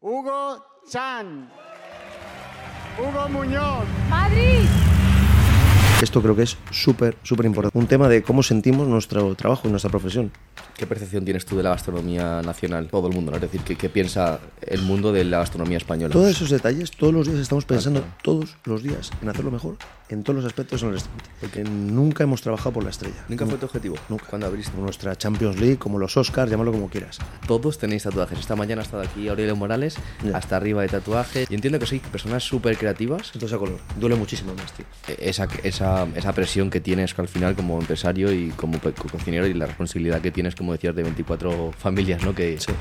Hugo Chan. Hugo Muñoz. Madrid. Esto creo que es súper, súper importante. Un tema de cómo sentimos nuestro trabajo y nuestra profesión. ¿Qué percepción tienes tú de la gastronomía nacional? Todo el mundo, ¿no? Es decir, ¿qué, qué piensa el mundo de la gastronomía española? Todos esos detalles, todos los días estamos pensando, todos los días, en hacerlo mejor en todos los aspectos en el restaurante. Porque nunca hemos trabajado por la estrella. ¿Nunca fue tu objetivo? Nunca. ¿Cuándo abriste? Como nuestra Champions League, como los Oscars, llámalo como quieras. Todos tenéis tatuajes. Esta mañana ha estado aquí Aurelio Morales, Ya. hasta arriba de tatuaje. Y entiendo que sois personas súper creativas. Entonces a color. Duele muchísimo más, tío. Esa, esa, esa presión que tienes al final como empresario y como cocinero y la responsabilidad que tienes, como decías, de 24 familias, ¿no? Que, Sí.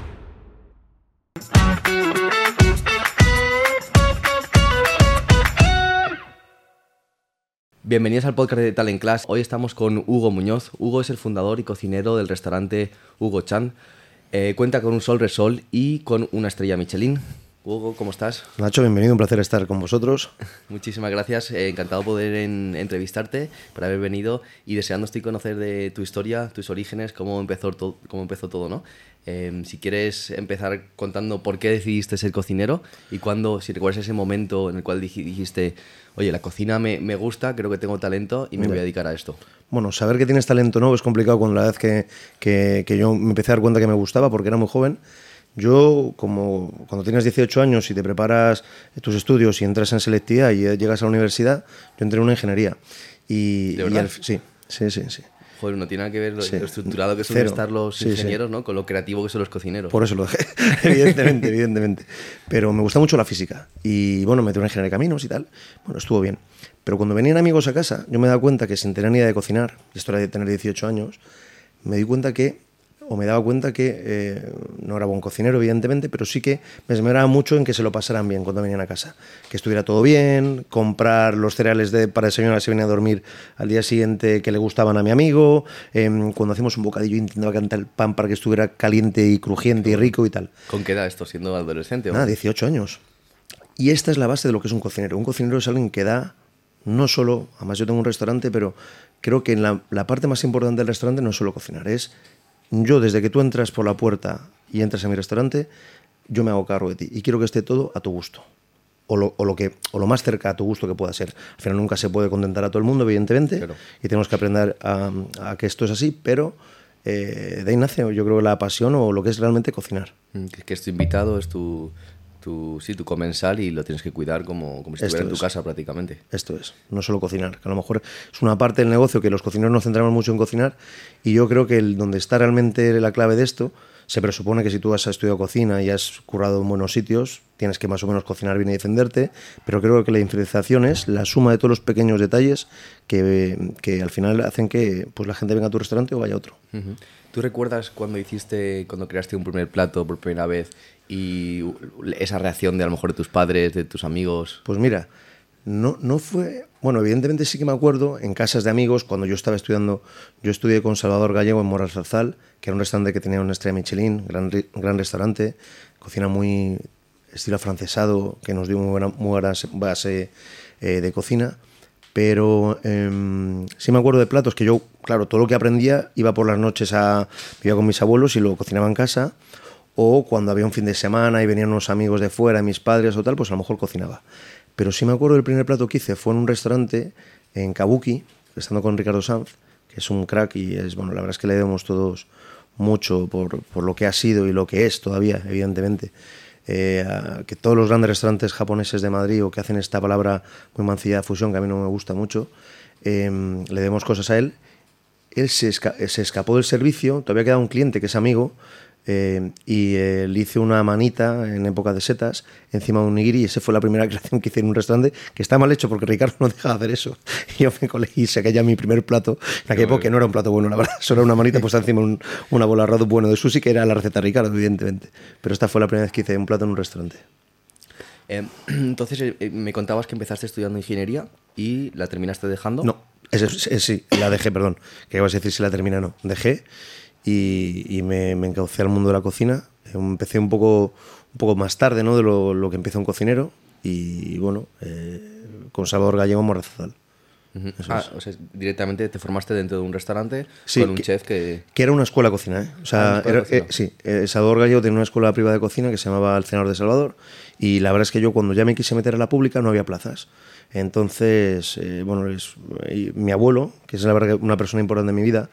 Bienvenidos al podcast de Talent Class. Hoy estamos con Hugo Muñoz. Hugo es el fundador y cocinero del restaurante Hugo Chan. Eh, cuenta con un sol resol y con una estrella Michelin. Hugo, ¿cómo estás? Nacho, bienvenido, un placer estar con vosotros. Muchísimas gracias. eh, encantado poder en- entrevistarte, por haber venido y deseando estoy conocer de tu historia, tus orígenes, cómo empezó, to- cómo empezó todo, ¿no? Eh, si quieres empezar contando por qué decidiste ser cocinero y cuándo, si recuerdas ese momento en el cual dij- dijiste, oye, la cocina me, me gusta, creo que tengo talento y me voy a dedicar a esto. Bueno, saber que tienes talento nuevo es complicado cuando la vez que, que- que yo me empecé a dar cuenta que me gustaba porque era muy joven. Yo, como cuando tienes 18 años y te preparas tus estudios y entras en selectividad y llegas a la universidad, yo entré en una ingeniería. Y, ¿De y verdad? al- sí, sí, sí, sí. Joder, no tiene nada que ver lo, Sí. estructurado que suelen Cero. estar los Sí, sí. ingenieros, ¿no? Con lo creativo que son los cocineros. Por eso lo dejé, evidentemente, evidentemente. Pero me gusta mucho la física. Y bueno, me metí en una ingeniería de caminos y tal. Bueno, estuvo bien. Pero cuando venían amigos a casa, yo me daba cuenta que sin tener ni idea de cocinar, y esto era de tener 18 años, me di cuenta que, o me daba cuenta que eh, no era buen cocinero, evidentemente, pero sí que me esmeraba mucho en que se lo pasaran bien cuando venían a casa. Que estuviera todo bien, comprar los cereales de, para desayunar si venía a dormir al día siguiente que le gustaban a mi amigo. em, cuando hacíamos un bocadillo intentaba cantar el pan para que estuviera caliente y crujiente y rico y tal. ¿Con qué edad esto, siendo adolescente? Nada, no? 18 años. Y esta es la base de lo que es un cocinero. Un cocinero es alguien que da, no solo, además yo tengo un restaurante, pero creo que la, la parte más importante del restaurante no es solo cocinar, es yo desde que tú entras por la puerta y entras a mi restaurante, yo me hago cargo de ti y quiero que esté todo a tu gusto. O lo, o lo que, o lo más cerca a tu gusto que pueda ser. Al final nunca se puede contentar a todo el mundo, evidentemente, Claro. y tenemos que aprender a, a que esto es así, pero eh, de ahí nace yo creo la pasión o lo que es realmente cocinar. Mm, Que, que es tu invitado, es tu, tu, sí, tu comensal y lo tienes que cuidar como, como si estuviera en tu es. casa prácticamente. Esto es, no solo cocinar, que a lo mejor es una parte del negocio que los cocineros nos centramos mucho en cocinar y yo creo que el, donde está realmente la clave de esto, se presupone que si tú has estudiado cocina y has currado en buenos sitios, tienes que más o menos cocinar bien y defenderte, pero creo que la diferenciación es la suma de todos los pequeños detalles que, que al final hacen que pues, la gente venga a tu restaurante o vaya a otro. ¿Tú recuerdas cuando hiciste, cuando creaste un primer plato por primera vez y esa reacción de a lo mejor de tus padres, de tus amigos? Pues mira, no, no fue. Bueno, evidentemente sí que me acuerdo en casas de amigos, cuando yo estaba estudiando, yo estudié con Salvador Gallego en Moral Zarzal, que era un restaurante que tenía una estrella Michelin, gran, gran restaurante, cocina muy estilo afrancesado, que nos dio muy buena, muy buena base- eh, de cocina. Pero em, sí me acuerdo de platos que yo, claro, todo lo que aprendía iba por las noches a. iba con mis abuelos y lo cocinaba en casa o cuando había un fin de semana y venían unos amigos de fuera, mis padres o tal, pues a lo mejor cocinaba. Pero sí me acuerdo del primer plato que hice, fue en un restaurante en Kabuki, estando con Ricardo Sanz, que es un crack y es, bueno, la verdad es que le debemos todos mucho por, por lo que ha sido y lo que es todavía, evidentemente. Eh, que todos los grandes restaurantes japoneses de Madrid o que hacen esta palabra muy mancilla de fusión, que a mí no me gusta mucho, em, le demos cosas a él él se, se escapó del servicio, todavía queda un cliente que es amigo, eh, y eh, le hice una manita en época de setas encima de un nigiri, y esa fue la primera creación que hice en un restaurante, que está mal hecho porque Ricardo no deja de hacer eso. Y yo me colé y saqué ya mi primer plato, en aquella época que no era un plato bueno, la verdad, solo era una manita puesta encima un, una bola de arroz bueno de sushi, que era la receta de Ricardo, evidentemente. Pero esta fue la primera vez que hice un plato en un restaurante. Eh, entonces eh, me contabas que empezaste estudiando ingeniería y la terminaste dejando. No, ese sí, la dejé, perdón. Que ibas a decir si la terminé no. Dejé y, y me, me encaucé al mundo de la cocina. Eh, Empecé un poco, un poco más tarde ¿no? de lo, lo que empieza un cocinero. Y bueno, eh, con Salvador Gallego Morrazal. Ah, o sea, directamente te formaste dentro de un restaurante Sí, con un que- chef que... Que era una escuela de cocina, ¿eh? O Ah, sea, escuela era- cocina. eh, sí, eh, Salvador Gallego tenía una escuela privada de cocina que se llamaba El Cenador de Salvador y la verdad es que yo cuando ya me quise meter a la pública no había plazas. Entonces, eh, bueno, es- y mi abuelo, que es la verdad una persona importante en mi vida,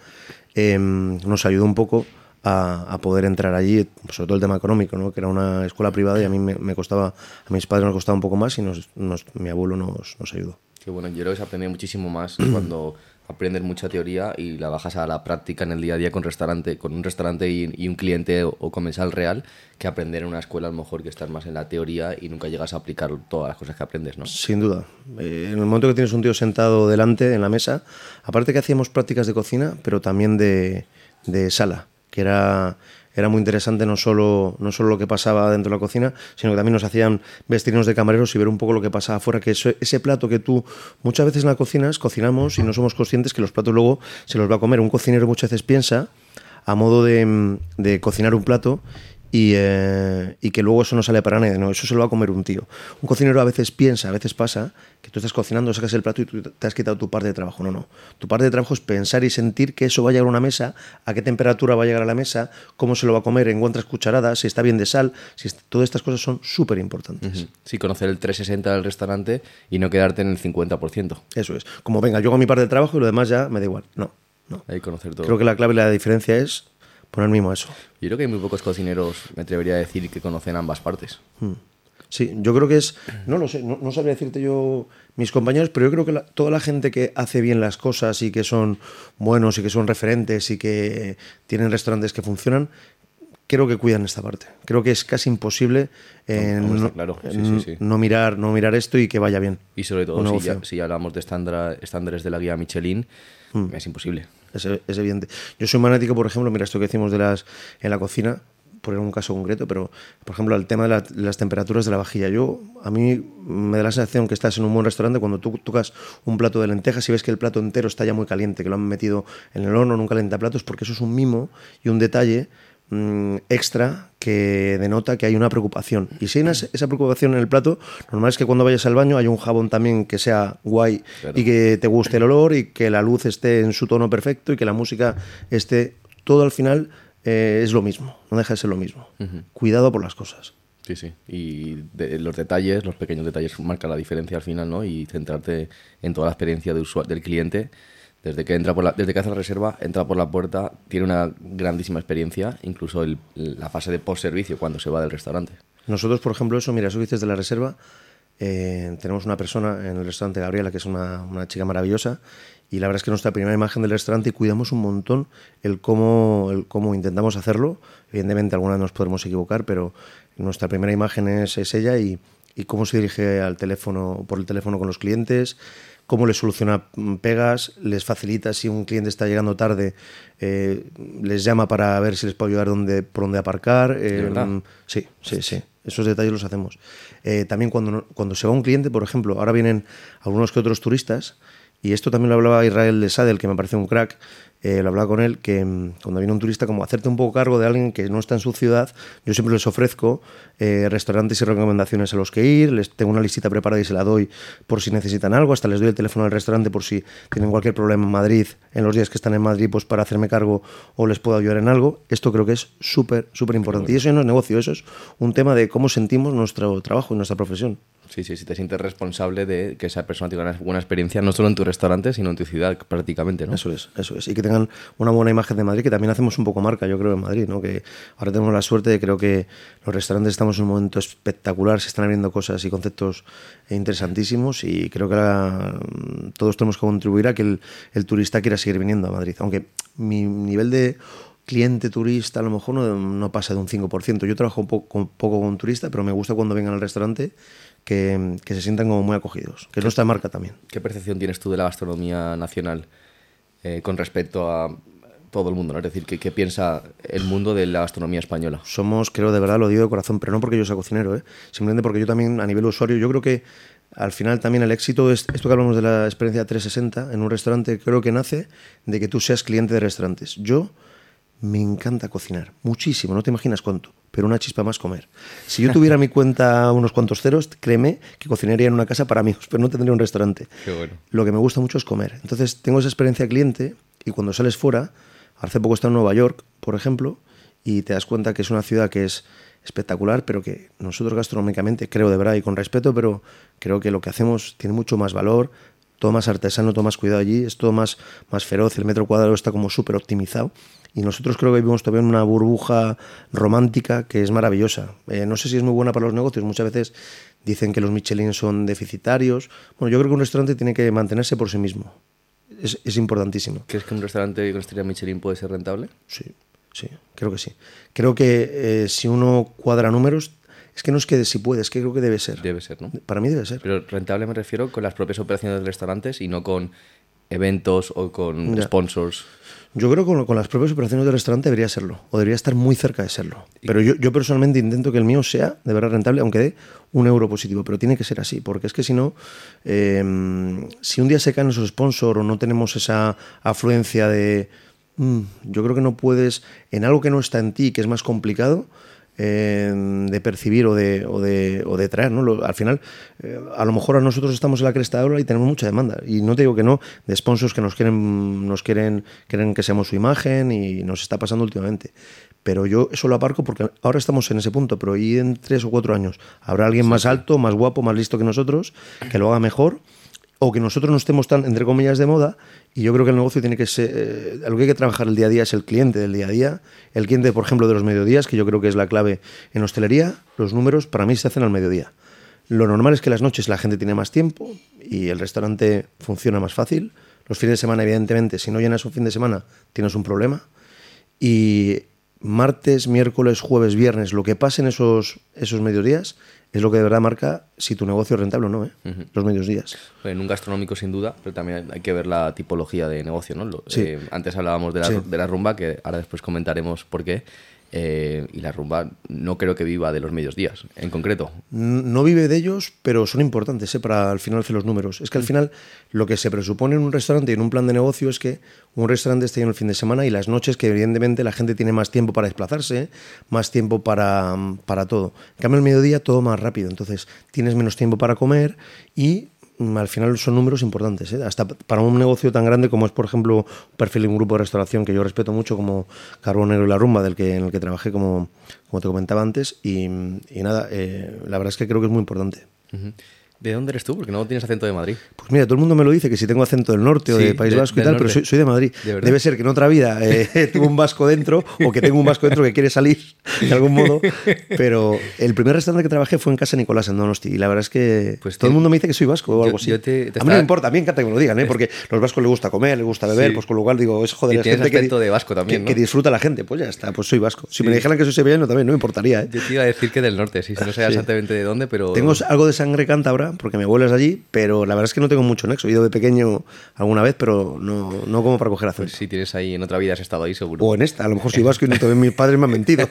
eh, nos ayudó un poco a, a poder entrar allí, sobre todo el tema económico, ¿no? que era una escuela privada y a mí me, me costaba, a mis padres nos costaba un poco más y nos, nos- mi abuelo nos, nos ayudó. Que bueno, yo creo que se aprende muchísimo más cuando aprendes mucha teoría y la bajas a la práctica en el día a día con restaurante, con un restaurante y, un cliente o, comensal real, que aprender en una escuela a lo mejor que estar más en la teoría y nunca llegas a aplicar todas las cosas que aprendes, ¿no? Sin duda. Eh, en el momento que tienes un tío sentado delante en la mesa, aparte que hacíamos prácticas de cocina, pero también de, de sala, que era, era muy interesante no solo, no solo lo que pasaba dentro de la cocina, sino que también nos hacían vestirnos de camareros y ver un poco lo que pasaba afuera, que eso- ese plato que tú muchas veces en la cocina cocinamos y no somos conscientes que los platos luego se los va a comer. Un cocinero muchas veces piensa a modo de, de cocinar un plato y, eh, y que luego eso no sale para nadie, no, eso se lo va a comer un tío. Un cocinero a veces piensa, a veces pasa, que tú estás cocinando, sacas el plato y tú te has quitado tu parte de trabajo. No, no. Tu parte de trabajo es pensar y sentir que eso va a llegar a una mesa, a qué temperatura va a llegar a la mesa, cómo se lo va a comer, en cuántas cucharadas, si está bien de sal, si todas estas cosas son súper importantes. Sí, conocer el 360 del restaurante y no quedarte en el 50%. Eso es. Como venga, yo hago mi parte de trabajo y lo demás ya me da igual. No, no. Ahí conocer todo. Creo que la clave y la diferencia es poner mimo a eso. Yo creo que hay muy pocos cocineros, me atrevería a decir, que conocen ambas partes. Sí, yo creo que es, no lo sé, no, no sabría decirte yo mis compañeros, pero yo creo que la- toda la gente que hace bien las cosas y que son buenos y que son referentes y que tienen restaurantes que funcionan, creo que cuidan esta parte. Creo que es casi imposible eh, no, claro. Sí, sí, sí. no mirar, no mirar esto y que vaya bien. Y sobre todo si, ya- si hablamos de estándar- estándares de la guía Michelin, es imposible. Es, evidente. Yo soy fanático, por ejemplo, mira esto que decimos de las en la cocina, poner un caso concreto, pero por ejemplo, el tema de la- las temperaturas de la vajilla. Yo, a mí me da la sensación que estás en un buen restaurante cuando tú tocas un plato de lentejas y ves que el plato entero está ya muy caliente, que lo han metido en el horno, en un calentaplatos, porque eso es un mimo y un detalle mm, extra que denota que hay una preocupación. Y si hay una- esa preocupación en el plato, normal es que cuando vayas al baño haya un jabón también que sea guay Claro. y que te guste el olor y que la luz esté en su tono perfecto y que la música esté... Todo al final eh, es lo mismo, no deja de ser lo mismo. Cuidado por las cosas. Sí, sí. Y de- los detalles, los pequeños detalles marcan la diferencia al final, ¿no? Y centrarte en toda la experiencia de del cliente. Desde que, entra desde que hace la reserva, entra por la puerta, tiene una grandísima experiencia, incluso la fase de post-servicio cuando se va del restaurante. Nosotros, por ejemplo, eso, mira, eso dices de la reserva, eh, tenemos una persona en el restaurante Gabriela, que es una, una chica maravillosa, y la verdad es que nuestra primera imagen del restaurante y cuidamos un montón el cómo, el cómo intentamos hacerlo. Evidentemente, alguna nos podremos equivocar, pero nuestra primera imagen es, es ella y, y cómo se dirige al teléfono, por el teléfono con los clientes, cómo les soluciona pegas, les facilita si un cliente está llegando tarde, eh, les llama para ver si les puede ayudar dónde, por dónde aparcar. eh? Sí, sí, sí. Esos detalles los hacemos. Eh, también cuando, cuando se va un cliente, por ejemplo, ahora vienen algunos que otros turistas, y esto también lo hablaba Israel de Sadel, que me parece un crack, eh, lo hablaba con él, que mm, cuando viene un turista, como hacerte un poco cargo de alguien que no está en su ciudad, yo siempre les ofrezco eh, restaurantes y recomendaciones a los que ir, les tengo una listita preparada y se la doy por si necesitan algo, hasta les doy el teléfono del restaurante por si tienen cualquier problema en Madrid, en los días que están en Madrid, pues para hacerme cargo o les puedo ayudar en algo. Esto creo que es súper, súper importante. Y eso ya no es negocio, eso es un tema de cómo sentimos nuestro trabajo y nuestra profesión. Sí, sí, sí, te sientes responsable de que esa persona tenga una buena experiencia, no solo en tu restaurante, sino en tu ciudad prácticamente, ¿no? Eso es, eso es. Y que tengan una buena imagen de Madrid, que también hacemos un poco marca, yo creo, en Madrid, ¿no? Que ahora tenemos la suerte de creo que los restaurantes estamos en un momento espectacular, se están abriendo cosas y conceptos interesantísimos y creo que ahora mm, todos tenemos que contribuir a que el, el turista quiera seguir viniendo a Madrid. Aunque mi nivel de cliente turista a lo mejor no, no pasa de un 5%. Yo trabajo un poco, con- poco con turista, pero me gusta cuando vengan al restaurante que, que se sientan como muy acogidos, que es nuestra marca también. ¿Qué percepción tienes tú de la gastronomía nacional eh, con respecto a todo el mundo? ¿no? Es decir, ¿qué, qué piensa el mundo de la gastronomía española? somos, creo de verdad, lo digo de corazón, pero no porque yo sea cocinero, ¿eh? simplemente porque yo también a nivel usuario, yo creo que al final también el éxito es esto que hablamos de la experiencia 360 en un restaurante, creo que nace de que tú seas cliente de restaurantes. Yo Me encanta cocinar, muchísimo, no te imaginas cuánto, pero una chispa más comer. Si yo tuviera mi cuenta unos cuantos ceros, créeme que cocinaría en una casa para amigos, pero no tendría un restaurante. Qué bueno. Lo que me gusta mucho es comer. Entonces tengo esa experiencia cliente y cuando sales fuera, hace poco estaba en Nueva York, por ejemplo, y te das cuenta que es una ciudad que es espectacular, pero que nosotros gastronómicamente, creo de verdad y con respeto, pero creo que lo que hacemos tiene mucho más valor, todo más artesano, todo más cuidado allí, es todo más, más feroz, el metro cuadrado está como súper optimizado. Y nosotros creo que vivimos todavía en una burbuja romántica que es maravillosa. Eh, no sé si es muy buena para los negocios, muchas veces dicen que los Michelin son deficitarios. Bueno, yo creo que un restaurante tiene que mantenerse por sí mismo. Es, es importantísimo. ¿Crees que un restaurante con estrella Michelin puede ser rentable? Sí, sí, creo que sí. Creo que eh, si uno cuadra números, es que no es que si puede, es que creo que debe ser. Debe ser, ¿no? Para mí debe ser. Pero rentable me refiero con las propias operaciones de restaurantes y no con eventos o con Ya. sponsors. Yo creo que con, con las propias operaciones de restaurante debería serlo, o debería estar muy cerca de serlo. Pero yo, yo personalmente intento que el mío sea de verdad rentable, aunque dé un euro positivo, pero tiene que ser así, porque es que si no, eh, si un día se caen esos sponsors o no tenemos esa afluencia de... mm, yo creo que no puedes, en algo que no está en ti, que es más complicado, eh, de percibir o de, o de, o de traer. ¿no? Lo- al final, eh, a lo mejor a nosotros estamos en la cresta de ola y tenemos mucha demanda. Y no te digo que no, de sponsors que nos quieren, nos quieren, quieren que seamos su imagen y nos está pasando últimamente. Pero yo eso lo aparco porque ahora estamos en ese punto, pero y en tres o cuatro años habrá alguien más alto, más guapo, más listo que nosotros, que lo haga mejor o que nosotros no estemos tan, entre comillas, de moda. Y yo creo que el negocio tiene que ser. eh, lo que hay que trabajar el día a día es el cliente del día a día. El cliente, por ejemplo, de los mediodías, que yo creo que es la clave en hostelería. Los números para mí se hacen al mediodía. Lo normal es que las noches la gente tiene más tiempo y el restaurante funciona más fácil. Los fines de semana, evidentemente, si no llenas un fin de semana, tienes un problema. Y martes, miércoles, jueves, viernes, lo que pase en esos, esos mediodías es lo que de verdad marca si tu negocio es rentable o no, ¿eh? los mediodías. En un gastronómico sin duda, pero también hay que ver la tipología de negocio, ¿no? Lo- Sí. eh, antes hablábamos de la, Sí. de la rumba, que ahora después comentaremos por qué. Eh, y la rumba no creo que viva de los medios días, en concreto. No vive de ellos, pero son importantes ¿eh? para al final hacer los números. Es que al final lo que se presupone en un restaurante y en un plan de negocio es que un restaurante esté lleno el fin de semana y las noches que evidentemente la gente tiene más tiempo para desplazarse, más tiempo para, para todo. En cambio el mediodía todo más rápido, entonces tienes menos tiempo para comer y mm, al final son números importantes. ¿eh? Hasta para un negocio tan grande como es, por ejemplo, un perfil de un grupo de restauración que yo respeto mucho como Carbón Negro y La Rumba, del que, en el que trabajé como, como te comentaba antes. Y, nada, eh, la verdad es que creo que es muy importante. ¿De dónde eres tú? Porque no tienes acento de Madrid. Pues mira, todo el mundo me lo dice, que si tengo acento del norte o Sí, de País de- Vasco y tal, pero norte. soy, soy de Madrid. ¿De? Debe ser que en otra vida eh, tuve un vasco dentro o que tengo un vasco dentro que quiere salir de algún modo. Pero el primer restaurante que trabajé fue en Casa Nicolás, en Donosti. Y la verdad es que Pues todo te- el mundo me dice que soy vasco o yo- algo así. yo te- te a mí no me importa, a mí me encanta que me lo digan, ¿eh? porque a los vascos les gusta comer, les gusta beber, Sí. pues con lo cual digo, es joder, Y es gente que, de vasco también, que, ¿no? que disfruta la gente. Pues ya está, pues soy vasco. Si me Sí. dijeran que soy sevillano también no me importaría. ¿eh? Yo te iba a decir que del norte, sí, si no sé exactamente de dónde, pero... Tengo algo de sangre cántabra, porque mi abuelo es allí, pero la verdad es que no tengo mucho nexo. He ido de pequeño alguna vez, pero no, no como para coger acento. Pues si tienes ahí, en otra vida has estado ahí seguro. O en esta, a lo mejor soy vasco y no también mis padres me han mentido.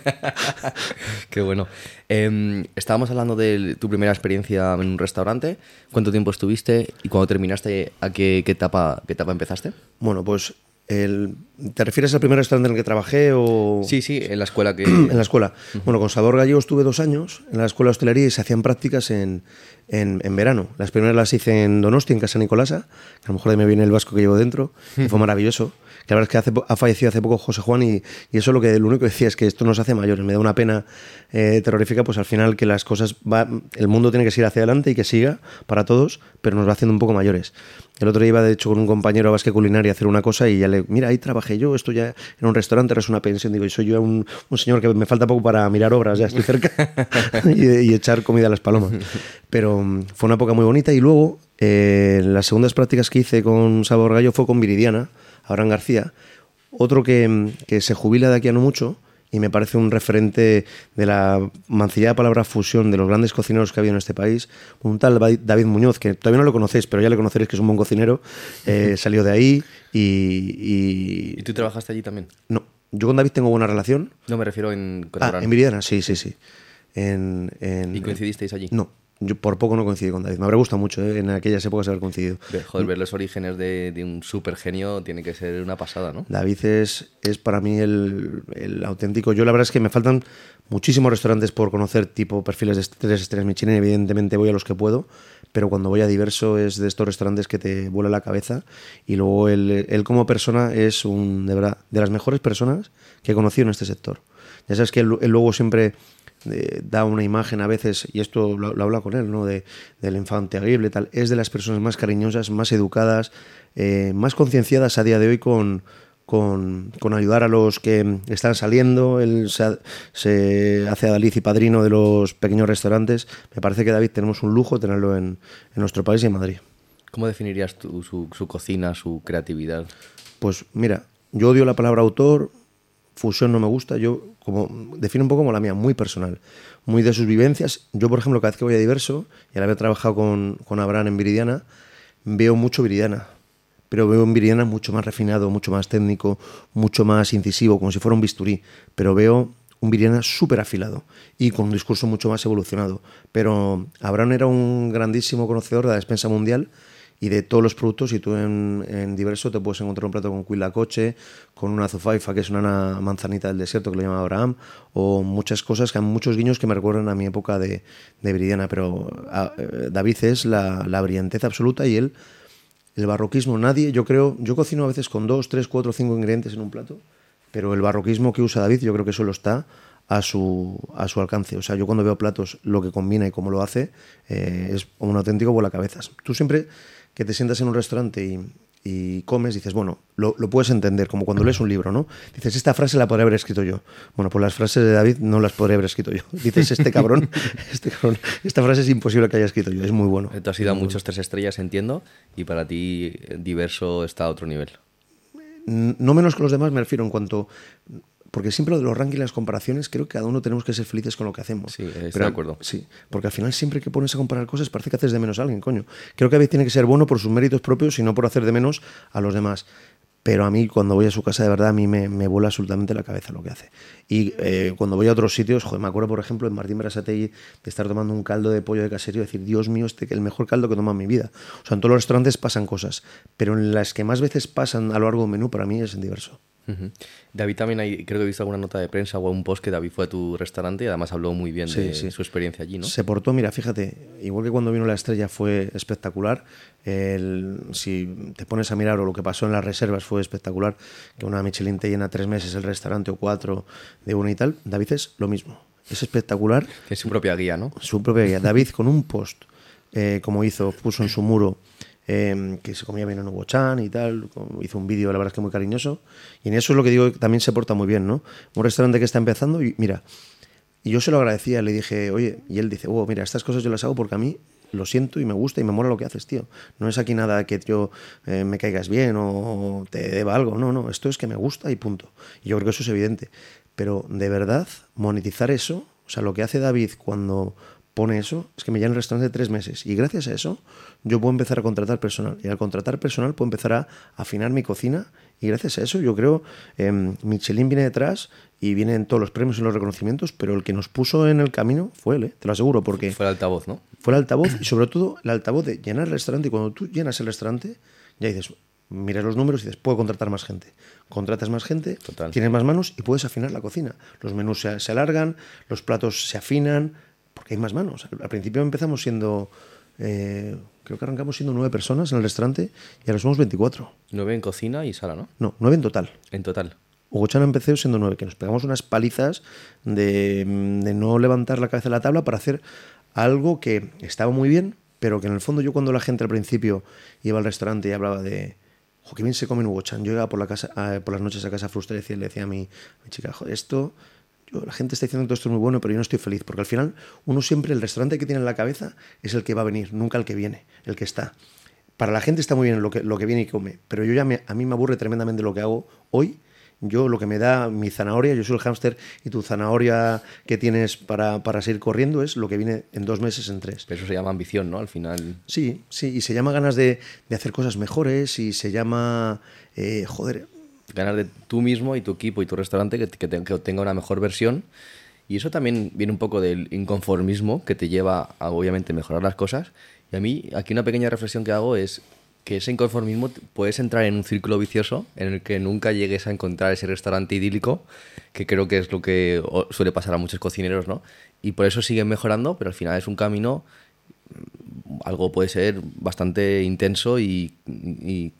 Qué bueno. Em, estábamos hablando de tu primera experiencia en un restaurante. ¿Cuánto tiempo estuviste y cuando terminaste, a qué, qué etapa, qué etapa empezaste? Bueno, pues, el, ¿te refieres al primer restaurante en el que trabajé o...? Sí, sí, en la escuela que... en la escuela. Bueno, con Sabor Gallego estuve dos años en la escuela de hostelería y se hacían prácticas en, en, en verano. Las primeras las hice en Donosti, en Casa Nicolasa, que a lo mejor de ahí me viene el vasco que llevo dentro, y fue maravilloso. Que la verdad es que hace ha fallecido hace poco José Juan y, y eso lo que lo único que decía es que esto nos hace mayores. Me da una pena eh, terrorífica, pues al final que las cosas va, el mundo tiene que seguir hacia adelante y que siga para todos, pero nos va haciendo un poco mayores. El otro día iba de hecho con un compañero a Basque Culinaria a hacer una cosa y ya le, mira, ahí trabajé yo, esto ya era un restaurante, ahora es una pensión. Digo, y soy yo un, un señor que me falta poco para mirar obras, ya estoy cerca y, y echar comida a las palomas. Pero mm, fue una época muy bonita y luego eh, las segundas prácticas que hice con Sabor Gallo fue con Viridiana, Abraham García, otro que, que se jubila de aquí a no mucho y me parece un referente de la mancillada palabra fusión de los grandes cocineros que ha habido en este país. Un tal David Muñoz, que todavía no lo conocéis, pero ya le conoceréis que es un buen cocinero, eh, salió de ahí y, y- ¿Y tú trabajaste allí también? No, yo con David tengo buena relación. No me refiero en Ah, en Viridiana, sí, sí, sí. En, en- ¿Y coincidisteis allí? No, yo por poco no coincidí con David. Me habría gustado mucho ¿eh? en aquellas épocas haber coincidido. Joder, ver los orígenes de, de un super genio tiene que ser una pasada, ¿no? David es, es para mí el, el, auténtico. Yo la verdad es que me faltan muchísimos restaurantes por conocer, tipo perfiles de tres estrellas Michelin. Evidentemente voy a los que puedo, pero cuando voy a diverso es de estos restaurantes que te vuela la cabeza. Y luego él, él como persona es un, de verdad, de las mejores personas que he conocido en este sector. Ya sabes que él, él luego siempre eh, da una imagen a veces, y esto lo, lo habla con él, ¿no? De, del infante Aguirre, tal, es de las personas más cariñosas, más educadas, eh, más concienciadas a día de hoy con, con, con, ayudar a los que están saliendo. Él se, se, hace adaliz y padrino de los pequeños restaurantes. Me parece que David tenemos un lujo tenerlo en, en nuestro país y en Madrid. ¿Cómo definirías tú su, su cocina, su creatividad? Pues mira, yo odio la palabra autor, fusión no me gusta, yo como defino un poco como la mía, muy personal, muy de sus vivencias. Yo, por ejemplo, cada vez que voy a Diverso, y ahora había trabajado con, con Abraham en Viridiana, veo mucho Viridiana, pero veo en Viridiana mucho más refinado, mucho más técnico, mucho más incisivo, como si fuera un bisturí, pero veo un Viridiana súper afilado y con un discurso mucho más evolucionado. Pero Abraham era un grandísimo conocedor de la despensa mundial y de todos los productos y tú en, en, diverso te puedes encontrar un plato con cuilacoche, con una zufaifa que es una manzanita del desierto que lo llama Abraham o muchas cosas que han muchos guiños que me recuerdan a mi época de, de Viridiana pero eh, David es la, la brillantez absoluta y él el barroquismo nadie yo creo yo cocino a veces con dos tres cuatro cinco ingredientes en un plato pero el barroquismo que usa David yo creo que solo está a su, a su alcance. O sea, yo cuando veo platos, lo que combina y cómo lo hace, eh, es un auténtico cabezas Tú siempre que te sientas en un restaurante y, y comes, dices, bueno, lo, lo, puedes entender, como cuando lees un libro, ¿no? Dices, esta frase la podría haber escrito yo. Bueno, pues las frases de David no las podría haber escrito yo. Dices, este cabrón, este cabrón, esta frase es imposible que haya escrito yo, es muy bueno. Tú has ido a muchos tres estrellas, entiendo, y para ti diverso está a otro nivel. No menos que los demás, me refiero en cuanto porque siempre lo de los rankings y las comparaciones, creo que cada uno tenemos que ser felices con lo que hacemos. Sí, estoy Pero, de acuerdo. Sí, porque al final siempre que pones a comparar cosas parece que haces de menos a alguien, coño. Creo que a veces tiene que ser bueno por sus méritos propios y no por hacer de menos a los demás. Pero a mí, cuando voy a su casa, de verdad, a mí me, me vuela absolutamente la cabeza lo que hace. Y eh, cuando voy a otros sitios, joder, me acuerdo, por ejemplo, en Martín Berasategui, de estar tomando un caldo de pollo de caserío y decir, Dios mío, este el mejor caldo que he tomado en mi vida. O sea, en todos los restaurantes pasan cosas, pero en las que más veces pasan a lo largo del menú, para mí es en diverso. Uh -huh. David también hay, creo que he visto alguna nota de prensa o un post que David fue a tu restaurante y además habló muy bien sí, de sí. su experiencia allí, ¿no? Se portó, mira, fíjate, igual que cuando vino la estrella fue espectacular, el, si te pones a mirar o lo que pasó en las reservas fue espectacular, que una Michelin te llena tres meses el restaurante o cuatro de uno y tal, David es lo mismo, es espectacular. Es su propia guía, ¿no? Su propia guía. David con un post, eh, como hizo, puso en su muro eh, que se comía bien en Hugo Chan y tal, hizo un vídeo la verdad es que muy cariñoso y en eso es lo que digo también se porta muy bien, ¿no? Un restaurante que está empezando y mira, yo se lo agradecía, le dije, oye, y él dice, oh, mira, estas cosas yo las hago porque a mí lo siento y me gusta y me mola lo que haces, tío. No es aquí nada que yo eh, me caigas bien o te deba algo, no, no, esto es que me gusta y punto. Y yo creo que eso es evidente. Pero de verdad, monetizar eso, o sea, lo que hace David cuando pone eso, es que me llena el restaurante tres meses. Y gracias a eso, yo puedo empezar a contratar personal. Y al contratar personal, puedo empezar a afinar mi cocina. Y gracias a eso, yo creo, eh, Michelin viene detrás y vienen todos los premios y los reconocimientos, pero el que nos puso en el camino fue él, ¿eh? te lo aseguro, porque... Fue el altavoz, ¿no? Fue el altavoz y sobre todo el altavoz de llenar el restaurante. Y cuando tú llenas el restaurante, ya dices, miras los números y dices, puedo contratar más gente. Contratas más gente, Total. tienes más manos y puedes afinar la cocina. Los menús se, se alargan, los platos se afinan, porque hay más manos. Al principio empezamos siendo, eh, creo que arrancamos siendo nueve personas en el restaurante y ahora somos 24. Nueve en cocina y sala, ¿no? No, nueve en total. En total. Hugo Chan empecé siendo nueve, que nos pegamos unas palizas de, de, no levantar la cabeza de la tabla para hacer algo que estaba muy bien, pero que en el fondo yo cuando la gente al principio iba al restaurante y hablaba de, jo, qué bien se come en Hugo Chan, yo iba por, la casa, a, por las noches a casa frustrada y le decía a mi, a mi chica, joder, esto la gente está diciendo que todo esto es muy bueno, pero yo no estoy feliz, porque al final uno siempre, el restaurante que tiene en la cabeza es el que va a venir, nunca el que viene, el que está. Para la gente está muy bien lo que, lo que viene y come, pero yo ya me, a mí me aburre tremendamente lo que hago hoy. Yo lo que me da mi zanahoria, yo soy el hámster y tu zanahoria que tienes para, para seguir corriendo es lo que viene en dos meses, en tres. Pero eso se llama ambición, ¿no? Al final. Sí, sí, y se llama ganas de, de hacer cosas mejores y se llama, eh, joder, ganar de tú mismo y tu equipo y tu restaurante que, que, te, que tenga una mejor versión Y eso también viene un poco del inconformismo que te lleva a, obviamente, mejorar las cosas. Y a mí, aquí una pequeña reflexión que hago es que ese inconformismo puedes entrar en un círculo vicioso en el que nunca llegues a encontrar ese restaurante idílico, que creo que es lo que suele pasar a muchos cocineros, ¿no? Y por eso siguen mejorando, pero al final es un camino algo puede ser bastante intenso y,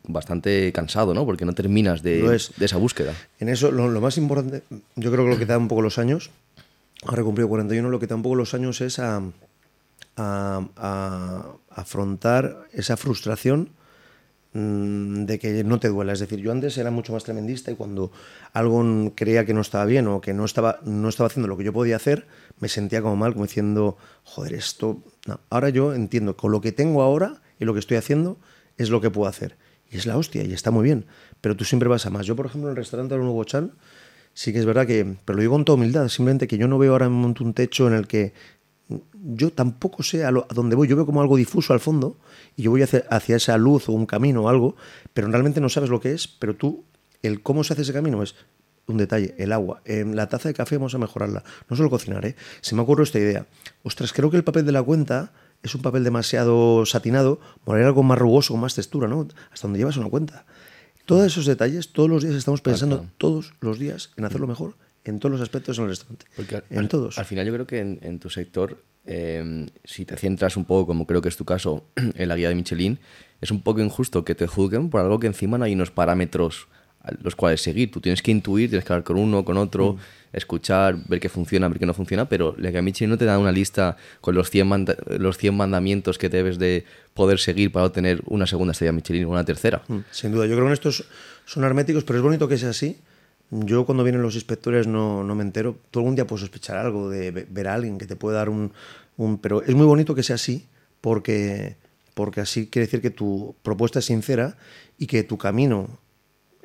bastante cansado, ¿no? Porque no terminas de, esa búsqueda. En eso, lo, más importante, yo creo que lo que te da un poco los años, ahora he cumplido 41, lo que te da un poco los años es a, a afrontar esa frustración de que no te duela. Es decir, yo antes era mucho más tremendista y cuando algo creía que no estaba bien o que no estaba, no estaba haciendo lo que yo podía hacer, me sentía como mal, como diciendo, joder, esto... Ahora yo entiendo, con lo que tengo ahora y lo que estoy haciendo es lo que puedo hacer. Y es la hostia y está muy bien. Pero tú siempre vas a más. Yo, por ejemplo, en el restaurante del Nuevo Chan, sí que es verdad que, pero lo digo con toda humildad, simplemente que yo no veo ahora un techo en el que yo tampoco sé a, dónde voy. Yo veo como algo difuso al fondo y yo voy hacia, hacia, esa luz o un camino o algo, pero realmente no sabes lo que es. Pero tú, el cómo se hace ese camino es un detalle, el agua. En la taza de café vamos a mejorarla. No solo cocinar, ¿eh? Se me ocurrió esta idea. Ostras, creo que el papel de la cuenta es un papel demasiado satinado, poner algo más rugoso, con más textura, ¿no? Hasta donde llevas una cuenta. Todos esos detalles, todos los días estamos pensando, todos los días, en hacerlo mejor en todos los aspectos en el restaurante. en todos. Al final yo creo que en, tu sector, em, si te centras un poco, como creo que es tu caso, en la guía de Michelin, es un poco injusto que te juzguen por algo que encima no hay unos parámetros los cuales seguir. Tú tienes que intuir, tienes que hablar con uno, con otro, mm. escuchar, ver qué funciona, ver qué no funciona, pero la guía Michelin no te da una lista con los 100, los 100 mandamientos que debes de poder seguir para obtener una segunda estrella Michelin o una tercera. Mm, sin duda, yo creo que estos son herméticos, pero es bonito que sea así yo cuando vienen los inspectores no, no, me entero. Tú algún día puedes sospechar algo de ver a alguien que te puede dar un, un... Pero es muy bonito que sea así porque, porque así quiere decir que tu propuesta es sincera y que tu camino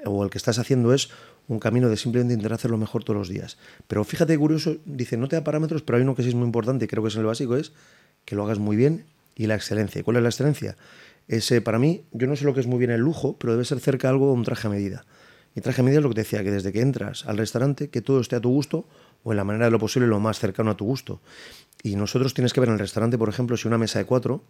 o el que estás haciendo es un camino de simplemente intentar hacerlo mejor todos los días. Pero fíjate, curioso, dice, no te da parámetros, pero hay uno que sí es muy importante y creo que es el básico, es que lo hagas muy bien y la excelencia. ¿Y cuál es la excelencia? Ese, para mí, yo no sé lo que es muy bien el lujo, pero debe ser cerca algo de un traje a medida. Y traje medidas lo que te decía, que desde que entras al restaurante, que todo esté a tu gusto o en la manera de lo posible lo más cercano a tu gusto. Y nosotros tienes que ver en el restaurante, por ejemplo, si una mesa de cuatro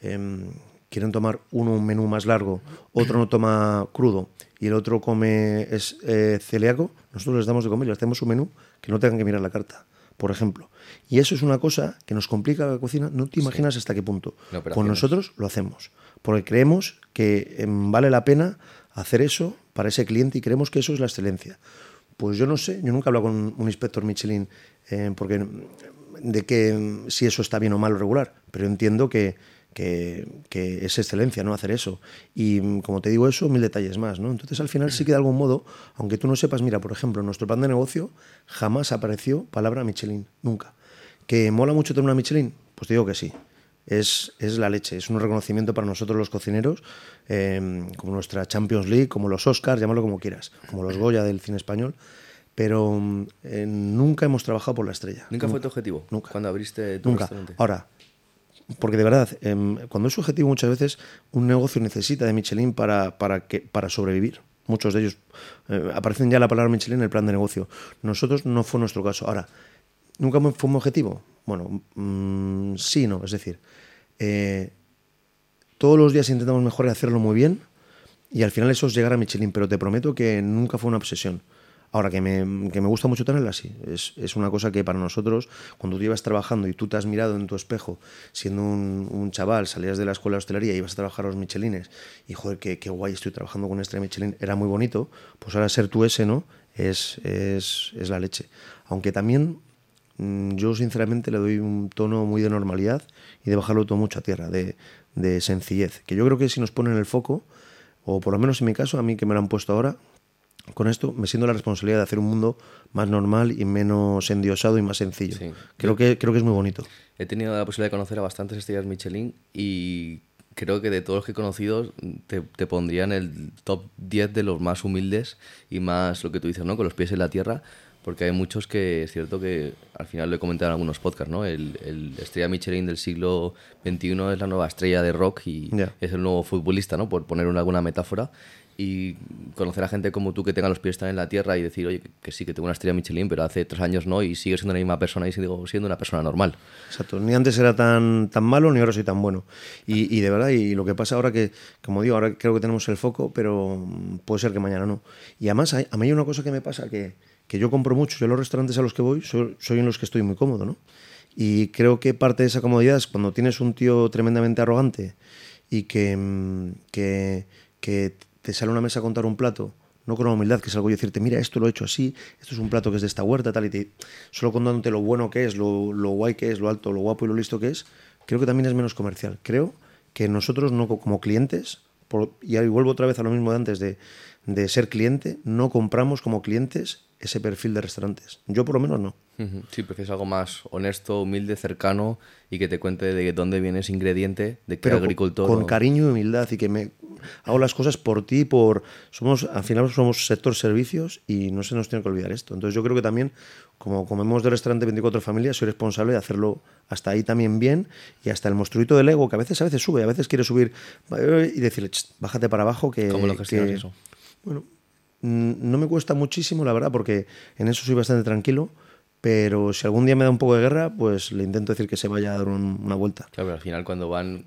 em, quieren tomar uno un menú más largo, otro no toma crudo y el otro come es eh, celíaco, nosotros les damos de comer y les hacemos un menú que no tengan que mirar la carta, por ejemplo. Y eso es una cosa que nos complica la cocina, no te imaginas hasta qué punto. Con nosotros lo hacemos, porque creemos que em, vale la pena hacer eso para ese cliente y creemos que eso es la excelencia. Pues yo no sé, yo nunca he hablado con un inspector Michelin eh, porque, de que si eso está bien o mal o regular, pero entiendo que, que, es excelencia no hacer eso. Y como te digo eso, mil detalles más. ¿no? Entonces al final sí que de algún modo, aunque tú no sepas, mira, por ejemplo, en nuestro plan de negocio jamás apareció palabra Michelin, nunca. ¿Que mola mucho tener una Michelin? Pues te digo que sí es, es, la leche, es un reconocimiento para nosotros los cocineros, em, como nuestra Champions League, como los Oscars, llámalo como quieras, como los Goya del cine español, pero eh, nunca hemos trabajado por la estrella. ¿Nunca, fue tu objetivo? Nunca. Cuando abriste tu nunca. Ahora, porque de verdad, em, cuando es objetivo muchas veces un negocio necesita de Michelin para, para, que, para sobrevivir. Muchos de ellos eh, aparecen ya la palabra Michelin en el plan de negocio. Nosotros no fue nuestro caso. Ahora, ¿nunca fue un objetivo? Bueno, mm, sí, no. Es decir, eh, todos los días intentamos mejorar y hacerlo muy bien y al final eso es llegar a Michelin, pero te prometo que nunca fue una obsesión. Ahora, que me, que me gusta mucho tenerla, sí. Es, es, una cosa que para nosotros, cuando tú ibas trabajando y tú te has mirado en tu espejo, siendo un, un chaval, salías de la escuela de hostelería y ibas a trabajar los Michelines, y joder, qué, qué guay estoy trabajando con este Michelin, era muy bonito, pues ahora ser tú ese, ¿no? Es, es, es la leche. Aunque también yo sinceramente le doy un tono muy de normalidad y de bajarlo todo mucho a tierra, de, sencillez, que yo creo que si nos ponen el foco, o por lo menos en mi caso, a mí que me lo han puesto ahora, con esto me siento la responsabilidad de hacer un mundo más normal y menos endiosado y más sencillo. Creo, que, creo que es muy bonito. He tenido la posibilidad de conocer a bastantes estrellas Michelin y creo que de todos los que he conocido te, te pondría en el top 10 de los más humildes y más lo que tú dices, ¿no? Con los pies en la tierra porque hay muchos que es cierto que al final lo he comentado en algunos podcasts, ¿no? El, el estrella Michelin del siglo XXI es la nueva estrella de rock y Ya. es el nuevo futbolista, ¿no? Por poner una- alguna metáfora. Y conocer a gente como tú que tenga los pies tan en la tierra y decir, oye, que, que sí, que tengo una estrella Michelin, pero hace tres años no y sigue siendo la misma persona y sigo siendo una persona normal. Exacto. Ni antes era tan, tan malo, ni ahora soy tan bueno. Y, y de verdad, y lo que pasa ahora que, como digo, ahora creo que tenemos el foco, pero mm, puede ser que mañana no. Y además, hay- a mí hay una cosa que me pasa, que, que yo compro mucho. Yo los restaurantes a los que voy, soy, en los que estoy muy cómodo, ¿no? Y creo que parte de esa comodidad es cuando tienes un tío tremendamente arrogante y que, mm, que, te sale a una mesa a contar un plato, no con humildad, que es algo de decirte, mira, esto lo he hecho así, esto es un plato que es de esta huerta, tal, y te, solo contándote lo bueno que es, lo, lo guay que es, lo alto, lo guapo y lo listo que es, creo que también es menos comercial. Creo que nosotros, no co- como clientes, y vuelvo otra vez a lo mismo de antes de, de ser cliente, no compramos como clientes ese perfil de restaurantes. Yo por lo menos no. Sí, prefieres algo más honesto, humilde, cercano y que te cuente de dónde viene ese ingrediente, de qué pero agricultor. con o- cariño y humildad y que me hago las cosas por ti por somos al final somos sector servicios y no se nos tiene que olvidar esto entonces yo creo que también como comemos de restaurante 24 familias soy responsable de hacerlo hasta ahí también bien y hasta el monstruito del ego que a veces a veces sube a veces quiere subir y decirle "Ch, bájate para abajo que ¿Cómo lo gestionas que- eso? bueno no me cuesta muchísimo la verdad porque en eso soy bastante tranquilo pero si algún día me da un poco de guerra pues le intento decir que se vaya a dar un- una vuelta Claro, pero al final cuando van...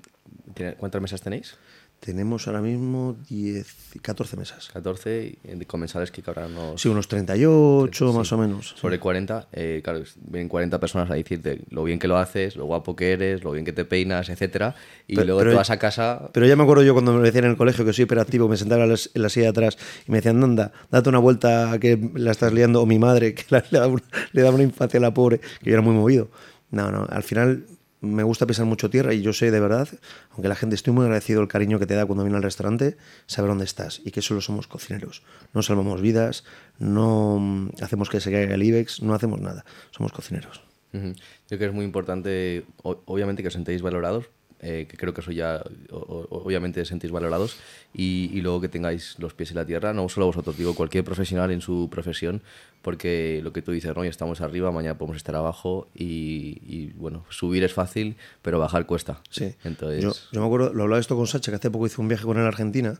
¿tiene- ¿Cuántas mesas tenéis? Tenemos ahora mismo 10, 14 mesas. 14 y de comensales que cabrán unos... Sí, unos 38 Sí. más o menos. Sobre 40, eh, claro, vienen 40 personas a decirte lo bien que lo haces, lo guapo que eres, lo bien que te peinas, etcétera Y Pero- luego pero- te vas a casa... Pero ya me acuerdo yo cuando me decían en el colegio que soy hiperactivo, me sentaba en la, en la silla de atrás y me decían, anda, date una vuelta que la estás liando, o mi madre, que la- le, daba una, le daba una infancia a la pobre, que yo era muy movido. No, no, al final me gusta pisar mucho tierra y yo sé de verdad, aunque la gente estoy muy agradecido el cariño que te da cuando viene al restaurante, saber dónde estás y que solo somos cocineros. No salvamos vidas, no mm, hacemos que se caiga el IBEX, no hacemos nada, somos cocineros. Ujú. Creo que es muy importante, obviamente, que os sentéis valorados, eh, que creo que eso ya, o- obviamente, sentís valorados, y, y luego que tengáis los pies en la tierra, no solo vosotros, digo, cualquier profesional en su profesión, porque lo que tú dices, ¿no? Hoy estamos arriba, mañana podemos estar abajo, y, y, bueno, subir es fácil, pero bajar cuesta. Sí. Entonces, Yo, yo me acuerdo, lo hablaba esto con Sacha, que hace poco hizo un viaje con él a Argentina,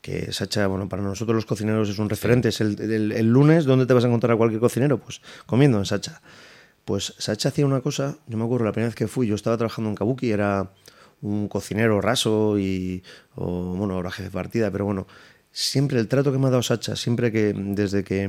que Sacha, bueno, para nosotros los cocineros es un referente. Es el, el- el lunes, ¿dónde te vas a encontrar a cualquier cocinero? Pues comiendo en Sacha. Pues Sacha hacía una cosa, yo me acuerdo la primera vez que fui, yo estaba trabajando en Kabuki, era un cocinero raso y, o, bueno, ahora jefe de partida, pero bueno, siempre el trato que me ha dado Sacha, siempre que, desde que,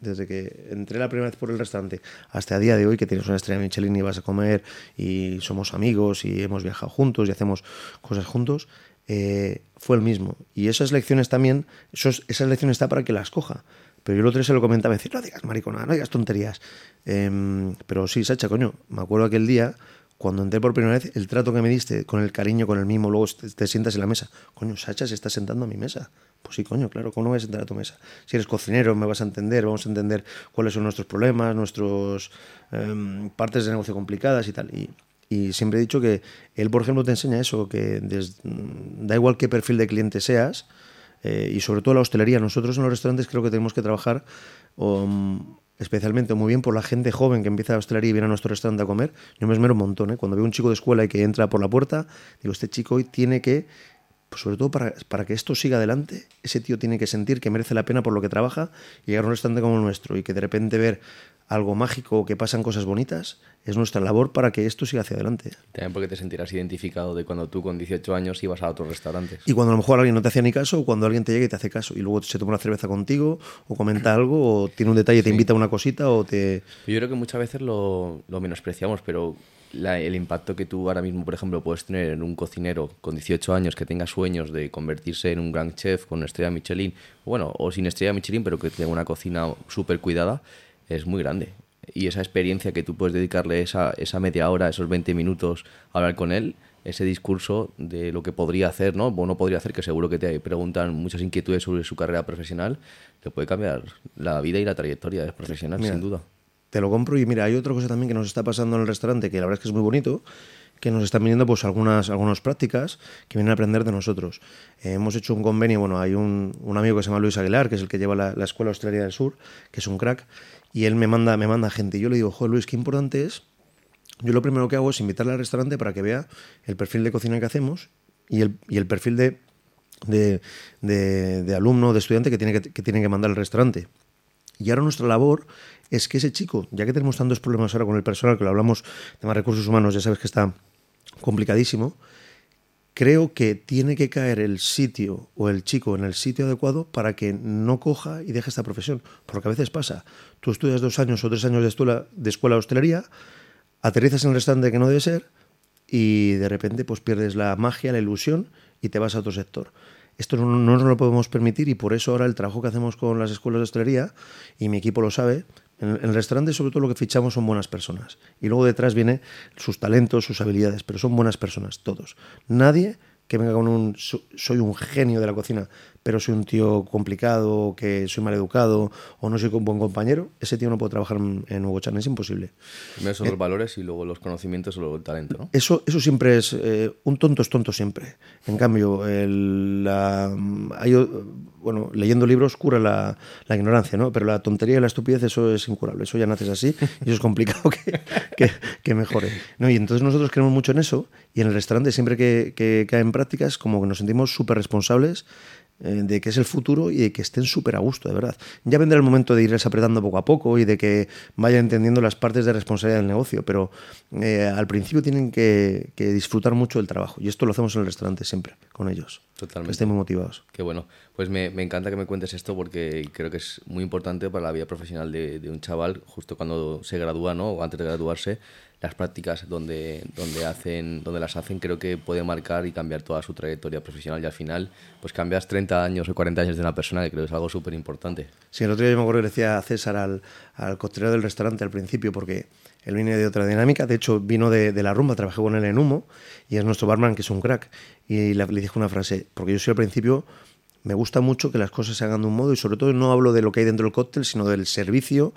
desde que entré la primera vez por el restaurante hasta a día de hoy, que tienes una estrella Michelin y vas a comer y somos amigos y hemos viajado juntos y hacemos cosas juntos, eh, fue el mismo. Y esas lecciones también, esas lecciones está para que las coja. Pero yo el otro se lo comentaba, decir, no digas maricona, no digas tonterías. Em, pero sí, Sacha, coño, me acuerdo aquel día, cuando entré por primera vez, el trato que me diste, con el cariño, con el mimo, luego te, sientas en la mesa. Coño, Sacha se está sentando a mi mesa. Pues sí, coño, claro, ¿cómo no voy a sentar a tu mesa? Si eres cocinero, me vas a entender, vamos a entender cuáles son nuestros problemas, nuestros em, partes de negocio complicadas y tal. Y, y siempre he dicho que él, por ejemplo, te enseña eso, que da igual qué perfil de cliente seas, eh, y sobre todo la hostelería. Nosotros en los restaurantes creo que tenemos que trabajar um, especialmente muy bien por la gente joven que empieza a hostelería y viene a nuestro restaurante a comer. Yo me esmero un montón. ¿eh? Cuando veo un chico de escuela y que entra por la puerta, digo, este chico hoy tiene que, pues sobre todo para, para que esto siga adelante, ese tío tiene que sentir que merece la pena por lo que trabaja y llegar a un restaurante como el nuestro y que de repente ver algo mágico o que pasan cosas bonitas es nuestra labor para que esto siga hacia adelante. también porque te sentirás identificado de cuando tú con 18 años ibas a otros restaurantes. Y cuando a lo mejor alguien no te hacía ni caso, o cuando alguien te llega y te hace caso, y luego se toma una cerveza contigo, o comenta algo, o tiene un detalle, te invita a una cosita, o te. Yo creo que muchas veces lo, lo menospreciamos, pero la- el impacto que tú ahora mismo, por ejemplo, puedes tener en un cocinero con 18 años que tenga sueños de convertirse en un gran chef con estrella Michelin, bueno, o sin estrella Michelin, pero que tenga una cocina súper cuidada, es muy grande. Y esa experiencia que tú puedes dedicarle esa, esa media hora, esos 20 minutos a hablar con él, ese discurso de lo que podría hacer, ¿no? O no podría hacer, que seguro que te preguntan muchas inquietudes sobre su carrera profesional, le puede cambiar la vida y la trayectoria es profesional, Mira, sin duda. Te lo compro y mira, hay otra cosa también que nos está pasando en el restaurante, que la verdad es que es muy bonito, que nos están viniendo pues algunas, algunas prácticas que vienen a aprender de nosotros. Eh, hemos hecho un convenio, bueno, hay un, un, amigo que se llama Luis Aguilar, que es el que lleva la, la Escuela Hostelería del Sur, que es un crack, y él me manda, me manda gente. Y yo le digo, joder Luis, qué importante es. Yo lo primero que hago es invitarle al restaurante para que vea el perfil de cocina que hacemos y el, y el perfil de, de, de, de, alumno, de estudiante que tiene que, que tiene que mandar al restaurante. Y ahora nuestra labor es que ese chico, ya que tenemos tantos problemas ahora con el personal, que lo hablamos más recursos humanos, ya sabes que está complicadísimo, creo que tiene que caer el sitio o el chico en el sitio adecuado para que no coja y deje esta profesión. Porque a veces pasa, tú estudias dos años o tres años de escuela de, escuela hostelería, aterrizas en el restaurante que no debe ser y de repente pues pierdes la magia, la ilusión y te vas a otro sector. Esto no, no nos lo podemos permitir y por eso ahora el trabajo que hacemos con las escuelas de hostelería, y mi equipo lo sabe, en el restaurante sobre todo lo que fichamos son buenas personas. Y luego detrás viene sus talentos, sus habilidades, pero son buenas personas, todos. Nadie que venga con un soy un genio de la cocina, pero soy un tío complicado, que soy mal educado o no soy un buen compañero, ese tío no puede trabajar en Hugo Chan, es imposible. Primero son eh, los valores y luego los conocimientos o luego el talento, ¿no? Eso, eso siempre es, eh, un tonto es tonto siempre. En cambio, el, la, hay, bueno, leyendo libros cura la, la, ignorancia, ¿no? Pero la tontería y la estupidez, eso es incurable, eso ya naces así y eso es complicado que, que, que mejore. ¿no? Y entonces nosotros creemos mucho en eso y en el restaurante siempre que, que caen prácticas como que nos sentimos súper responsables de que es el futuro y de que estén súper a gusto, de verdad. Ya vendrá el momento de irles apretando poco a poco y de que vayan entendiendo las partes de responsabilidad del negocio, pero eh, al principio tienen que, que, disfrutar mucho del trabajo y esto lo hacemos en el restaurante siempre, con ellos. Totalmente. Que estén muy motivados. Qué bueno. Pues me, me, encanta que me cuentes esto porque creo que es muy importante para la vida profesional de, de un chaval justo cuando se gradúa ¿no? o antes de graduarse las prácticas donde, donde, hacen, donde las hacen creo que puede marcar y cambiar toda su trayectoria profesional. Y al final pues cambias 30 años o 40 años de una persona que creo que es algo súper importante. Sí, el otro día yo me acuerdo que decía César al, al costelero del restaurante al principio porque él viene de otra dinámica, de hecho vino de, de, la rumba, trabajé con él en Humo y es nuestro barman que es un crack. Y le, le dije una frase, porque yo soy al principio me gusta mucho que las cosas se hagan de un modo y sobre todo no hablo de lo que hay dentro del cóctel, sino del servicio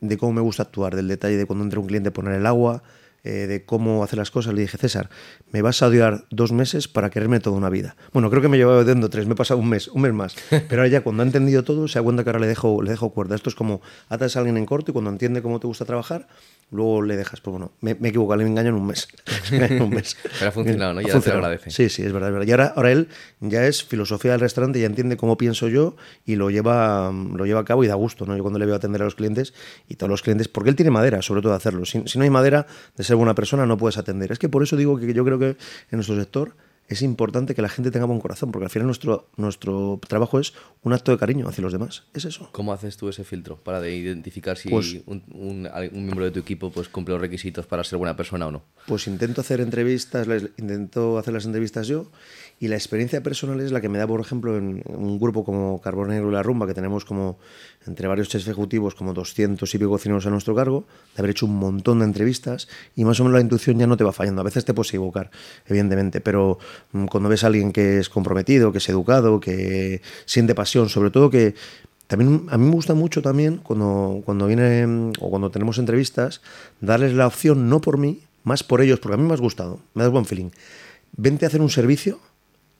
de cómo me gusta actuar, del detalle de cuando entra un cliente poner el agua, eh, de cómo hacer las cosas. Le dije, César, me vas a odiar dos meses para quererme toda una vida. Bueno, creo que me llevaba odiando tres, me he pasado un mes, un mes más. Pero ahora ya cuando ha entendido todo, se da cuenta que ahora le dejo, le dejo cuerda. Esto es como atas a alguien en corto y cuando entiende cómo te gusta trabajar, luego le dejas. Pues bueno, me, me he equivocado, le engaño en un mes. en un mes. Pero ha funcionado, ¿no? Ya te lo agradece. Sí, sí, es verdad, es verdad. Y ahora, ahora él ya es filosofía del restaurante, ya entiende cómo pienso yo y lo lleva, lo lleva a cabo y da gusto, ¿no? Yo cuando le veo atender a los clientes y todos los clientes, porque él tiene madera, sobre todo, de hacerlo. Si, si no hay madera de ser buena persona, no puedes atender. Es que por eso digo que yo creo que en nuestro sector es importante que la gente tenga buen corazón, porque al final nuestro, nuestro trabajo es un acto de cariño hacia los demás. Es eso. ¿Cómo haces tú ese filtro para de identificar si pues, un, un, un, miembro de tu equipo pues, cumple los requisitos para ser buena persona o no? Pues intento hacer entrevistas, intento hacer las entrevistas yo y la experiencia personal es la que me da, por ejemplo, en un grupo como Carbón Negro y La Rumba, que tenemos como entre varios chefs ejecutivos, como 200 y pico cocineros a nuestro cargo, de haber hecho un montón de entrevistas y más o menos la intuición ya no te va fallando. A veces te puedes equivocar, evidentemente, pero mm, cuando ves a alguien que es comprometido, que es educado, que siente pasión, sobre todo que también a mí me gusta mucho también cuando, cuando viene o cuando tenemos entrevistas, darles la opción no por mí, más por ellos, porque a mí me has gustado, me das buen feeling. Vente a hacer un servicio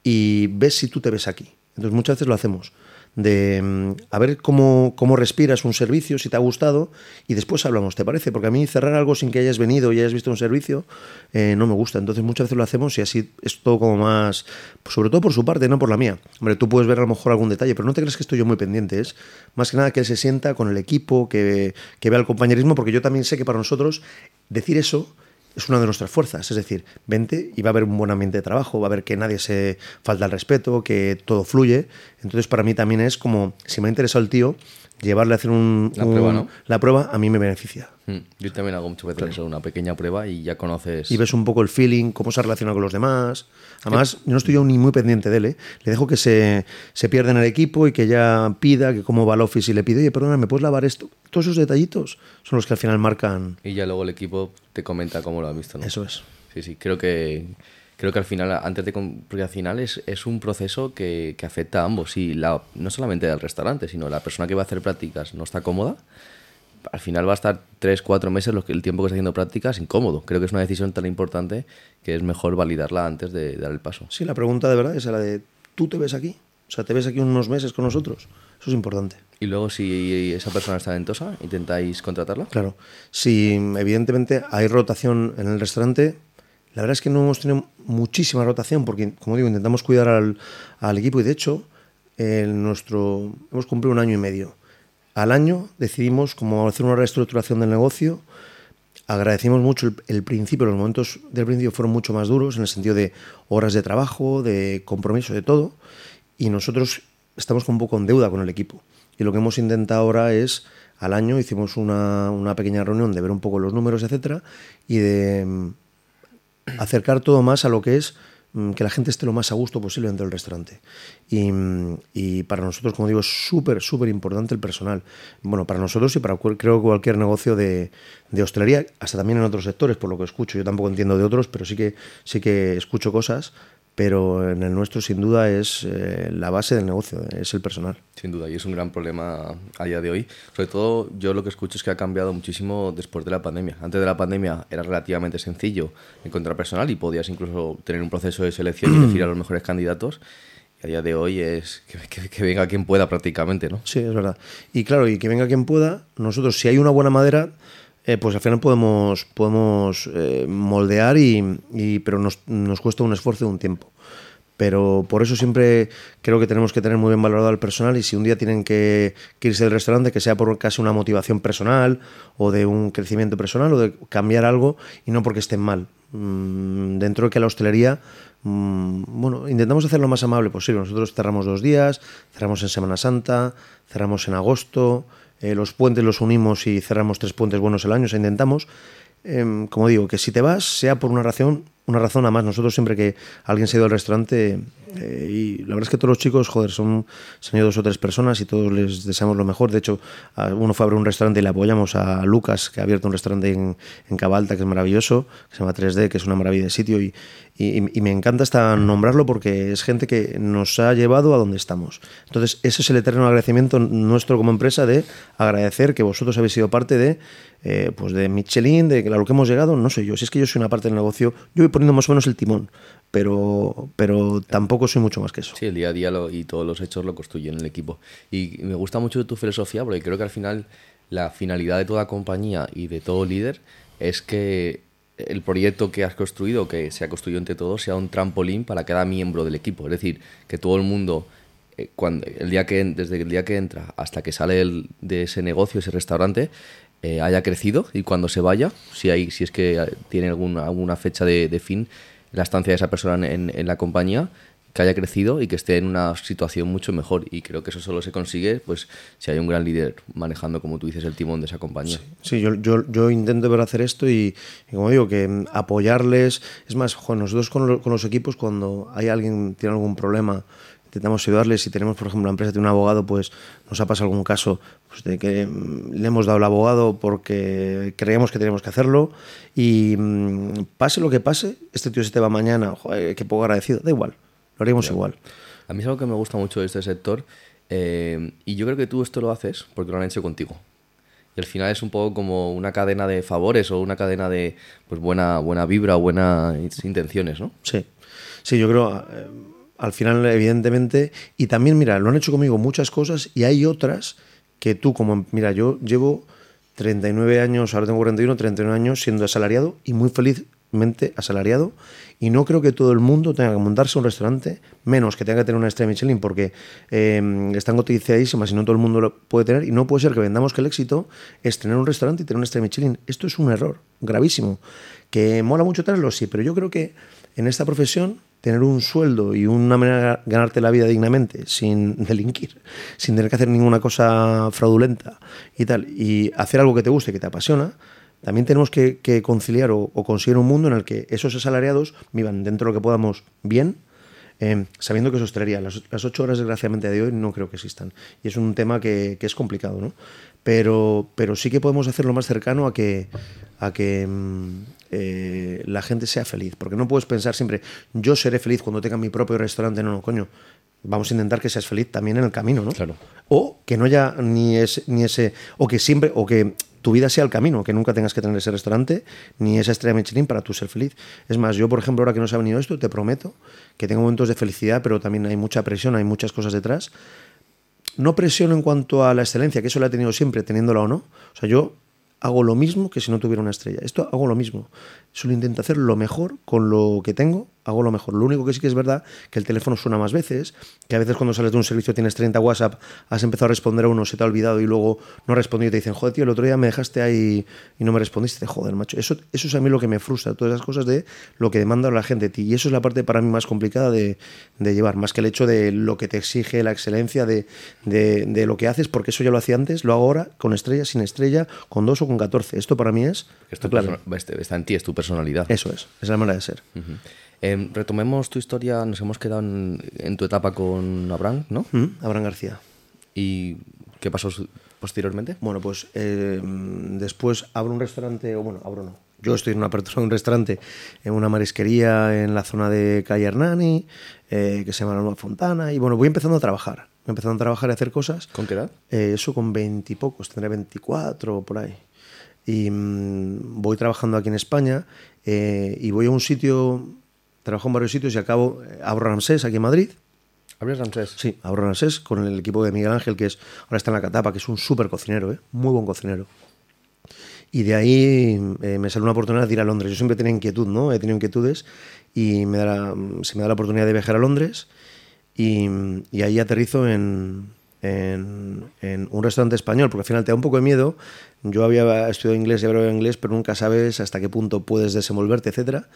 y ves si tú te ves aquí. Entonces muchas veces lo hacemos, de mm, a ver cómo, cómo respiras un servicio, si te ha gustado, y después hablamos, ¿te parece? Porque a mí cerrar algo sin que hayas venido y hayas visto un servicio eh, no me gusta. Entonces muchas veces lo hacemos y así es todo como más, sobre todo por su parte, no por la mía. Hombre, tú puedes ver a lo mejor algún detalle, pero no te crees que estoy yo muy pendiente. Es más que nada que él se sienta con el equipo, que, que vea el compañerismo, porque yo también sé que para nosotros decir eso es una de nuestras fuerzas. Es decir, vente y va a haber un buen ambiente de trabajo, va a haber que nadie se falta el respeto, que todo fluye. Entonces, para mí también es como, si me ha interesado el tío, llevarle a hacer un, la, un, prueba, ¿no? la prueba a mí me beneficia. Mm. Yo también hago muchas veces claro. una pequeña prueba y ya conoces. Y ves un poco el feeling, cómo se relaciona con los demás. Además, yo no estoy yo ni muy pendiente de él. ¿eh? Le dejo que se, se pierda en el equipo y que ya pida que cómo va al office y le pide, oye, perdona, ¿me puedes lavar esto? Todos esos detallitos son los que al final marcan. Y ya luego el equipo te comenta cómo lo ha visto. ¿no? Eso es. Sí, sí, creo que creo que al final, antes de porque al final es, es un proceso que, que, afecta a ambos. Y la, no solamente al restaurante, sino la persona que va a hacer prácticas no está cómoda, al final va a estar tres, cuatro meses lo que, el tiempo que está haciendo prácticas incómodo. Creo que es una decisión tan importante que es mejor validarla antes de dar el paso. Sí, la pregunta de verdad es la de, ¿tú te ves aquí? O sea, ¿te ves aquí unos meses con nosotros? Eso es importante. Y luego, si esa persona está talentosa, ¿intentáis contratarla? Claro. Si evidentemente hay rotación en el restaurante, la verdad es que no hemos tenido muchísima rotación porque, como digo, intentamos cuidar al, al equipo y de hecho, en nuestro, hemos cumplido un año y medio. Al año decidimos como hacer una reestructuración del negocio. Agradecimos mucho el, el, principio, los momentos del principio fueron mucho más duros en el sentido de horas de trabajo, de compromiso, de todo. Y nosotros estamos un poco en deuda con el equipo. Y lo que hemos intentado ahora es, al año hicimos una, una pequeña reunión de ver un poco los números, etcétera, y de acercar todo más a lo que es mm, que la gente esté lo más a gusto posible dentro del restaurante. Y, mm, y para nosotros, como digo, es súper, súper importante el personal. Bueno, para nosotros y para creo cualquier negocio de, de, hostelería, hasta también en otros sectores, por lo que escucho. Yo tampoco entiendo de otros, pero sí que, sí que escucho cosas pero en el nuestro sin duda es eh, la base del negocio, es el personal. Sin duda, y es un gran problema a día de hoy. Sobre todo yo lo que escucho es que ha cambiado muchísimo después de la pandemia. Antes de la pandemia era relativamente sencillo encontrar personal y podías incluso tener un proceso de selección y elegir a los mejores candidatos. Y a día de hoy es que, que, que, venga quien pueda prácticamente, ¿no? Sí, es verdad. Y claro, y que venga quien pueda, nosotros si hay una buena madera, eh, pues al final podemos, podemos eh, moldear, y, y, pero nos, nos, cuesta un esfuerzo de un tiempo. Pero por eso siempre creo que tenemos que tener muy bien valorado al personal y si un día tienen que, que irse del restaurante, que sea por casi una motivación personal o de un crecimiento personal o de cambiar algo y no porque estén mal. Mm, dentro de que la hostelería, mm, bueno, intentamos hacer lo más amable posible. Nosotros cerramos dos días, cerramos en Semana Santa, cerramos en agosto, eh, los puentes los unimos y cerramos tres puentes buenos al año, o sea, intentamos, eh, como digo, que si te vas sea por una razón, una razón a más. Nosotros siempre que alguien se ha ido al restaurante eh, y la verdad es que todos los chicos, joder, son, dos o tres personas y todos les deseamos lo mejor. De hecho, uno fue a abrir un restaurante y le apoyamos a Lucas, que ha abierto un restaurante en, Cabalta, que es maravilloso, que se llama 3D, que es una maravilla de sitio y, y, y, me encanta hasta nombrarlo porque es gente que nos ha llevado a donde estamos. Entonces, ese es el eterno agradecimiento nuestro como empresa de agradecer que vosotros habéis sido parte de, eh, pues de Michelin, de lo que hemos llegado, no sé yo, si es que yo soy una parte del negocio, yo voy poniendo más o menos el timón, pero, pero tampoco soy mucho más que eso. Sí, el día a día lo, y todos los hechos lo construyen el equipo. Y me gusta mucho tu filosofía porque creo que al final la finalidad de toda compañía y de todo líder es que el proyecto que has construido, que se ha construido entre todos, sea un trampolín para cada miembro del equipo. Es decir, que todo el mundo, eh, cuando, el día que, desde el día que entra hasta que sale el, de ese negocio, ese restaurante, eh, haya crecido y cuando se vaya, si, hay, si es que tiene alguna, alguna fecha de, de fin la estancia de esa persona en, en, la compañía, que haya crecido y que esté en una situación mucho mejor. Y creo que eso solo se consigue pues si hay un gran líder manejando, como tú dices, el timón de esa compañía. Sí, sí yo, yo, yo, intento ver hacer esto y, y, como digo, que apoyarles. Es más, nosotros con, lo, con los equipos, cuando hay alguien tiene algún problema, intentamos ayudarles. Si tenemos, por ejemplo, la empresa tiene un abogado, pues nos ha pasado algún caso pues, de que le hemos dado el abogado porque creíamos que teníamos que hacerlo y mmm, pase lo que pase, este tío se te va mañana, joder, qué poco agradecido, da igual, lo haríamos claro. igual. A mí es algo que me gusta mucho de este sector eh, y yo creo que tú esto lo haces porque lo han hecho contigo. Y al final es un poco como una cadena de favores o una cadena de pues buena, buena vibra o buenas intenciones, ¿no? Sí, sí, yo creo... Eh, al final, evidentemente, y también, mira, lo han hecho conmigo muchas cosas y hay otras que tú, como, mira, yo llevo 39 años, ahora tengo 41, 39 años siendo asalariado y muy felizmente asalariado y no creo que todo el mundo tenga que montarse un restaurante, menos que tenga que tener una estrella Michelin, porque eh, están cotizadísimas y no todo el mundo lo puede tener. Y no puede ser que vendamos que el éxito es tener un restaurante y tener una estrella Michelin. Esto es un error gravísimo. Que mola mucho tenerlo, sí, pero yo creo que en esta profesión tener un sueldo y una manera de ganarte la vida dignamente sin delinquir, sin tener que hacer ninguna cosa fraudulenta y tal, y hacer algo que te guste, que te apasiona, también tenemos que, que conciliar o, o, conseguir un mundo en el que esos asalariados vivan dentro de lo que podamos bien, eh, sabiendo que es hostelería. Las, las, ocho horas, desgraciadamente, de hoy no creo que existan. Y es un tema que, que es complicado, ¿no? Pero, pero sí que podemos hacerlo más cercano a que, a que eh, la gente sea feliz. Porque no puedes pensar siempre, yo seré feliz cuando tenga mi propio restaurante. No, no, coño. Vamos a intentar que seas feliz también en el camino, ¿no? Claro. O que no haya ni ese, ni ese. O que siempre. O que tu vida sea el camino, que nunca tengas que tener ese restaurante ni esa estrella Michelin para tú ser feliz. Es más, yo, por ejemplo, ahora que nos ha venido esto, te prometo que tengo momentos de felicidad, pero también hay mucha presión, hay muchas cosas detrás. No presión en cuanto a la excelencia, que eso la he tenido siempre, teniéndola o no. O sea, yo hago lo mismo que si no tuviera una estrella. Esto hago lo mismo. Solo intento hacer lo mejor con lo que tengo hago lo mejor. Lo único que sí que es verdad que el teléfono suena más veces, que a veces cuando sales de un servicio tienes 30 WhatsApp, has empezado a responder a uno, se te ha olvidado y luego no has respondido y te dicen, joder, tío, el otro día me dejaste ahí y no me respondiste. Joder, macho. Eso, eso es a mí lo que me frustra, todas esas cosas de lo que demanda la gente de ti. Y eso es la parte para mí más complicada de, de llevar, más que el hecho de lo que te exige la excelencia de, de, de, lo que haces, porque eso ya lo hacía antes, lo hago ahora con estrella, sin estrella, con dos o con 14. Esto para mí es... Esto claro. está en ti, es tu personalidad. Eso es, es la manera de ser. Uh -huh. Eh, retomemos tu historia, nos hemos quedado en, en tu etapa con Abraham, ¿no? Mm, Abraham García. ¿Y qué pasó posteriormente? Bueno, pues eh, después abro un restaurante, o bueno, abro no. Yo estoy en una apertura de un restaurante, en una marisquería en la zona de Calle Hernani, eh, que se llama La Nueva Fontana, y bueno, voy empezando a trabajar. Voy empezando a trabajar y a hacer cosas. ¿Con qué edad? Eh, eso con veintipocos, tendré 24 o por ahí. Y mmm, voy trabajando aquí en España eh, y voy a un sitio trabajo en varios sitios y acabo, abro Ramsés aquí en Madrid. ¿Abres Ramsés? Sí, abro Ramsés con el equipo de Miguel Ángel, que es ahora está en la Catapa, que es un súper cocinero, ¿eh? muy buen cocinero. Y de ahí eh, me sale una oportunidad de ir a Londres. Yo siempre tenía inquietud, ¿no? He tenido inquietudes y me da la, se me da la oportunidad de viajar a Londres y, y ahí aterrizo en, en, en, un restaurante español, porque al final te da un poco de miedo. Yo había estudiado inglés y hablaba inglés, pero nunca sabes hasta qué punto puedes desenvolverte, etcétera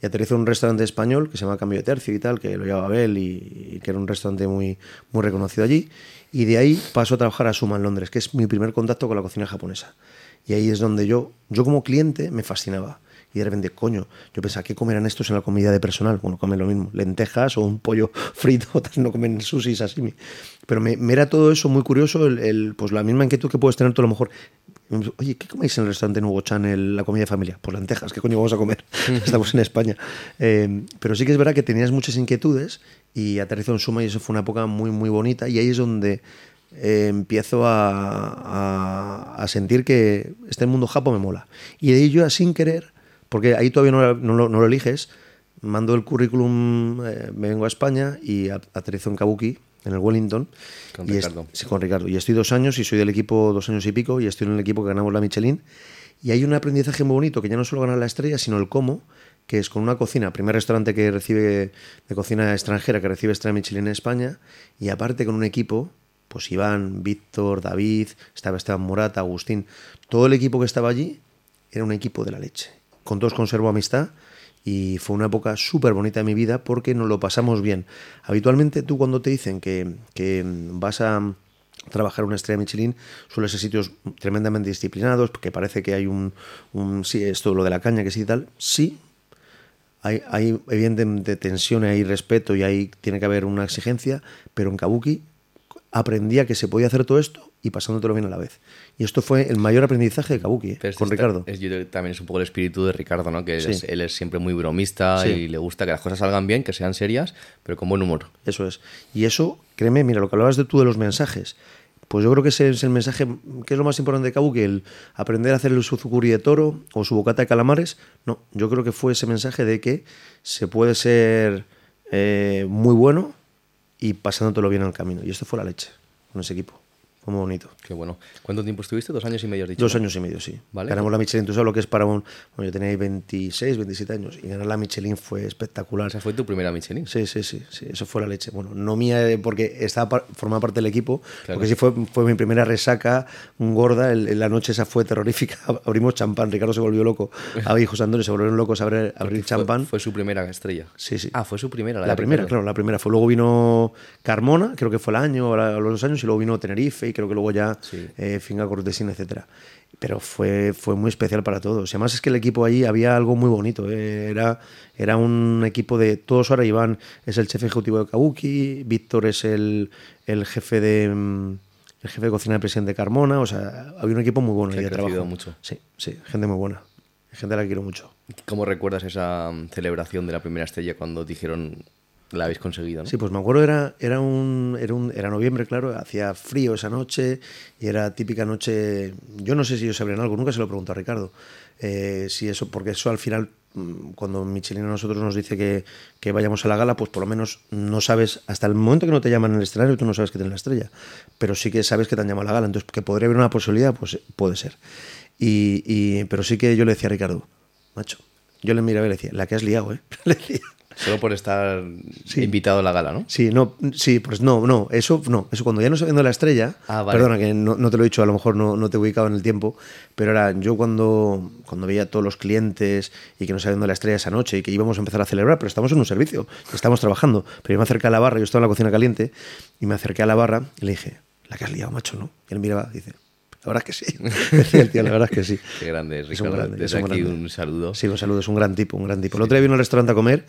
y aterrizo en un restaurante español que se llama Cambio de Tercio y tal, que lo llevaba Abel y, que era un restaurante muy, muy reconocido allí. Y de ahí paso a trabajar a Suma en Londres, que es mi primer contacto con la cocina japonesa. Y ahí es donde yo, yo como cliente me fascinaba. Y de repente, coño, yo pensaba, ¿qué comerán estos en la comida de personal? Bueno, comen lo mismo, lentejas o un pollo frito, no comen sushi, sashimi. Pero me, me, era todo eso muy curioso, el, el, pues la misma inquietud que puedes tener tú a lo mejor. Oye, ¿qué coméis en el restaurante Nuevo Chan, la comida de familia? Pues lentejas, ¿qué coño vamos a comer? Estamos en España. Eh, pero sí que es verdad que tenías muchas inquietudes y aterrizó en Suma y eso fue una época muy, muy bonita. Y ahí es donde eh, empiezo a, a, a, sentir que este mundo japo me mola. Y de ahí yo, sin querer, porque ahí todavía no, no, lo, no lo, eliges, mando el currículum, eh, me vengo a España y aterrizo en Kabuki, en el Wellington. Con y Ricardo. Es, sí, con Ricardo. Y estoy dos años y soy del equipo dos años y pico y estoy en el equipo que ganamos la Michelin. Y hay un aprendizaje muy bonito que ya no solo ganar la estrella, sino el cómo, que es con una cocina, primer restaurante que recibe de cocina extranjera que recibe estrella Michelin en España, y aparte con un equipo, pues Iván, Víctor, David, estaba Esteban Morata, Agustín, todo el equipo que estaba allí era un equipo de la leche. Con todos conservo amistad y fue una época súper bonita de mi vida porque nos lo pasamos bien. Habitualmente tú cuando te dicen que, que vas a trabajar una estrella Michelin suele ser sitios tremendamente disciplinados, porque parece que hay un, un sí, esto lo de la caña que sí y tal, sí, hay, hay evidentemente tensión, hay respeto y ahí tiene que haber una exigencia, pero en Kabuki aprendía que se podía hacer todo esto y pasándotelo bien a la vez. Y esto fue el mayor aprendizaje de Kabuki, ¿eh? con Ricardo. Es, también es un poco el espíritu de Ricardo, ¿no? Que sí. es, él es siempre muy bromista sí. y le gusta que las cosas salgan bien, que sean serias, pero con buen humor. Eso es. Y eso, créeme, mira, lo que hablabas de tú de los mensajes, pues yo creo que ese es el mensaje, que es lo más importante de Kabuki, el aprender a hacer el suzukuri de toro o su bocata de calamares. No, yo creo que fue ese mensaje de que se puede ser eh, muy bueno y pasándotelo bien en el camino. Y esto fue la leche con ese equipo. Fue muy bonito. Qué bueno. ¿Cuánto tiempo estuviste? ¿Dos años y medio has dicho? Dos años y medio, sí. ¿Vale? Ganamos la Michelin. Tú sabes lo que es para un... Bueno, yo tenía ahí 26, 27 años y ganar la Michelin fue espectacular. O sea, fue tu primera Michelin. Sí, sí, sí. sí eso fue la leche. Bueno, no mía eh, porque estaba formaba parte del equipo. Claro. Porque sí fue, fue mi primera resaca gorda. El, la noche esa fue terrorífica. Abrimos champán. Ricardo se volvió loco. Abel y José Antonio se volvieron locos a abrir, abrir champán. Fue, fue, su primera estrella. Sí, sí. Ah, fue su primera. La, la primera, claro, la primera. Fue luego vino Carmona, creo que fue el año, los dos años, y luego vino Tenerife y creo que luego ya sí. eh, Finca Cortesín, etcétera. Pero fue, fue muy especial para todos. Y además es que el equipo allí había algo muy bonito. Eh. Era, era un equipo de todos. Ahora Iván es el jefe ejecutivo de Kabuki, Víctor es el, el jefe de mm, el jefe de cocina del presidente Carmona. O sea, había un equipo muy bueno Se ahí de trabajo. mucho. Sí, sí, gente muy buena. Gente a la que quiero mucho. ¿Cómo recuerdas esa celebración de la primera estrella cuando dijeron la habéis conseguido. Sí, pues me acuerdo, era, era, un, era, un, era noviembre, claro, hacía frío esa noche y era típica noche. Yo no sé si ellos sabrían algo, nunca se lo pregunto a Ricardo. Eh, si eso, porque eso al final, mm, cuando Michelin a nosotros nos dice que, que, vayamos a la gala, pues por lo menos no sabes, hasta el momento que no te llaman en el escenario, tú no sabes que tienes la estrella, pero sí que sabes que te han llamado a la gala. Entonces, que podría haber una posibilidad, pues puede ser. Y, y, pero sí que yo le decía a Ricardo, macho, yo le miraba y le decía, la que has liado, ¿eh? le decía. Solo por estar sí. invitado a la gala, ¿no? Sí, no, sí, pues no, no, eso no, eso cuando ya no sabiendo la estrella, ah, vale. perdona que no, no, te lo he dicho, a lo mejor no, no, te he ubicado en el tiempo, pero era yo cuando, cuando veía a todos los clientes y que no sabiendo la estrella esa noche y que íbamos a empezar a celebrar, pero estamos en un servicio, estamos trabajando, pero yo me acerqué a la barra, yo estaba en la cocina caliente y me acerqué a la barra y le dije, la que has liado, macho, ¿no? Y él miraba y dice, la verdad es que sí. Decía el tío, la verdad es que sí. Qué grande, Ricardo. Grande, Desde aquí grande. un saludo. Sí, un saludo, es un gran tipo, un gran tipo. El otro día vino al restaurante a comer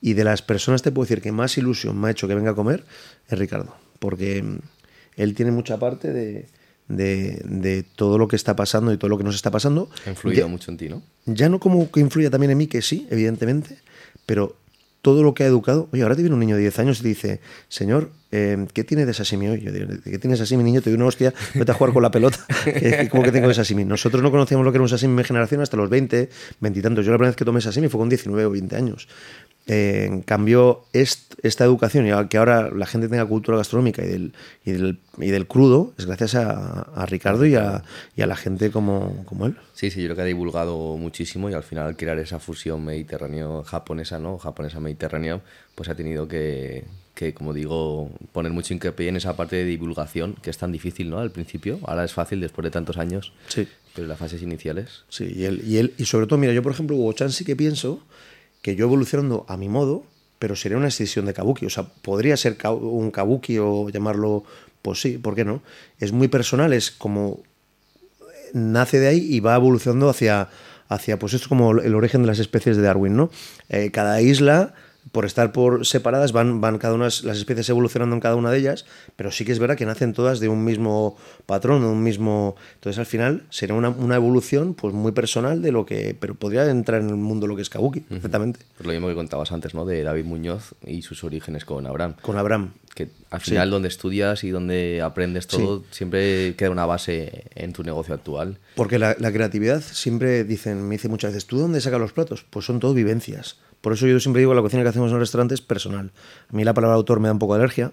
y de las personas te puedo decir que más ilusión me ha hecho que venga a comer es Ricardo, porque él tiene mucha parte de, de, de, todo lo que está pasando y todo lo que nos está pasando. Ha influido ya, mucho en ti, ¿no? Ya no como que influya también en mí, que sí, evidentemente, pero todo lo que ha educado. Oye, ahora te viene un niño de 10 años y te dice, señor, eh, ¿qué tiene de sashimi hoy? Yo digo, ¿qué tienes de sashimi, niño? Te doy una hostia, vete a jugar con la pelota. ¿Cómo que tengo de sashimi? Nosotros no conocíamos lo que era un sashimi en mi generación hasta los 20, 20 y tantos. Yo la primera vez que tomé sashimi fue con 19 o 20 años. Eh, en cambio, est, esta educación y que ahora la gente tenga cultura gastronómica y del, y del, y del crudo es gracias a, a Ricardo y a, y a, la gente como, como, él. Sí, sí, yo creo que ha divulgado muchísimo y al final crear esa fusión mediterráneo-japonesa, ¿no? Japonesa-mediterránea, pues ha tenido que, que, como digo, poner mucho hincapié en esa parte de divulgación que es tan difícil, ¿no? Al principio, ahora es fácil después de tantos años. Sí. Pero en las fases iniciales. Sí, y él, y él, y sobre todo, mira, yo por ejemplo, Hugo Chan sí que pienso que yo evolucionando a mi modo, pero sería una decisión de kabuki. O sea, podría ser un kabuki o llamarlo, pues sí, ¿por qué no? Es muy personal, es como nace de ahí y va evolucionando hacia, hacia pues esto es como el origen de las especies de Darwin, ¿no? Eh, cada isla por estar por separadas van, van cada una las especies evolucionando en cada una de ellas, pero sí que es verdad que nacen todas de un mismo patrón, de un mismo. Entonces al final será una, una, evolución pues muy personal de lo que. Pero podría entrar en el mundo lo que es Kabuki, perfectamente. Pues lo mismo que contabas antes, ¿no? De David Muñoz y sus orígenes con Abraham. Con Abraham. Que al final sí. donde estudias y donde aprendes todo, sí. siempre queda una base en tu negocio actual. Porque la, la creatividad siempre dicen, me dice muchas veces, ¿tú dónde sacas los platos? Pues son todo vivencias. Por eso yo siempre digo la cocina que hacemos en el restaurante es personal. A mí la palabra autor me da un poco de alergia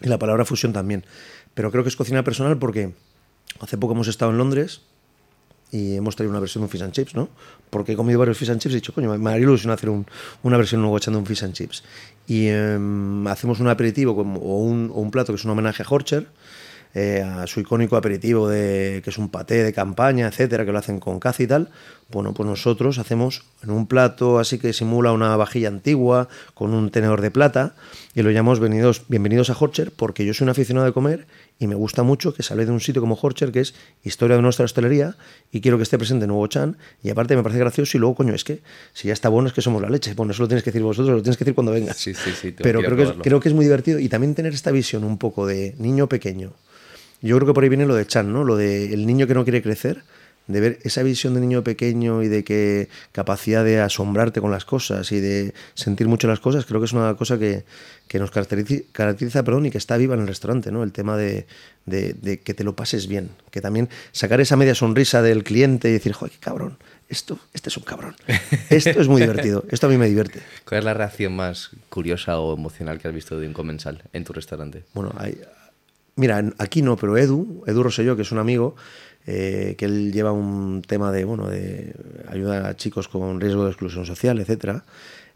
y la palabra fusión también. Pero creo que es cocina personal porque hace poco hemos estado en Londres y hemos traído una versión de un fish and chips, ¿no? Porque he comido varios fish and chips y he dicho, coño, me haría ilusión hacer un, una versión nueva echando un fish and chips. Y eh, hacemos un aperitivo como, o, un, o un plato que es un homenaje a Horcher, eh, a su icónico aperitivo de que es un paté de campaña, etcétera, que lo hacen con caza y tal. Bueno, pues nosotros hacemos en un plato así que simula una vajilla antigua con un tenedor de plata y lo llamamos bienvenidos, bienvenidos a Horcher porque yo soy un aficionado de comer y me gusta mucho que sale de un sitio como Horcher que es historia de nuestra hostelería y quiero que esté presente Nuevo Chan y aparte me parece gracioso y luego coño es que si ya está bueno es que somos la leche bueno eso lo tienes que decir vosotros lo tienes que decir cuando vengas sí, sí, sí, pero creo que, es, creo que es muy divertido y también tener esta visión un poco de niño pequeño yo creo que por ahí viene lo de Chan, ¿no? Lo de el niño que no quiere crecer, de ver esa visión de niño pequeño y de que capacidad de asombrarte con las cosas y de sentir mucho las cosas, creo que es una cosa que, que nos caracteriza, caracteriza perdón, y que está viva en el restaurante, ¿no? El tema de, de, de, que te lo pases bien, que también sacar esa media sonrisa del cliente y decir, joder, qué cabrón, esto, este es un cabrón. Esto es muy divertido, esto a mí me divierte. ¿Cuál es la reacción más curiosa o emocional que has visto de un comensal en tu restaurante? Bueno, hay, Mira, aquí no, pero Edu, Edu Rosselló, que es un amigo, eh, que él lleva un tema de, bueno, de ayudar a chicos con riesgo de exclusión social, etcétera.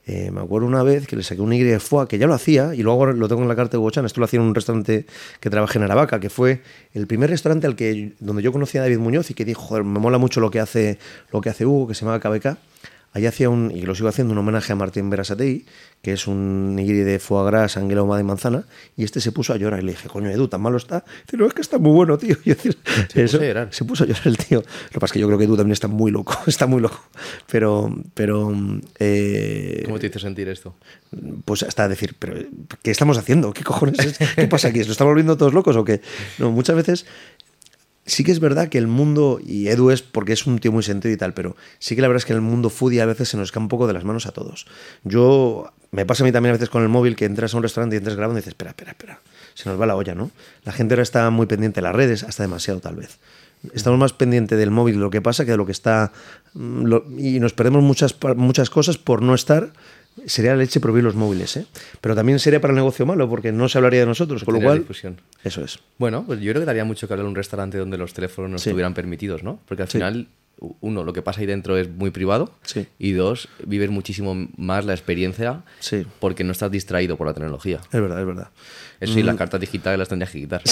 Eh, me acuerdo una vez que le saqué un Y de foie, que ya lo hacía, y luego lo tengo en la carta de Bochan, esto lo hacía en un restaurante que trabajé en Aravaca, que fue el primer restaurante al que, donde yo conocí a David Muñoz y que dijo, joder, me mola mucho lo que hace, lo que hace Hugo, que se llama KBK. Allí hacía un, y lo sigo haciendo, un homenaje a Martín Berasatei, que es un nigiri de foie gras, anguila ahumada y manzana, y este se puso a llorar. Y le dije, coño, Edu, tan malo está. Dice, no, es que está muy bueno, tío. Y decir, se, eso, puso a llorar. se puso a llorar el tío. Lo que pasa es que yo creo que Edu también está muy loco, está muy loco. Pero, pero... Eh, ¿Cómo te hizo sentir esto? Pues hasta decir, pero ¿qué estamos haciendo? ¿Qué cojones es? ¿Qué pasa aquí? ¿Nos estamos volviendo todos locos o qué? No, muchas veces sí que es verdad que el mundo, y Edu es porque es un tío muy sentido y tal, pero sí que la verdad es que el mundo foodie a veces se nos cae un poco de las manos a todos. Yo me pasa a mí también a veces con el móvil que entras a un restaurante y entras grabando y dices, espera, espera, espera, se nos va la olla, ¿no? La gente ahora está muy pendiente de las redes, hasta demasiado tal vez. Estamos más pendientes del móvil lo que pasa que de lo que está... mm, y nos perdemos muchas, muchas cosas por no estar... Sería la leche prohibir los móviles, ¿eh? Pero también sería para el negocio malo, porque no se hablaría de nosotros, con lo cual... difusión. Eso es. Bueno, pues yo creo que daría mucho que hablar de un restaurante donde los teléfonos no Sí. estuvieran permitidos, ¿no? Porque al Sí. final, uno, lo que pasa ahí dentro es muy privado. Sí. Y dos, vives muchísimo más la experiencia Sí. porque no estás distraído por la tecnología. Es verdad, es verdad. Eso sí, las cartas digitales las tendrías que quitar.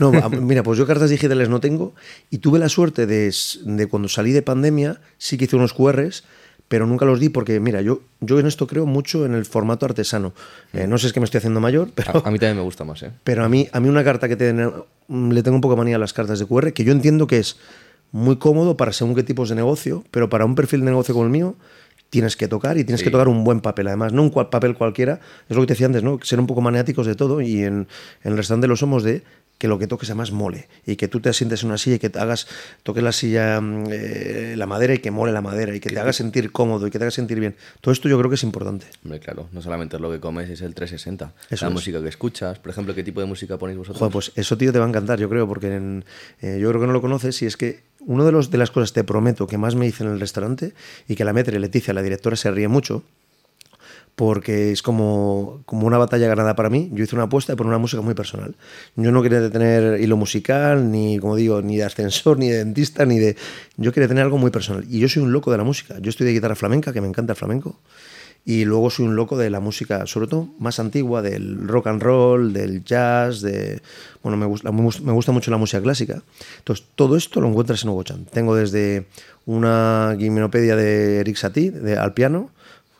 No, mira, pues yo cartas digitales no tengo y tuve la suerte de, de cuando salí de pandemia, sí que hice unos QRs, pero nunca los di porque, mira, yo, yo en esto creo mucho en el formato artesano. Eh, no sé si es que me estoy haciendo mayor, pero... A, a mí también me gusta más, ¿eh? Pero a mí, a mí una carta que tiene, mm, le tengo un poco manía a las cartas de QR, que yo entiendo que es muy cómodo para según qué tipos de negocio, pero para un perfil de negocio como el mío tienes que tocar y tienes que tocar un buen papel. Además, no un cual- papel cualquiera, es lo que te decía antes, ¿no? Ser un poco maniáticos de todo y en, en el restaurante lo somos de que lo que toques además mole y que tú te sientes en una silla y que te hagas, toques la silla, mm, eh, la madera y que mole la madera y que te haga sentir cómodo y que te haga sentir bien. Todo esto yo creo que es importante. Hombre, claro, no solamente es lo que comes, es el 360. Eso la es. música que escuchas, por ejemplo, ¿qué tipo de música ponéis vosotros? Joder, pues eso, tío, te va a encantar, yo creo, porque en- eh, yo creo que no lo conoces y es que una de, los, de las cosas, te prometo, que más me hice en el restaurante y que la metre Leticia, la directora, se ríe mucho, porque es como, como una batalla ganada para mí. Yo hice una apuesta por una música muy personal. Yo no quería tener hilo musical, ni, como digo, ni de ascensor, ni de dentista, ni de... Yo quería tener algo muy personal. Y yo soy un loco de la música. Yo estoy de guitarra flamenca, que me encanta el flamenco. Y luego soy un loco de la música, sobre todo más antigua, del rock and roll, del jazz, de... Bueno, me gusta, me gusta- mucho la música clásica. Entonces, todo esto lo encuentras en Hugo Chan. Tengo desde una gimenopedia de Eric Satie, de, al piano,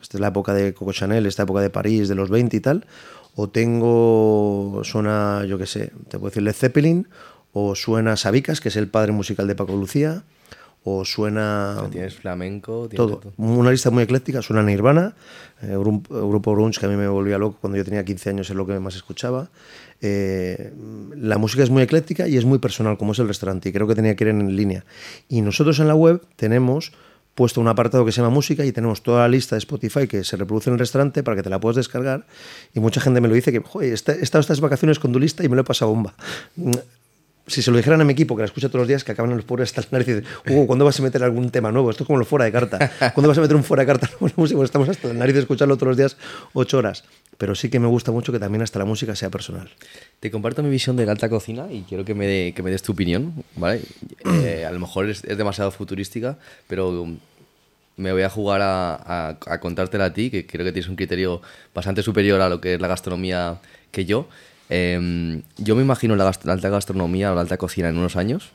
esta es la época de Coco Chanel, esta época de París, de los 20 y tal, o tengo, suena, yo qué sé, te puedo decir Led Zeppelin, o suena Sabicas, que es el padre musical de Paco Lucía, o suena Tienes flamenco, tienes todo. Una lista muy ecléctica, suena Nirvana, eh, grupo, grupo grunge que a mí me volvía loco cuando yo tenía 15 años, es lo que más escuchaba. Eh, la música es muy ecléctica y es muy personal, como es el restaurante, y creo que tenía que ir en línea. Y nosotros en la web tenemos puesto un apartado que se llama música y tenemos toda la lista de Spotify que se reproduce en el restaurante para que te la puedas descargar. Y mucha gente me lo dice que, joder, he estado estas vacaciones con tu lista y me lo he pasado bomba. Si se lo dijeran a mi equipo, que la escucha todos los días, que acaban los pobres hasta las narices, Hugo, ¿cuándo vas a meter algún tema nuevo? Esto es como lo fuera de carta. ¿Cuándo vas a meter un fuera de carta nuevo en la música? Pues estamos hasta las narices de escucharlo todos los días, ocho horas. Pero sí que me gusta mucho que también hasta la música sea personal. Te comparto mi visión de la alta cocina y quiero que me, de- que me des tu opinión, ¿vale? Eh, a lo mejor es, es demasiado futurística, pero me voy a jugar a, a- a contártela a ti, que creo que tienes un criterio bastante superior a lo que es la gastronomía que yo. Em, yo me imagino la, gast- la alta gastronomía o la alta cocina en unos años.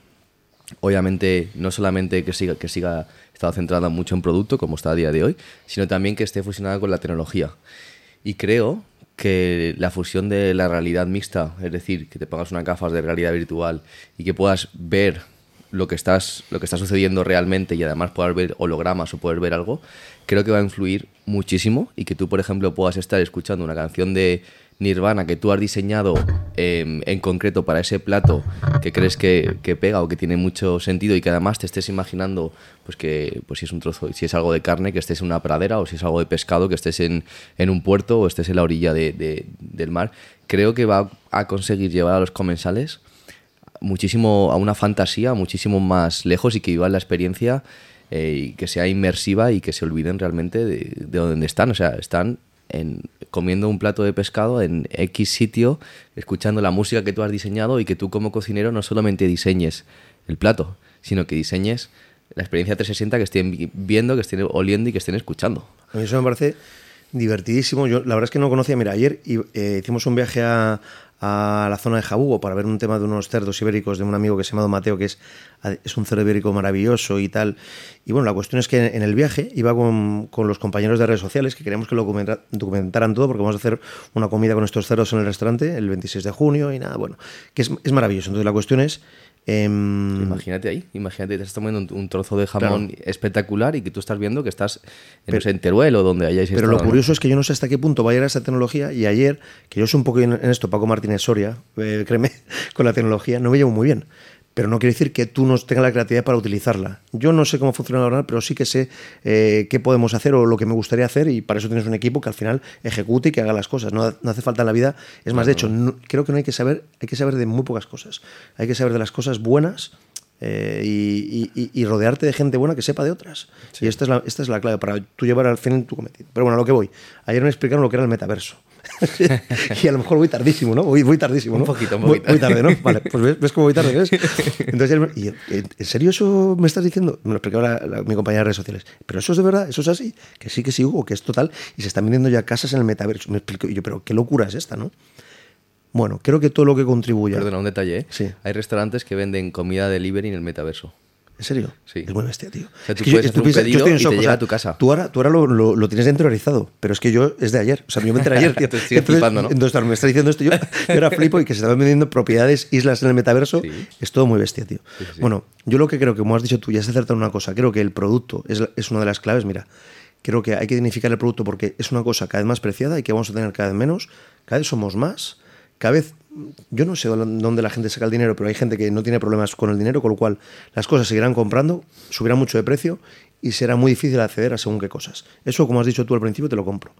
Obviamente, no solamente que siga, que siga estado centrada mucho en producto, como está a día de hoy, sino también que esté fusionada con la tecnología. Y creo que la fusión de la realidad mixta, es decir, que te pongas unas gafas de realidad virtual y que puedas ver lo que estás lo que está sucediendo realmente y además puedas ver hologramas o poder ver algo, creo que va a influir muchísimo y que tú, por ejemplo, puedas estar escuchando una canción de Nirvana que tú has diseñado eh, en concreto para ese plato que crees que, pega o que tiene mucho sentido y que además te estés imaginando pues que pues si es un trozo, si es algo de carne, que estés en una pradera o si es algo de pescado, que estés en, en un puerto o estés en la orilla de- del mar, creo que va a conseguir llevar a los comensales muchísimo a una fantasía muchísimo más lejos y que vivan la experiencia eh, y que sea inmersiva y que se olviden realmente de, de dónde están. O sea, están en, comiendo un plato de pescado en X sitio, escuchando la música que tú has diseñado y que tú como cocinero no solamente diseñes el plato, sino que diseñes la experiencia 360 que estén vi- viendo, que estén oliendo y que estén escuchando. A mí eso me parece divertidísimo. Yo la verdad es que no conocía, mira, ayer eh, hicimos un viaje a, a la zona de Jabugo para ver un tema de unos cerdos ibéricos de un amigo que se llama Mateo, que es, es un cerdo ibérico maravilloso y tal. Y bueno, la cuestión es que en el viaje iba con, con los compañeros de redes sociales que queríamos que lo documenta- documentaran todo porque vamos a hacer una comida con estos cerdos en el restaurante el 26 de junio y nada, bueno, que es, es maravilloso. Entonces la cuestión es... em, Imagínate ahí, imagínate, te estás tomando un, trozo de jamón espectacular y que tú estás viendo que estás en, no sé, en Teruel o donde hayáis Pero estado, lo ¿no? curioso es que yo no sé hasta qué punto va a llegar esa tecnología y ayer, que yo soy un poco en en esto, Paco Martínez Soria, eh, créeme, con la tecnología, no me llevo muy bien. Pero no quiere decir que tú no tengas la creatividad para utilizarla. Yo no sé cómo funciona la ordenador, pero sí que sé eh, qué podemos hacer o lo que me gustaría hacer y para eso tienes un equipo que al final ejecute y que haga las cosas. No, no hace falta en la vida. Es más, de hecho, creo que no hay que saber, hay que saber de muy pocas cosas. Hay que saber de las cosas buenas eh, y, rodearte de gente buena que sepa de otras. Y esta es, la, esta es la clave para tú llevar al fin tu cometido. Pero bueno, a lo que voy. Ayer me explicaron lo que era el metaverso. y a lo mejor voy tardísimo, ¿no? Voy, tardísimo, ¿no? Un poquito, un poquito. Voy, tarde, ¿no? Vale, pues ves, cómo voy tarde, ¿ves? Entonces, y, ¿en serio eso me estás diciendo? Me lo explicaba mi compañera de redes sociales. ¿Pero eso es de verdad? ¿Eso es así? Que sí, que sí, Hugo, que es total. Y se están vendiendo ya casas en el metaverso. Me explico. Y yo, pero qué locura es esta, ¿no? Bueno, creo que todo lo que contribuye. Perdona, un detalle. ¿eh? Sí. Hay restaurantes que venden comida delivery en el metaverso. ¿En serio? Sí. Es muy bestia, tío. O sea, tú puedes hacer un pedido y te llega a tu casa. Tú ahora, tú ahora lo, lo, tienes interiorizado, pero es que yo es de ayer. O sea, yo me enteré ayer, tío. te estoy flipando, ¿no? Entonces, me está diciendo esto, yo, yo era flipo y que se estaban vendiendo propiedades, islas en el metaverso. Es todo muy bestia, tío. bueno, yo lo que creo que, como has dicho tú, ya se acertado en una cosa. Creo que el producto es, es una de las claves. Mira, creo que hay que dignificar el producto porque es una cosa cada vez más preciada y que vamos a tener cada vez menos. Cada vez somos más. Cada vez yo no sé dónde la gente saca el dinero, pero hay gente que no tiene problemas con el dinero, con lo cual las cosas seguirán comprando, subirán mucho de precio y será muy difícil acceder a según qué cosas. Eso, como has dicho tú al principio, te lo compro.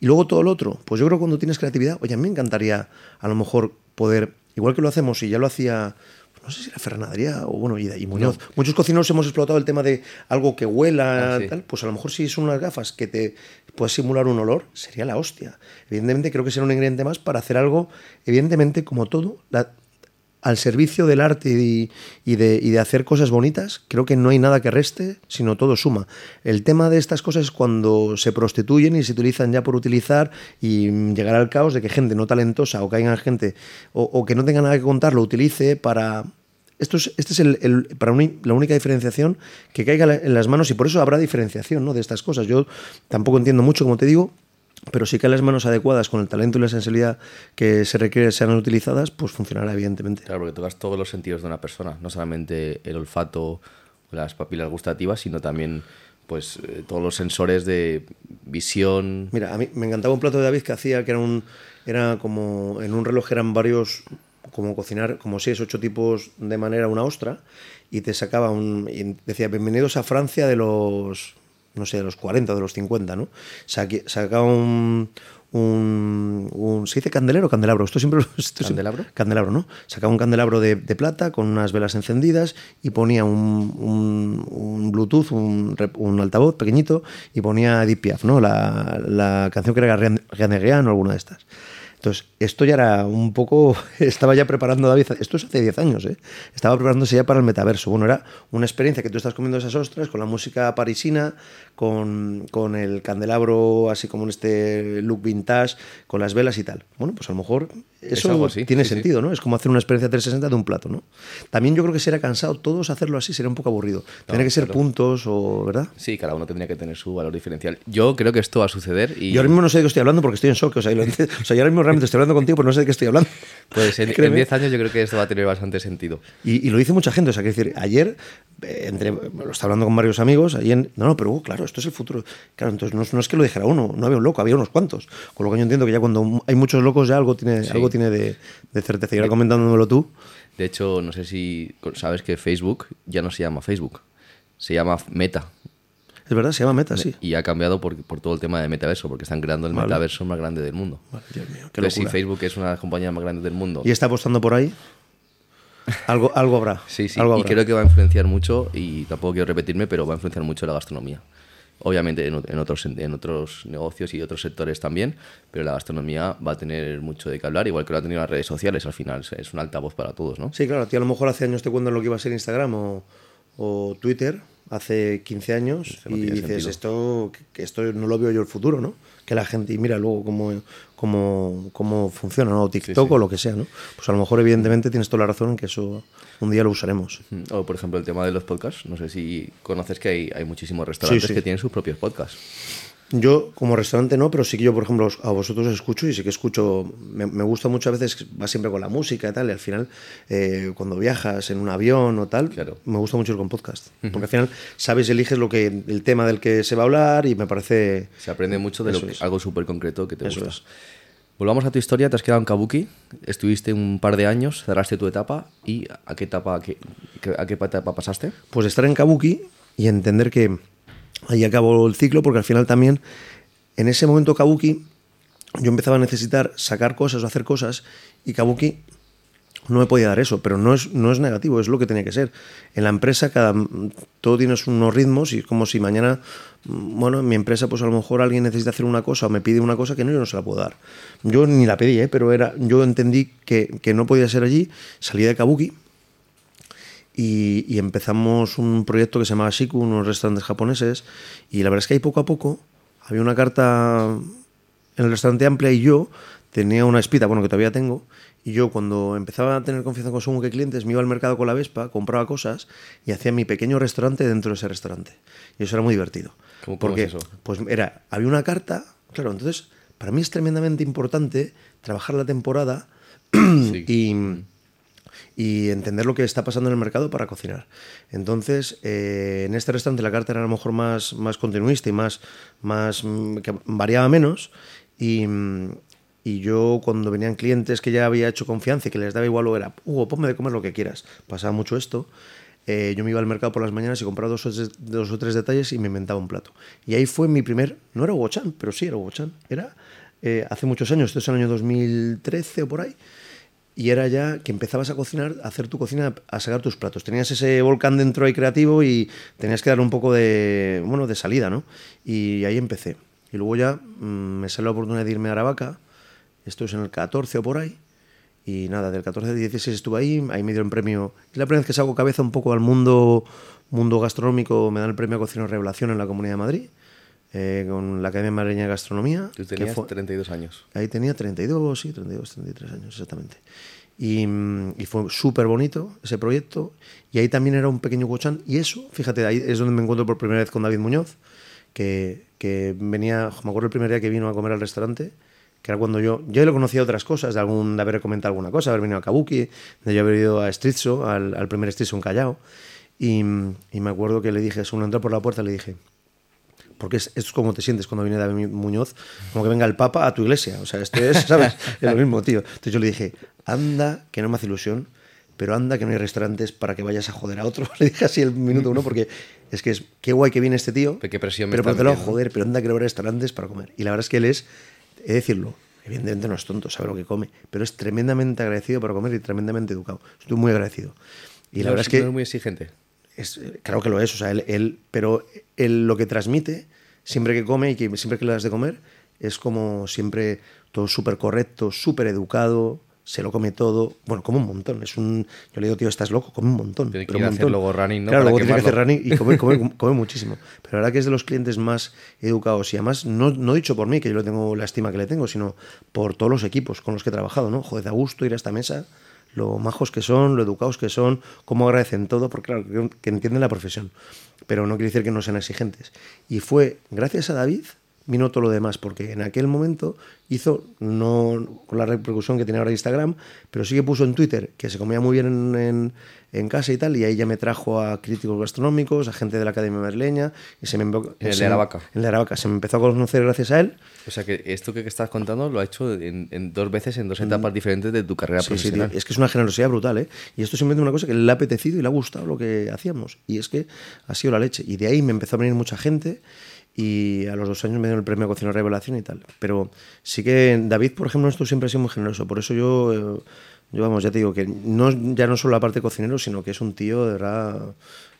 Y luego todo lo otro, pues yo creo que cuando tienes creatividad, oye, a mí me encantaría a lo mejor poder, igual que lo hacemos y ya lo hacía no sé si era Fernadería o bueno, y, Muñoz. Muchos cocineros hemos explotado el tema de algo que huela, ah, tal, pues a lo mejor si son unas gafas que te puedes simular un olor, sería la hostia. Evidentemente creo que será un ingrediente más para hacer algo, evidentemente como todo, al servicio del arte y, de, hacer cosas bonitas, creo que no hay nada que reste, sino todo suma. El tema de estas cosas es cuando se prostituyen y se utilizan ya por utilizar y llegar al caos de que gente no talentosa o caiga gente o, que no tenga nada que contar lo utilice para... Esto es, este es el, para la única diferenciación que caiga en las manos y por eso habrá diferenciación ¿no? de estas cosas. Yo tampoco entiendo mucho, como te digo, pero sí que las manos adecuadas con el talento y la sensibilidad que se requiere sean utilizadas, pues funcionará evidentemente. Claro, porque tocas todos los sentidos de una persona, no solamente el olfato, las papilas gustativas, sino también pues eh, todos los sensores de visión. Mira, a mí me encantaba un plato de David que hacía que era un era como en un reloj eran varios como cocinar como seis ocho tipos de manera una ostra y te sacaba un y decía bienvenidos a Francia de los no sé, de los 40, de los 50, ¿no? Sacaba un, un, ¿Se dice candelero o candelabro? Esto siempre. ¿Candelabro? candelabro, ¿no? Sacaba un candelabro de, plata con unas velas encendidas y ponía un, un, Bluetooth, un, altavoz pequeñito y ponía Edith Piaf, ¿no? La, la canción que era Rian o alguna de estas. Entonces, esto ya era un poco, estaba ya preparando David, esto es hace 10 años, ¿eh? estaba preparándose ya para el metaverso. Bueno, era una experiencia que tú estás comiendo esas ostras con la música parisina, con, con el candelabro así como en este look vintage, con las velas y tal. Bueno, pues a lo mejor eso tiene sentido, ¿no? Es como hacer una experiencia 360 de un plato, ¿no? También yo creo que sería cansado todos hacerlo así, sería un poco aburrido. Tiene que ser puntos o, ¿verdad? Sí, cada uno tendría que tener su valor diferencial. Yo creo que esto va a suceder y... Yo ahora mismo no sé de qué estoy hablando porque estoy en shock, o sea, yo, ahora mismo realmente estoy hablando contigo, pero no sé de qué estoy hablando. Pues en 10 años yo creo que esto va a tener bastante sentido. Y, lo dice mucha gente, o sea, que decir, ayer, eh, entre, lo estaba hablando con varios amigos, en, no, no, pero uh, claro, esto es el futuro. Claro, entonces no, es que lo dijera uno, no había un loco, había unos cuantos. Con lo que yo entiendo que ya cuando hay muchos locos ya algo tiene, algo tiene de, de certeza. Y ahora comentándomelo tú. De hecho, no sé si sabes que Facebook ya no se llama Facebook, se llama Meta. Es verdad, se llama Meta, sí. Y ha cambiado por, por todo el tema de metaverso, porque están creando el metaverso más grande del mundo. Dios mío, qué si Facebook es una de las compañías más grandes del mundo. ¿Y está apostando por ahí? Algo, algo habrá. Sí, sí. Algo y creo que va a influenciar mucho, y tampoco quiero repetirme, pero va a influenciar mucho la gastronomía. Obviamente en, otros, en otros negocios y otros sectores también, pero la gastronomía va a tener mucho de qué hablar, igual que lo ha tenido las redes sociales al final. Es un altavoz para todos, ¿no? Sí, claro. A ti a lo mejor hace años te cuentan lo que iba a ser Instagram o, o Twitter hace 15 años y dices, esto, que esto no lo veo yo el futuro, ¿no? Que la gente, y mira luego cómo, cómo, cómo funciona, ¿no? O TikTok o lo que sea, ¿no? Pues a lo mejor, evidentemente, tienes toda la razón en que eso un día lo usaremos. O, por ejemplo, el tema de los podcasts. No sé si conoces que hay, hay muchísimos restaurantes que tienen sus propios podcasts. Yo como restaurante no, pero sí que yo, por ejemplo, a vosotros escucho y sí que escucho, me, gusta muchas veces, va siempre con la música y tal, y al final eh, cuando viajas en un avión o tal, me gusta mucho ir con podcast, porque al final sabes, eliges lo que, el tema del que se va a hablar y me parece... Se aprende mucho de lo que, algo súper concreto que te gusta. Volvamos a tu historia, te has quedado en Kabuki, estuviste un par de años, cerraste tu etapa y ¿a qué etapa, a qué, a qué etapa pasaste? Pues estar en Kabuki y entender que ahí acabó el ciclo, porque al final también, en ese momento Kabuki, yo empezaba a necesitar sacar cosas o hacer cosas y Kabuki no me podía dar eso, pero no es, no es negativo, es lo que tenía que ser. En la empresa cada, todo tienes unos ritmos y es como si mañana, bueno, en mi empresa pues a lo mejor alguien necesita hacer una cosa o me pide una cosa que no, yo no se la puedo dar. Yo ni la pedí, ¿eh? pero era, yo entendí que, que no podía ser allí, salí de Kabuki y, y, empezamos un proyecto que se llamaba Shiku, unos restaurantes japoneses y la verdad es que ahí poco a poco había una carta en el restaurante amplia y yo tenía una espita, bueno, que todavía tengo, y yo cuando empezaba a tener confianza con según que clientes, me iba al mercado con la Vespa, compraba cosas y hacía mi pequeño restaurante dentro de ese restaurante. Y eso era muy divertido. ¿Cómo, porque, es eso? Pues era, había una carta, claro, entonces para mí es tremendamente importante trabajar la temporada sí. y, y, entender lo que está pasando en el mercado para cocinar. Entonces, eh, en este restaurante la carta era a lo mejor más, más continuista y más, más que variaba menos. Y, y yo cuando venían clientes que ya había hecho confianza y que les daba igual o era, Hugo, ponme de comer lo que quieras. Pasaba mucho esto. Eh, yo me iba al mercado por las mañanas y compraba dos o, tres, detalles y me inventaba un plato. Y ahí fue mi primer, no era Hugo Chan, pero sí era Hugo Chan. Era eh, hace muchos años, esto es el año 2013 o por ahí. Y era ya que empezabas a cocinar, a hacer tu cocina, a sacar tus platos. Tenías ese volcán dentro ahí creativo y tenías que dar un poco de, bueno, de salida, ¿no? Y ahí empecé. Y luego ya mmm, me salió la oportunidad de irme a Aravaca, esto es en el 14 o por ahí. Y nada, del 14 al 16 estuve ahí, ahí me dieron premio. Es la primera vez que salgo cabeza un poco al mundo, mundo gastronómico, me dan el premio Cocina Revelación en la Comunidad de Madrid, eh, con la Academia Madrileña de Gastronomía. Tú tenías fue, 32 años. Ahí tenía 32, sí, 32, 33 años, exactamente. Y, y fue súper bonito ese proyecto. Y ahí también era un pequeño Huochan. Y eso, fíjate, ahí es donde me encuentro por primera vez con David Muñoz, que, que venía, me acuerdo el primer día que vino a comer al restaurante que era cuando yo, yo lo conocía otras cosas, de, algún, de haber comentado alguna cosa, haber venido a Kabuki, de yo haber ido a Strizzo, al, al primer Strizzo en Callao, y, y, me acuerdo que le dije, según entró por la puerta, le dije, porque es, es como te sientes cuando viene David Muñoz, como que venga el Papa a tu iglesia, o sea, esto es, ¿sabes? es lo mismo, tío. Entonces yo le dije, anda, que no me hace ilusión, pero anda que no hay restaurantes para que vayas a joder a otro. Le dije así el minuto uno porque es que es qué guay que viene este tío. Pero qué presión pero me te lo joder, pero anda que no hay restaurantes para comer. Y la verdad es que él es he de decirlo, evidentemente no es tonto, sabe lo que come, pero es tremendamente agradecido para comer y tremendamente educado. Estoy muy agradecido. Y la no, verdad es que... No es muy exigente. Es, claro que lo es, o sea, él, él pero él, lo que transmite, siempre que come y que, siempre que le das de comer, es como siempre todo súper correcto, súper educado, se lo come todo. Bueno, come un montón. Es un, yo le digo, tío, estás loco, come un montón. Tiene pero un hacer montón. luego running, ¿no? Claro, Para luego tiene que hacer running y come, come, come muchísimo. Pero la verdad que es de los clientes más educados y además, no, no dicho por mí, que yo le tengo la estima que le tengo, sino por todos los equipos con los que he trabajado, ¿no? Joder, da gusto ir a esta mesa, lo majos que son, lo educados que son, cómo agradecen todo, porque claro, que, que entienden la profesión. Pero no quiere decir que no sean exigentes. Y fue gracias a David vino todo lo demás, porque en aquel momento hizo, no con la repercusión que tiene ahora Instagram, pero sí que puso en Twitter que se comía muy bien en, en, en casa y tal, y ahí ya me trajo a críticos gastronómicos, a gente de la Academia Madrileña, y se me, En el de Aravaca. En el de Aravaca, se me empezó a conocer gracias a él. O sea que esto que estás contando lo ha hecho en, en dos veces, en dos etapas diferentes de tu carrera Mm. Sí, sí, profesional. tío, es que es una generosidad brutal, ¿eh? Y esto es simplemente una cosa que le ha apetecido y le ha gustado lo que hacíamos. Y es que ha sido la leche. Y de ahí me empezó a venir mucha gente y a los dos años me dio el premio Cocina Revelación y tal. Pero sí que David, por ejemplo, esto siempre ha sido muy generoso. Por eso yo, eh, yo vamos, ya te digo que no, ya no solo la parte cocinero, sino que es un tío de verdad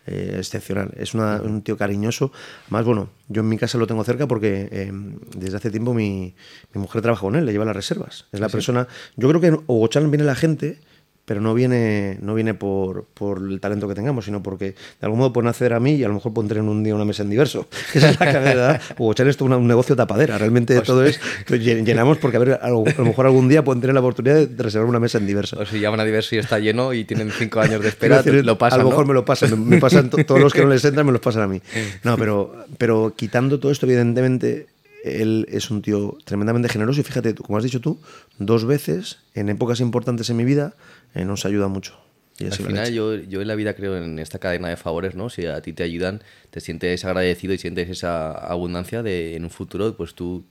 eh, excepcional. Es una- un tío cariñoso. Más bueno, yo en mi casa lo tengo cerca porque eh, desde hace tiempo mi, mi mujer trabaja con él, le lleva las reservas. Es la persona. Yo creo que en Ogochan viene la gente pero no viene, no viene por, por el talento que tengamos, sino porque de algún modo pueden acceder a mí y a lo mejor pueden tener un día una mesa en diverso. Esa es la cabeza. O echar esto una- un negocio tapadera. Realmente todo es. Llenamos porque a, ver, a, lo, a lo mejor algún día pueden tener la oportunidad de reservar una mesa en diverso. O si llaman a diverso y está lleno y tienen cinco años de espera, decir, lo pasan, a lo mejor ¿no? me lo pasan, me pasan to- todos los que no les entran, me los pasan a mí. No, pero, pero quitando todo esto, evidentemente, él es un tío tremendamente generoso y fíjate, como has dicho tú, dos veces en épocas importantes en mi vida eh, nos ayuda mucho. Y Al final yo, yo en la vida creo en esta cadena de favores, ¿no? Si a ti te ayudan, te sientes agradecido y sientes esa abundancia de en un futuro, pues tú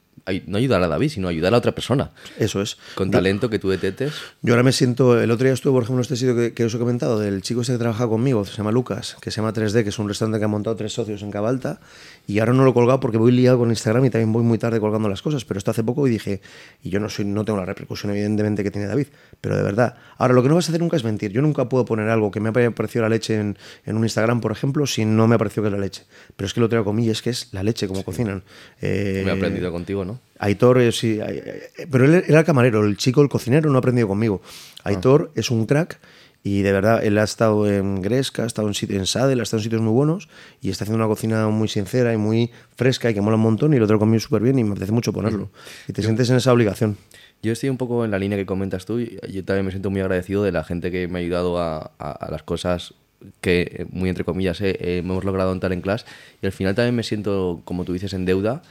no ayudar a David, sino ayudar a otra persona. Eso es. Con talento que tú detetes. Yo ahora me siento, el otro día estuve, por ejemplo, en este sitio que, que os he comentado, del chico este que trabaja conmigo, se llama Lucas, que se llama 3D, que es un restaurante que ha montado tres socios en Cabalta, y ahora no lo he colgado porque voy liado con Instagram y también voy muy tarde colgando las cosas, pero esto hace poco y dije, y yo no soy, no tengo la repercusión evidentemente que tiene David, pero de verdad. Ahora, lo que no vas a hacer nunca es mentir. Yo nunca puedo poner algo que me haya parecido la leche en, en un Instagram, por ejemplo, si no me ha parecido que es la leche. Pero es que lo traigo conmigo, es que es la leche, como cocinan. Eh, me he aprendido contigo, ¿no? Aitor, eh, sí, eh, pero él era el camarero, el chico, el cocinero, no ha aprendido conmigo. Ah. Aitor es un crack y de verdad él ha estado en Gresca, ha estado en, en Sadel, ha estado en sitios muy buenos y está haciendo una cocina muy sincera y muy fresca y que mola un montón y lo traigo conmigo súper bien y me apetece mucho ponerlo. Y te sientes en esa obligación. Yo estoy un poco en la línea que comentas tú y yo también me siento muy agradecido de la gente que me ha ayudado a, a, las cosas que, muy entre comillas, eh, hemos logrado en en Class y al final también me siento, como tú dices, en deuda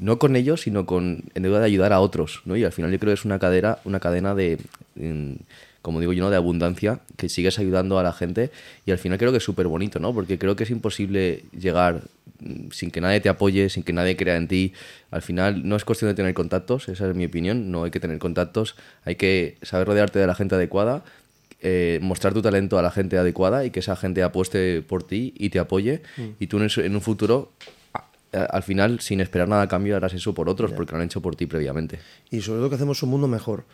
no con ellos, sino con en deuda de ayudar a otros, ¿no? Y al final yo creo que es una cadena, una cadena de, como digo yo, ¿no? de abundancia, que sigues ayudando a la gente y al final creo que es súper bonito, ¿no? Porque creo que es imposible llegar mm, sin que nadie te apoye, sin que nadie crea en ti. Al final no es cuestión de tener contactos, esa es mi opinión, no hay que tener contactos, hay que saber rodearte de la gente adecuada, eh, mostrar tu talento a la gente adecuada y que esa gente apueste por ti y te apoye mm. y tú en un futuro al final, sin esperar nada a cambio, harás eso por otros porque lo han hecho por ti previamente. Y sobre todo que hacemos un mundo mejor.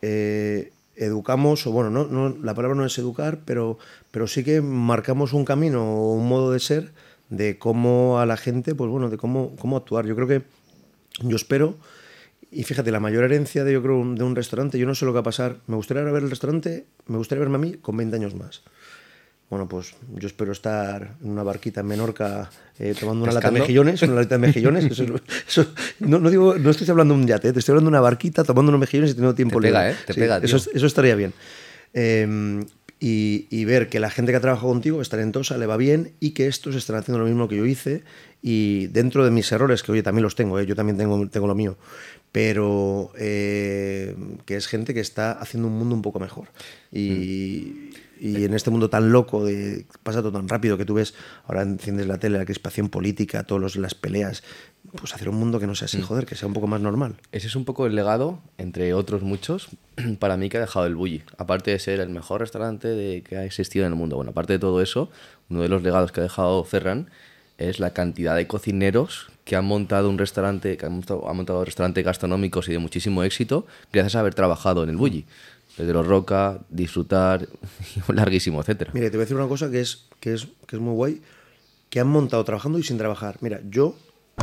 Eh, educamos, o bueno, no, la palabra no es educar, pero, pero sí que marcamos un camino o un modo de ser de cómo a la gente, pues bueno, de cómo, cómo actuar. Yo creo que, yo espero, y fíjate, la mayor herencia de, yo creo, de un restaurante, yo no sé lo que va a pasar, me gustaría ver el restaurante, me gustaría verme a mí con 20 años más. Bueno, pues yo espero estar en una barquita en Menorca eh, tomando una lata de mejillones, una lata de mejillones. Eso, no, no, digo, no estoy hablando de un yate, te estoy hablando de una barquita tomando unos mejillones y teniendo tiempo te Pega, ¿eh? Te pega, Eso, eso, estaría bien. Em, y, y, ver que la gente que ha trabajado contigo es talentosa, le va bien y que estos están haciendo lo mismo que yo hice y dentro de mis errores, que oye, también los tengo, ¿eh? yo también tengo, tengo lo mío, pero eh, que es gente que está haciendo un mundo un poco mejor. Y, mm y en este mundo tan loco, de, pasa todo tan rápido que tú ves, ahora enciendes la tele, la crispación política, todas las peleas, pues hacer un mundo que no sea así, mm. joder, que sea un poco más normal. Ese es un poco el legado, entre otros muchos, para mí que ha dejado el Bulli. Aparte de ser el mejor restaurante de, que ha existido en el mundo. Bueno, aparte de todo eso, uno de los legados que ha dejado Ferran es la cantidad de cocineros que han montado un restaurante, que han montado, montado restaurantes gastronómicos y de muchísimo éxito gracias a haber trabajado en el Bulli desde los Roca, disfrutar, larguísimo, etcétera. Mira, te voy a decir una cosa que es, que, es, que es muy guay, que han montado trabajando y sin trabajar. Mira, yo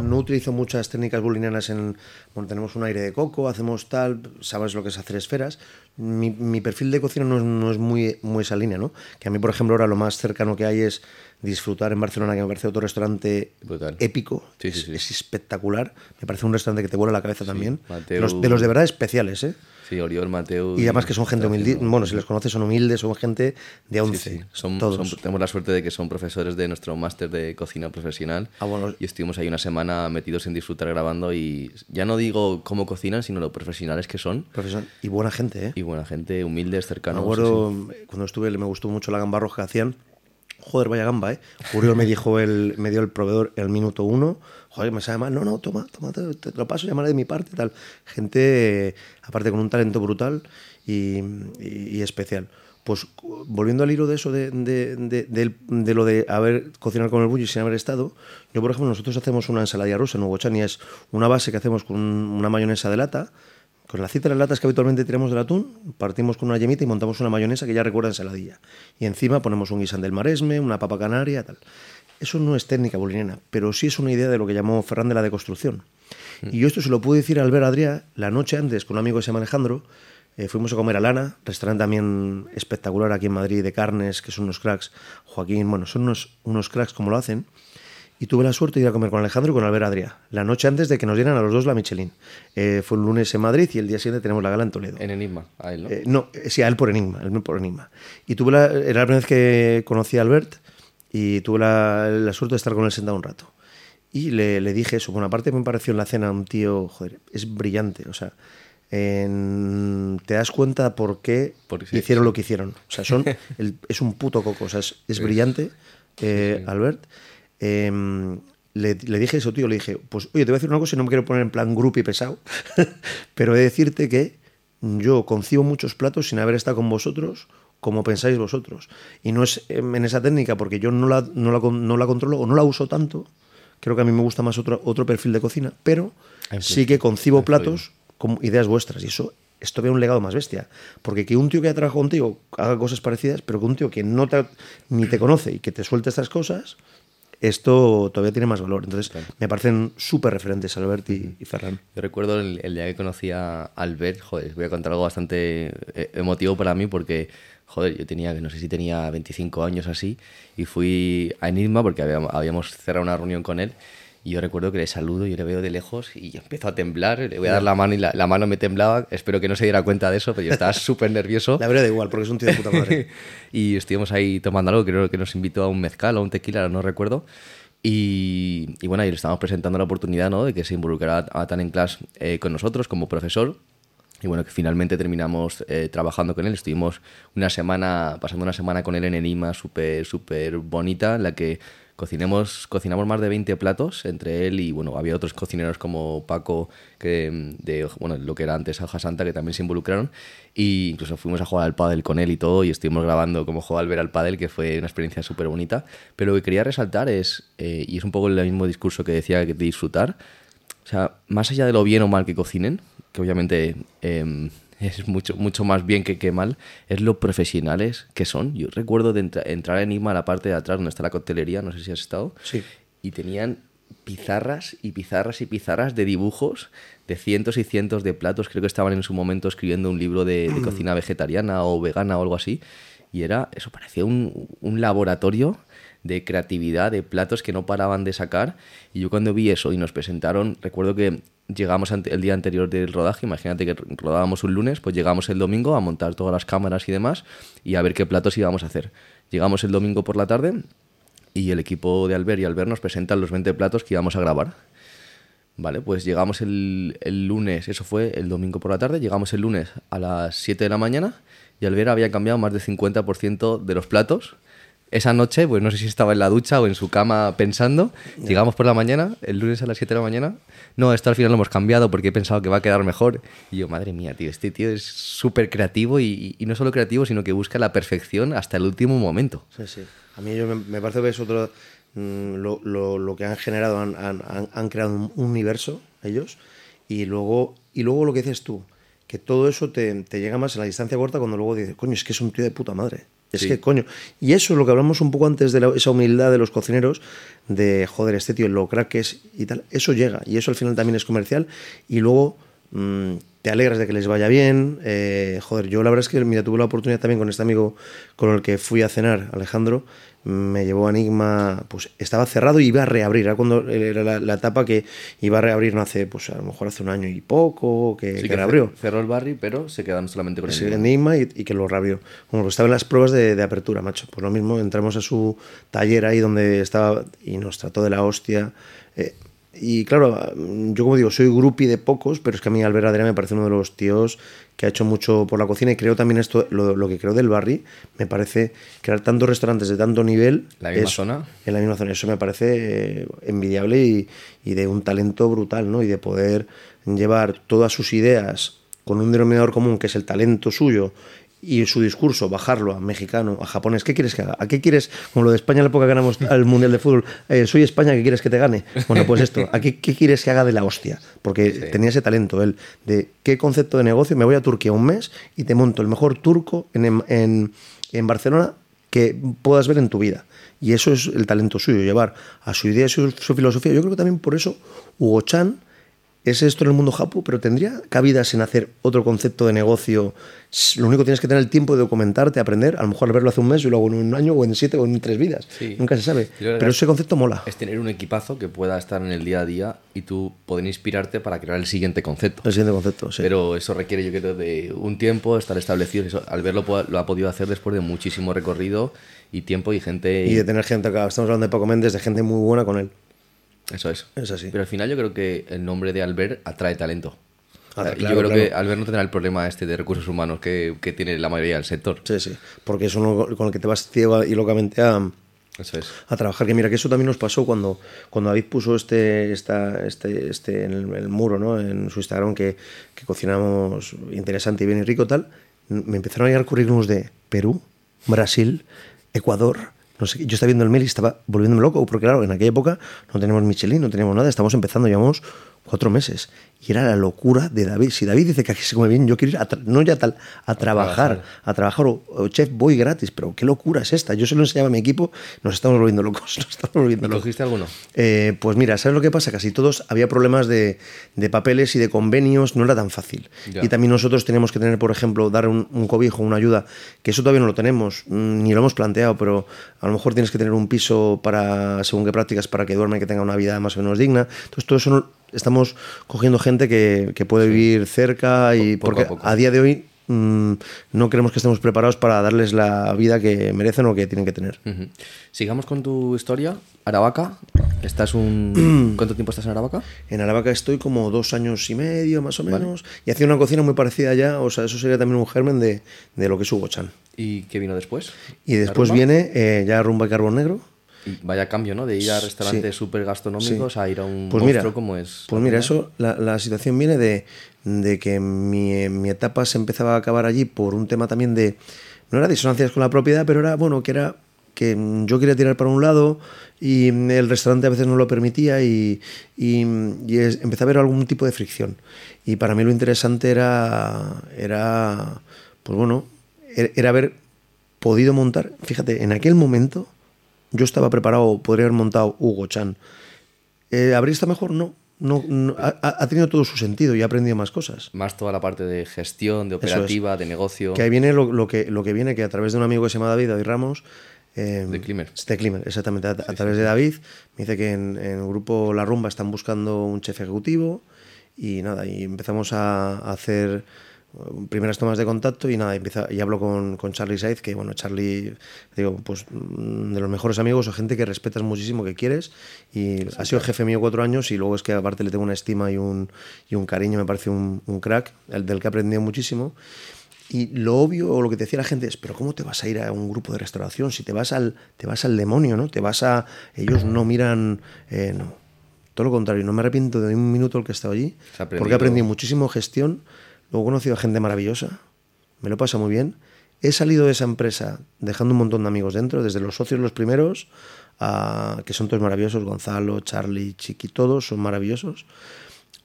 no utilizo muchas técnicas bulinianas en... Bueno, tenemos un aire de coco, hacemos tal, sabes lo que es hacer esferas. Mi, mi perfil de cocina no es, no es, muy, muy esa línea, ¿no? Que a mí, por ejemplo, ahora lo más cercano que hay es disfrutar en Barcelona, que me parece otro restaurante épico. Sí, sí, sí. Es, espectacular. Me parece un restaurante que te vuela la cabeza también. de los de verdad especiales, ¿eh? Sí, Oriol, Mateo. Y además que son gente humilde. Bueno, si les conoces, son humildes, son gente de 11. Sí, Son, todos. tenemos la suerte de que son profesores de nuestro máster de cocina profesional. Ah, bueno. Y estuvimos ahí una semana metidos en disfrutar grabando. Y ya no digo cómo cocinan, sino lo profesionales que son. Profesional. Y buena gente, ¿eh? Y buena gente, humildes, cercanos. Me acuerdo, cuando estuve, me gustó mucho la gamba roja que hacían. Joder, vaya gamba, ¿eh? Uriol me dijo, el, me dio el proveedor el minuto uno joder, me sabe mal, no, no, toma, toma, te, lo paso, llamaré de mi parte, tal. Gente, aparte, con un talento brutal y, especial. Pues volviendo al hilo de eso, de, de, lo de haber cocinado con el bulli sin haber estado, yo, por ejemplo, nosotros hacemos una ensalada rusa en Hugo Chani, es una base que hacemos con una mayonesa de lata, con la cita de las latas que habitualmente tenemos del atún, partimos con una yemita y montamos una mayonesa que ya recuerda ensaladilla. Y encima ponemos un guisán del maresme, una papa canaria, tal. Eso no es técnica boliniana, pero sí es una idea de lo que llamó Ferran de la deconstrucción. Mm. Y yo esto se lo pude decir a Albert Adrià la noche antes con un amigo que se llama Alejandro. Eh, fuimos a comer a Lana, restaurante también espectacular aquí en Madrid de carnes, que son unos cracks. Joaquín, bueno, son unos, unos cracks como lo hacen. Y tuve la suerte de ir a comer con Alejandro y con Albert Adrià, la noche antes de que nos dieran a los dos la Michelin. Eh, fue un lunes en Madrid y el día siguiente tenemos la gala en Toledo. En Enigma, a él, ¿no? Eh, no, sí, a él por Enigma, él por Enigma. Y tuve la, era la primera vez que conocí a Albert y tuve la, suerte de estar con él sentado un rato. Y le, le, dije eso. Por una parte me pareció en la cena un tío, joder, es brillante. O sea, te das cuenta por qué hicieron lo que hicieron. O sea, son, es un puto coco. O sea, es, brillante, eh, Albert. Em, le, le dije eso, tío, le dije, pues oye, te voy a decir una cosa y no me quiero poner en plan grupo y pesado, pero he de decirte que yo concibo muchos platos sin haber estado con vosotros como pensáis vosotros. Y no es em, en esa técnica porque yo no la, no la, no la controlo o no la uso tanto. Creo que a mí me gusta más otro, otro perfil de cocina, pero sí que concibo platos como ideas vuestras. Y eso esto ve un legado más bestia. Porque que un tío que ha trabajado contigo haga cosas parecidas, pero que un tío que no te, ni te conoce y que te suelte estas cosas, esto todavía tiene más valor. Entonces, me parecen súper referentes Albert y, y, Ferran. Yo recuerdo el, el, día que conocí a Albert, joder, voy a contar algo bastante eh, emotivo para mí porque, joder, yo tenía, no sé si tenía 25 años así, y fui a Enigma porque habíamos, habíamos cerrado una reunión con él. Y yo recuerdo que le saludo, yo le veo de lejos y yo empiezo a temblar, le voy a dar la mano y la, la mano me temblaba. Espero que no se diera cuenta de eso, pero yo estaba súper nervioso. La verdad da igual, porque es un tío de puta madre. y estuvimos ahí tomando algo, creo que nos invitó a un mezcal o un tequila, no recuerdo. Y, y, bueno, ahí le estamos presentando la oportunidad ¿no? de que se involucrara a Tan en Class eh, con nosotros como profesor. Y bueno, que finalmente terminamos eh, trabajando con él. Estuvimos una semana, pasando una semana con él en Enigma súper, súper bonita, en la que cocinemos, cocinamos más de 20 platos entre él y bueno, había otros cocineros como Paco, que de bueno, lo que era antes Aja Santa, que también se involucraron. Y incluso fuimos a jugar al pádel con él y todo, y estuvimos grabando cómo jugaba al ver al pádel, que fue una experiencia súper bonita. Pero lo que quería resaltar es, eh, y es un poco el mismo discurso que decía de disfrutar, o sea, más allá de lo bien o mal que cocinen, que obviamente eh, es mucho, mucho más bien que, que, mal, es lo profesionales que son. Yo recuerdo de entra, entrar a Enigma a la parte de atrás donde está la coctelería, no sé si has estado, sí. y tenían pizarras y pizarras y pizarras de dibujos de cientos y cientos de platos. Creo que estaban en su momento escribiendo un libro de, de cocina vegetariana o vegana o algo así. Y era, eso parecía un, un laboratorio de creatividad, de platos que no paraban de sacar. Y yo cuando vi eso y nos presentaron, recuerdo que llegamos el día anterior del rodaje, imagínate que rodábamos un lunes, pues llegamos el domingo a montar todas las cámaras y demás y a ver qué platos íbamos a hacer. Llegamos el domingo por la tarde y el equipo de Albert y Albert nos presentan los 20 platos que íbamos a grabar. Vale, pues llegamos el, lunes, eso fue el domingo por la tarde, llegamos el lunes a las 7 de la mañana y Albert había cambiado más del 50% de los platos esa noche, pues no sé si estaba en la ducha o en su cama pensando. Llegamos por la mañana, el lunes a las 7 de la mañana. No, esto al final lo hemos cambiado porque he pensado que va a quedar mejor. Y yo, madre mía, tío, este tío es súper creativo y, y, no solo creativo, sino que busca la perfección hasta el último momento. Sí, sí. A mí me, me parece que es otro. Mmm, lo, lo, lo, que han generado, han, han, han, creado un universo ellos. Y luego, y luego lo que dices tú, que todo eso te, te llega más en la distancia corta cuando luego dices, coño, es que es un tío de puta madre. Es sí. que, coño, y eso es lo que hablamos un poco antes de la, esa humildad de los cocineros, de, joder, este tío, lo crack es y tal, eso llega, y eso al final también es comercial, y luego mmm, te alegras de que les vaya bien, eh, joder, yo la verdad es que, mira, tuve la oportunidad también con este amigo con el que fui a cenar, Alejandro, me llevó a Enigma, pues estaba cerrado y iba a reabrir, era cuando era la, la, etapa que iba a reabrir no hace, pues a lo mejor hace un año y poco, que, sí, que, que reabrió. Cerró el barrio, pero se quedaron solamente con sí, Enigma. Enigma y, y, que lo reabrió. Bueno, pues estaba en las pruebas de, de, apertura, macho. Pues lo mismo, entramos a su taller ahí donde estaba y nos trató de la hostia. Eh, y claro, yo como digo, soy grupi de pocos, pero es que a mí Albert Adrià me parece uno de los tíos que ha hecho mucho por la cocina y creo también esto, lo, lo que creo del barri, me parece crear tantos restaurantes de tanto nivel. ¿La misma es, zona? En la misma zona, eso me parece eh, envidiable y, y, de un talento brutal, ¿no? Y de poder llevar todas sus ideas con un denominador común que es el talento suyo y su discurso bajarlo a mexicano, a japonés, ¿qué quieres que haga? ¿A qué quieres, como lo de España en la época que ganamos al Mundial de Fútbol, eh, soy España, ¿qué quieres que te gane? Bueno, pues esto, ¿a qué, qué quieres que haga de la hostia? Porque sí. tenía ese talento él, de qué concepto de negocio, me voy a Turquía un mes y te monto el mejor turco en, en, en Barcelona que puedas ver en tu vida. Y eso es el talento suyo, llevar a su idea y su, su filosofía. Yo creo que también por eso Hugo Chan es esto en el mundo japo, pero tendría cabidas en hacer otro concepto de negocio. Lo único que tienes que tener el tiempo de documentarte, aprender, a lo mejor verlo hace un mes y luego en un año o en siete o en tres vidas. Sí. Nunca se sabe. Pero ese concepto mola. Es tener un equipazo que pueda estar en el día a día y tú poder inspirarte para crear el siguiente concepto. El siguiente concepto, sí. Pero eso requiere, yo creo, de un tiempo, estar establecido. Eso, al verlo lo ha podido hacer después de muchísimo recorrido y tiempo y gente. Y de tener gente acá. Estamos hablando de Paco Méndez, de gente muy buena con él. Eso es. Es así. Pero al final yo creo que el nombre de Albert atrae talento. Claro, yo creo claro. que Albert no tendrá el problema este de recursos humanos que, que tiene la mayoría del sector. Sí, sí. Porque es uno con el que te vas ciego y locamente a, Eso es. a trabajar. Que mira, que eso también nos pasó cuando, cuando David puso este, esta, este, este en el, el muro, ¿no? En su Instagram, que, que cocinamos interesante y bien y rico tal. Me empezaron a llegar currículums de Perú, Brasil, Ecuador. No sé, yo estaba viendo el mail y estaba volviéndome loco, porque claro, en aquella época no teníamos Michelin, no teníamos nada, estamos empezando, llevamos cuatro meses. Y era la locura de David. Si David dice que aquí se come bien, yo quiero ir a no ya tal, a, trabajar, a trabajar, o, o chef voy gratis, pero qué locura es esta. Yo se lo enseñaba a mi equipo, nos estamos volviendo locos, nos estamos volviendo ¿Y locos. cogiste alguno? Eh, pues mira, ¿sabes lo que pasa? Casi todos había problemas de, de papeles y de convenios, no era tan fácil. Ya. Y también nosotros teníamos que tener, por ejemplo, dar un, un cobijo, una ayuda, que eso todavía no lo tenemos, mm, ni lo hemos planteado, pero a lo mejor tienes que tener un piso para, según qué prácticas, para que duerma y que tenga una vida más o menos digna. Entonces, todo eso no- estamos cogiendo gente que, que puede vivir cerca y Po- poco porque a poco. a día de hoy mm, no creemos que estemos preparados para darles la vida que merecen o que tienen que tener. Sigamos con tu historia. Aravaca. ¿Estás un... ¿Cuánto tiempo estás en Aravaca? En Aravaca estoy como dos años y medio, más o menos. Y hacía una cocina muy parecida ya. O sea, eso sería también un germen de, de lo que es Hugo Chan. ¿Y qué vino después? Y ¿La después viene eh, ya rumba y carbón negro. Vaya cambio, ¿no? De ir a restaurantes súper gastronómicos a ir a un Pues monstruo mira, como es. Pues mira, eso, la, la situación viene de, de que mi, mi etapa se empezaba a acabar allí por un tema también de. No era disonancias con la propiedad, pero era, bueno, que era que yo quería tirar para un lado y el restaurante a veces no lo permitía y, y, y es- empecé a ver algún tipo de fricción. Y para mí lo interesante era, era pues bueno, era, era haber podido montar, fíjate, en aquel momento yo estaba preparado, podría haber montado Hugo Chan. Eh, ¿Habría estado mejor? No. no, no, ha, ha tenido todo su sentido y ha aprendido más cosas. Más toda la parte de gestión, de es. operativa, de negocio. Que ahí viene lo, lo que, lo que viene, que a través de un amigo que se llama David, David Ramos. eh, De exactamente. A, a través de David, me dice que en, en el grupo La Rumba están buscando un chef ejecutivo y nada, y empezamos a, a hacer primeras tomas de contacto y nada, y, empieza, y hablo con, con Charlie Saiz, que bueno, Charlie, digo, pues mm, de los mejores amigos o gente que respetas muchísimo, que quieres, y ha sido jefe mío cuatro años y luego es que aparte le tengo una estima y un, y un cariño, me parece un, un crack, el del que he aprendido muchísimo. Y lo obvio, o lo que te decía la gente es, pero ¿cómo te vas a ir a un grupo de restauración si te vas al, te vas al demonio, ¿no? Te vas a... Ellos no miran... eh, no. Todo lo contrario, no me arrepiento de un minuto el que he estado allí, porque aprendido muchísimo gestión, luego he conocido a gente maravillosa, me lo pasa muy bien. He salido de esa empresa dejando un montón de amigos dentro, desde los socios los primeros, a- que son todos maravillosos, Gonzalo, Charlie, Chiqui, todos son maravillosos.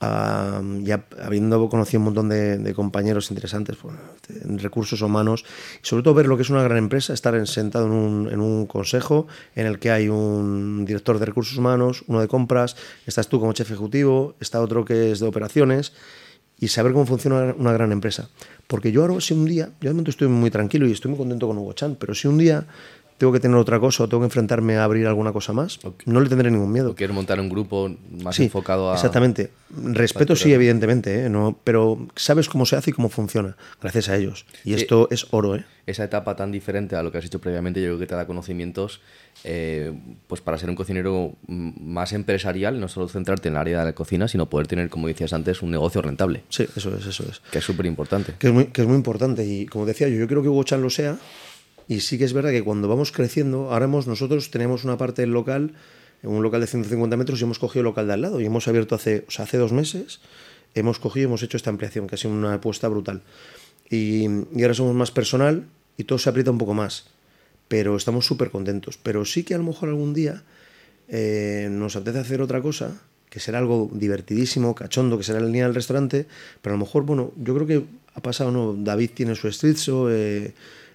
Ya habiendo conocido un montón de, compañeros interesantes pues, en recursos humanos y sobre todo ver lo que es una gran empresa, estar en- sentado en un, en un consejo en el que hay un director de recursos humanos, uno de compras, estás tú como chef ejecutivo, está otro que es de operaciones y saber cómo funciona una gran empresa. Porque yo ahora, si un día, yo de momento estoy muy tranquilo y estoy muy contento con Hugo Chan, pero si un día tengo que tener otra cosa o tengo que enfrentarme a abrir alguna cosa más, no le tendré ningún miedo. O quieres montar un grupo más Sí, enfocado a. Exactamente. Respeto sí, evidentemente, ¿eh? no, pero sabes cómo se hace y cómo funciona, gracias a ellos. Y Sí. esto es oro, ¿eh? Esa etapa tan diferente a lo que has hecho previamente, yo creo que te da conocimientos eh, pues para ser un cocinero más empresarial, no solo centrarte en el área de la cocina, sino poder tener, como decías antes, un negocio rentable, Sí, eso es, eso es. que es súper importante. Que es, muy, que es muy importante. Y como decía yo, yo creo que Hugo Chan lo sea. Y sí que es verdad que cuando vamos creciendo, ahora hemos, nosotros tenemos una parte del local, un local de 150 metros, y hemos cogido el local de al lado. Y hemos abierto hace, o sea, hace dos meses, hemos cogido y hemos hecho esta ampliación, que ha sido una apuesta brutal. Y, y ahora somos más personal y todo se aprieta un poco más. Pero estamos súper contentos. Pero sí que a lo mejor algún día eh, nos apetece hacer otra cosa, que será algo divertidísimo, cachondo, que será en línea del restaurante, pero a lo mejor, bueno, yo creo que ha pasado, ¿no? David tiene su street show, eh,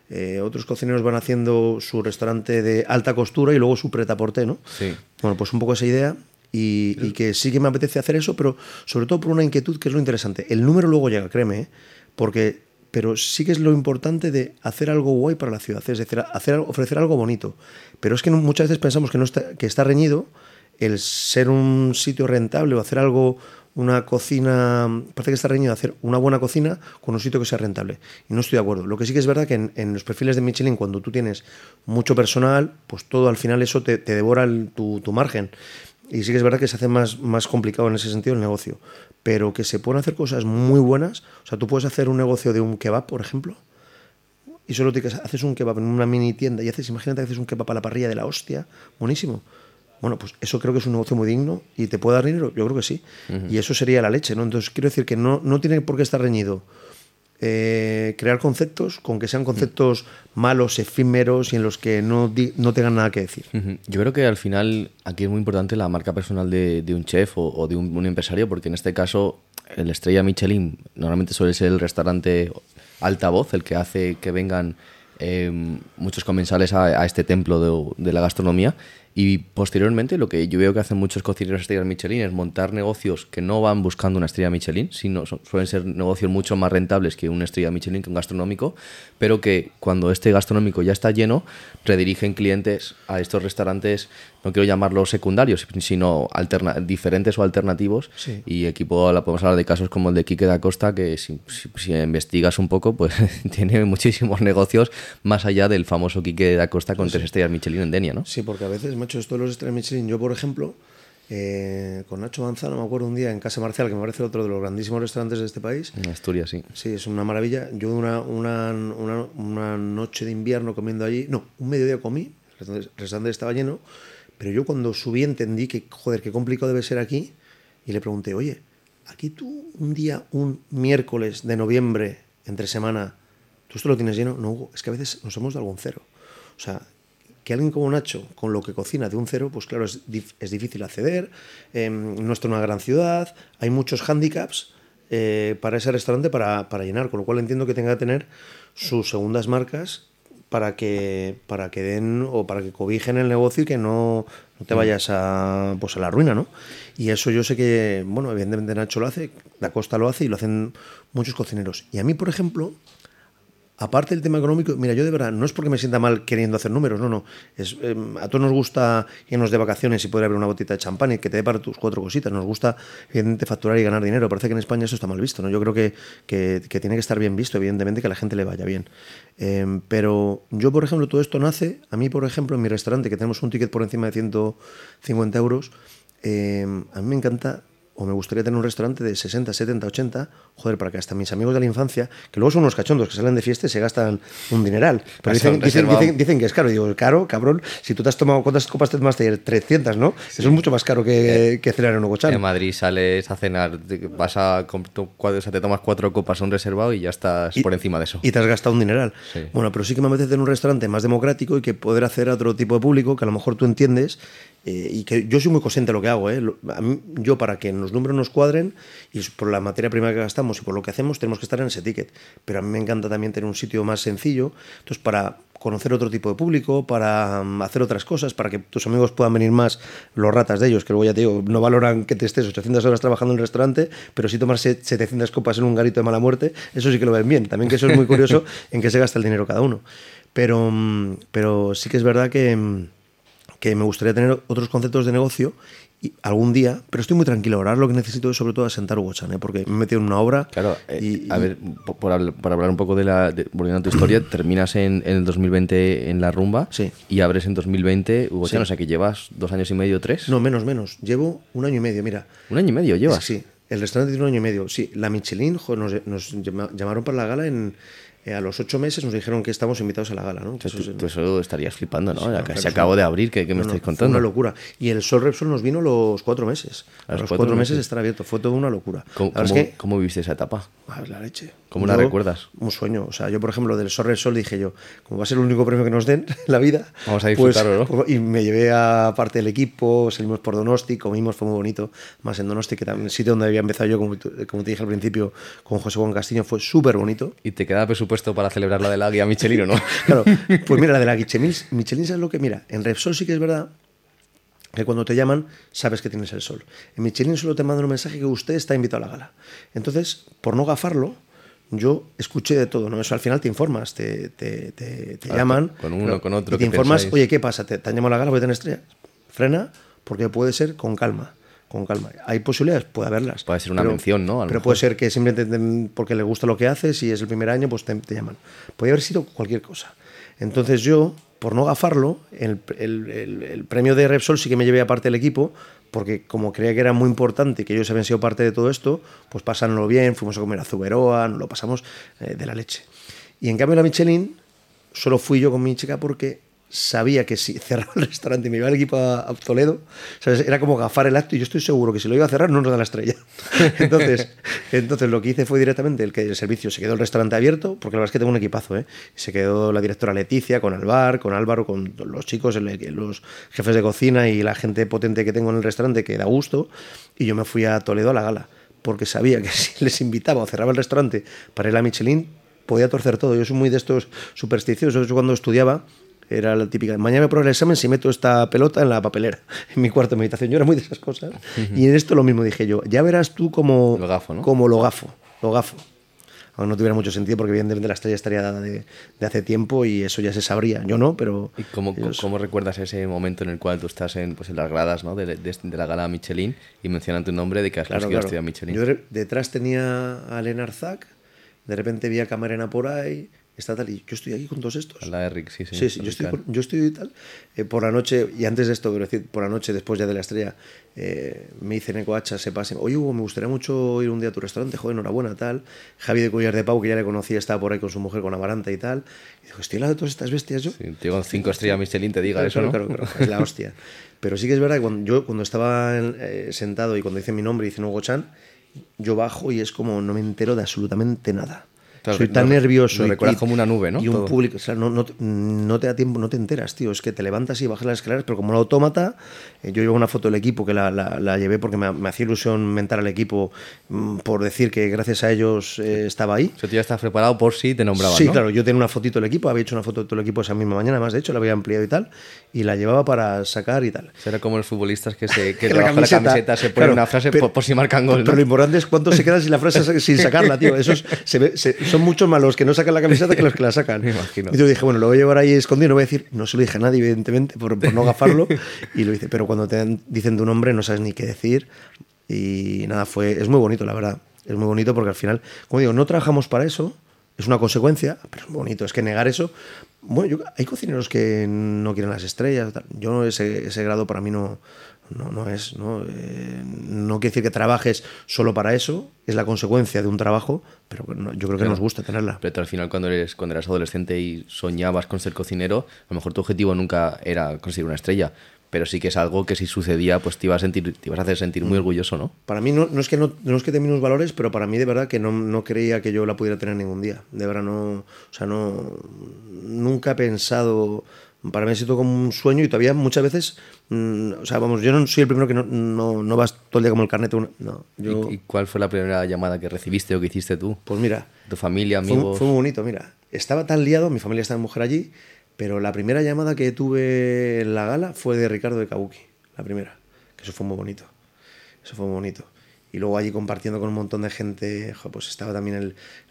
eh, otros cocineros van haciendo su restaurante de alta costura y luego su pretaporte, ¿no? Sí. Bueno, pues un poco esa idea y, y que sí que me apetece hacer eso, pero sobre todo por una inquietud que es lo interesante. El número luego llega, créeme, ¿eh? porque pero sí que es lo importante de hacer algo guay para la ciudad, es decir, hacer, ofrecer algo bonito. Pero es que muchas veces pensamos que, no está, que está reñido el ser un sitio rentable o hacer algo, una cocina, parece que está reñido hacer una buena cocina con un sitio que sea rentable. Y no estoy de acuerdo. Lo que sí que es verdad que en, los perfiles de Michelin, cuando tú tienes mucho personal, pues todo al final eso te, te devora tu, tu margen. Y sí que es verdad que se hace más, más complicado en ese sentido el negocio. Pero que se pueden hacer cosas muy buenas. O sea, tú puedes hacer un negocio de un kebab, por ejemplo, y solo te haces un kebab en una mini tienda y haces, imagínate que haces un kebab a la parrilla de la hostia, buenísimo. Bueno, pues eso creo que es un negocio muy digno y te puede dar dinero, yo creo que sí. Y eso sería la leche, ¿no? Entonces quiero decir que no, no tiene por qué estar reñido eh, crear conceptos con que sean conceptos malos, efímeros y en los que no, no tengan nada que decir. Yo creo que al final aquí es muy importante la marca personal de, un chef o, de un, empresario, porque en este caso el estrella Michelin normalmente suele ser el restaurante altavoz, el que hace que vengan eh, muchos comensales a, este templo de, de la gastronomía y posteriormente lo que yo veo que hacen muchos cocineros estrellas Michelin es montar negocios que no van buscando una estrella Michelin, sino suelen ser negocios mucho más rentables que una estrella Michelin, que un gastronómico, pero que cuando este gastronómico ya está lleno, redirigen clientes a estos restaurantes, no quiero llamarlos secundarios, sino diferentes o alternativos. Y equipo, podemos hablar de casos como el de Quique da Costa, que si, investigas un poco, pues tiene muchísimos negocios más allá del famoso Quique da Costa con tres estrellas Michelin en Denia, ¿no? Sí, porque a veces hecho esto de los estrellas Michelin. Yo, por ejemplo, eh, con Nacho Manzano, me acuerdo un día en Casa Marcial, que me parece otro de los grandísimos restaurantes de este país. En Asturias, sí. Sí, es una maravilla. Yo una, una, una, noche de invierno comiendo allí, no, un mediodía comí, el restaurante estaba lleno, pero yo cuando subí entendí que, joder, qué complicado debe ser aquí, y le pregunté, oye, aquí tú un día, un miércoles de noviembre, entre semana, ¿tú esto lo tienes lleno? No, es que a veces nos hemos dado algún cero. O sea, que alguien como Nacho, con lo que cocina de un cero, pues claro, es, es difícil acceder, eh, no está en una gran ciudad, hay muchos hándicaps eh, para ese restaurante para, para, llenar, con lo cual entiendo que tenga que tener sus segundas marcas para que, para que den o para que cobijen el negocio y que no, no te mm. vayas a, pues a la ruina, ¿no? Y eso yo sé que, bueno, evidentemente Nacho lo hace, La Costa lo hace y lo hacen muchos cocineros. Y a mí, por ejemplo, aparte del tema económico, mira, yo de verdad, no es porque me sienta mal queriendo hacer números, no, no. Es, em, a todos nos gusta irnos de vacaciones y poder abrir una botita de champán y que te dé para tus cuatro cositas. Nos gusta, evidentemente, facturar y ganar dinero. Parece que en España eso está mal visto, ¿no? Yo creo que, que, tiene que estar bien visto, evidentemente, que a la gente le vaya bien. Em, pero yo, por ejemplo, todo esto nace, a mí, por ejemplo, en mi restaurante, que tenemos un ticket por encima de 150 euros, em, a mí me encanta o me gustaría tener un restaurante de 60, 70, 80, joder, para que hasta mis amigos de la infancia, que luego son unos cachondos que salen de fiesta y se gastan un dineral. Pero dicen, dicen, que es caro. digo, caro, cabrón, si tú te has tomado, ¿cuántas copas te ayer? 300, ¿no? Eso es mucho más caro que, eh, que cenar en Ogochan. En Madrid sales a cenar, vas a, o sea, te tomas cuatro copas a un reservado y ya estás por encima de eso. Y te has gastado un dineral. Bueno, pero sí que me apetece tener un restaurante más democrático y que poder hacer a otro tipo de público que a lo mejor tú entiendes eh, y que yo soy muy consciente de lo que hago. ¿eh? yo, para que los números nos cuadren y por la materia prima que gastamos y por lo que hacemos, tenemos que estar en ese ticket. Pero a mí me encanta también tener un sitio más sencillo. Entonces, para conocer otro tipo de público, para mm, hacer otras cosas, para que tus amigos puedan venir más, los ratas de ellos, que luego ya te digo, no valoran que te estés 800 horas trabajando en el restaurante, pero sí tomarse 700 copas en un garito de mala muerte, eso sí que lo ven bien. También que eso es muy curioso en qué se gasta el dinero cada uno. Pero, mm, pero sí que es verdad que mm, que me gustaría tener otros conceptos de negocio y algún día, pero estoy muy tranquilo. Ahora lo que necesito es sobre todo asentar Hugo Chan, ¿eh? porque me he metido en una obra. Claro, eh, y, a ver, por, hablar un poco de la. volviendo a tu historia, terminas en, el 2020 en la rumba sí. y abres en 2020 Hugo Chan, o sea que llevas dos años y medio, tres. No, menos, menos. Llevo un año y medio, mira. ¿Un año y medio llevas? Sí, el restaurante tiene un año y medio. Sí, la Michelin nos, nos llamaron para la gala en eh, a los ocho meses nos dijeron que estamos invitados a la gala, ¿no? Tú, eso, estarías flipando, ¿no? se acabó de abrir, ¿qué, me estáis contando? Fue una locura. Y el Sol Repsol nos vino los cuatro meses. A, los, cuatro, meses, estar abierto. Fue toda una locura. ¿Cómo, cómo, viviste esa etapa? A la leche. ¿Cómo la recuerdas? Un sueño. O sea, yo, por ejemplo, del Sol Repsol dije yo, como va a ser el único premio que nos den en la vida. Vamos a disfrutarlo, pues, ¿no? Y me llevé a parte del equipo, salimos por Donosti, comimos, fue muy bonito. Más en Donosti, que también el sitio donde había empezado yo, como, como te dije al principio, con José Juan Castillo, fue súper bonito. ¿Y te queda presupuesto para celebrar la de la guía Michelin o no? claro, pues mira, la de la Michelin, Michelin es lo que, mira, en Repsol sí que es verdad que cuando te llaman sabes que tienes el sol. En Michelin solo te mandan un mensaje que usted está invitado a la gala. Entonces, por no gafarlo, yo escuché de todo, ¿no? Eso al final te informas, te, te, te, llaman. Con uno, con otro. Y te informas, oye, ¿qué pasa? ¿Te, han llamado a la gala? ¿Voy a tener estrella? Frena, porque puede ser con calma con calma. ¿Hay posibilidades? Puede haberlas. Puede ser una mención, ¿no? pero puede ser que simplemente porque le gusta lo que haces y es el primer año, pues te, llaman. Puede haber sido cualquier cosa. Entonces yo, por no gafarlo, el, el, premio de Repsol sí que me llevé aparte del equipo, porque como creía que era muy importante que ellos habían sido parte de todo esto, pues pasándolo bien, fuimos a comer a Zuberoa, lo pasamos eh, de la leche. Y en cambio la Michelin solo fui yo con mi chica porque sabía que si cerraba el restaurante y me iba el equipo a, a Toledo, ¿sabes? era como gafar el acto y yo estoy seguro que si lo iba a cerrar no nos da la estrella. entonces, entonces lo que hice fue directamente el que el servicio se quedó el restaurante abierto, porque la verdad es que tengo un equipazo, ¿eh? Se quedó la directora Leticia con Alvar, con Álvaro, con los chicos, el- los jefes de cocina y la gente potente que tengo en el restaurante que da gusto y yo me fui a Toledo a la gala, porque sabía que si les invitaba o cerraba el restaurante para ir a Michelin, podía torcer todo. Yo soy muy de estos supersticiosos. Yo cuando estudiaba era la típica, mañana me pruebo el examen si meto esta pelota en la papelera, en mi cuarto de meditación. Yo era muy de esas cosas. Y en esto lo mismo dije yo, ya verás tú como Lo gafo, ¿no? como lo gafo, lo gafo. Aunque no tuviera mucho sentido porque evidentemente la estrella estaría dada de, de hace tiempo y eso ya se sabría. Yo no, pero... ¿Y cómo, ellos- cómo recuerdas ese momento en el cual tú estás en, pues, en las gradas ¿no? de, de- de la gala Michelin y mencionan tu nombre de que has Claro, claro. Michelin? Yo de- detrás tenía a Elena Arzac, de repente vi a Camarena por ahí, está tal, y yo estoy aquí con todos estos. La de Rick, sí, sí. Sí, sí, yo estoy, con- yo estoy tal. eh, por la noche, y antes de esto, quiero decir, por la noche, después ya de la estrella, eh, me dice Neko Hacha, se pase, oye Hugo, me gustaría mucho ir un día a tu restaurante, joder, enhorabuena, tal. Javi de Collar de Pau, que ya le conocía, estaba por ahí con su mujer, con Amaranta y tal. Y dijo, estoy al lado de todas estas bestias yo. Sí, tío, con cinco estrellas Michelin te diga Claro, eso, ¿no? claro, claro, es la hostia. Pero sí que es verdad que cuando, yo cuando estaba eh, sentado y cuando dice mi nombre y dice Hugo Chan, yo bajo y es como no me entero de absolutamente nada. Soy tan nervioso. lo y- recuerdas y- como una nube, ¿no? Y un Todo. público, o sea, no, no, no te da tiempo, no te enteras, tío. Es que te levantas y bajas las escaleras, pero como un autómata, eh, yo llevo una foto del equipo que la, la- la llevé porque me, me hacía ilusión mentar al equipo mm, por decir que gracias a ellos eh, estaba ahí. O sea, tú ya estás preparado por si te nombraban, Sí, claro, yo tenía una fotito del equipo, había hecho una foto de todo el equipo esa misma mañana, además de hecho, la había ampliado y tal, y la llevaba para sacar y tal. O sea, era como los futbolistas que, se, que la camiseta, se pone claro, una frase pero- por, por si marcan gol, Pero lo importante es cuánto se quedan sin la frase sin sacarla, tío. Esos se ve- se- son muchos más los que no sacan la camiseta que los que la sacan. Me imagino. Y yo dije, bueno, lo voy a llevar ahí escondido, no voy a decir, no se lo dije a nadie, evidentemente, por, por no gafarlo. Y lo hice, pero cuando te dicen tu nombre no sabes ni qué decir. Y nada, fue, es muy bonito, la verdad. Es muy bonito porque al final, como digo, no trabajamos para eso, es una consecuencia, pero es bonito. Es que negar eso. Bueno, yo- hay cocineros que no quieren las estrellas. tal. Yo ese, ese grado para mí no, no, no es. ¿no? Eh, no quiere decir que trabajes solo para eso, es la consecuencia de un trabajo, pero no- yo creo que Claro. nos gusta tenerla. Pero al final cuando eres cuando eras adolescente y soñabas con ser cocinero, a lo mejor tu objetivo nunca era conseguir una estrella, pero sí que es algo que si sucedía, pues te ibas a sentir, te ibas a hacer sentir muy orgulloso, ¿no? Para mí no, no es que no, no es que tenga unos valores, pero para mí de verdad que no, no creía que yo la pudiera tener ningún día. De verdad no, o sea, no, nunca he pensado. Para mí ha sido como un sueño y todavía muchas veces, mm, o sea, vamos, yo no soy el primero que no, no, no vas todo el día como el carnet. No, yo, ¿Y, y cuál fue la primera llamada que recibiste o que hiciste tú? pues mira, ¿Tu familia, Fue, amigos? fue muy bonito, mira. Estaba tan liado, mi familia estaba en mujer allí, pero la primera llamada que tuve en la gala fue de Ricardo de Kabuki, la primera. Que eso fue muy bonito. Eso fue muy bonito. Y luego allí compartiendo con un montón de gente, pues estaba también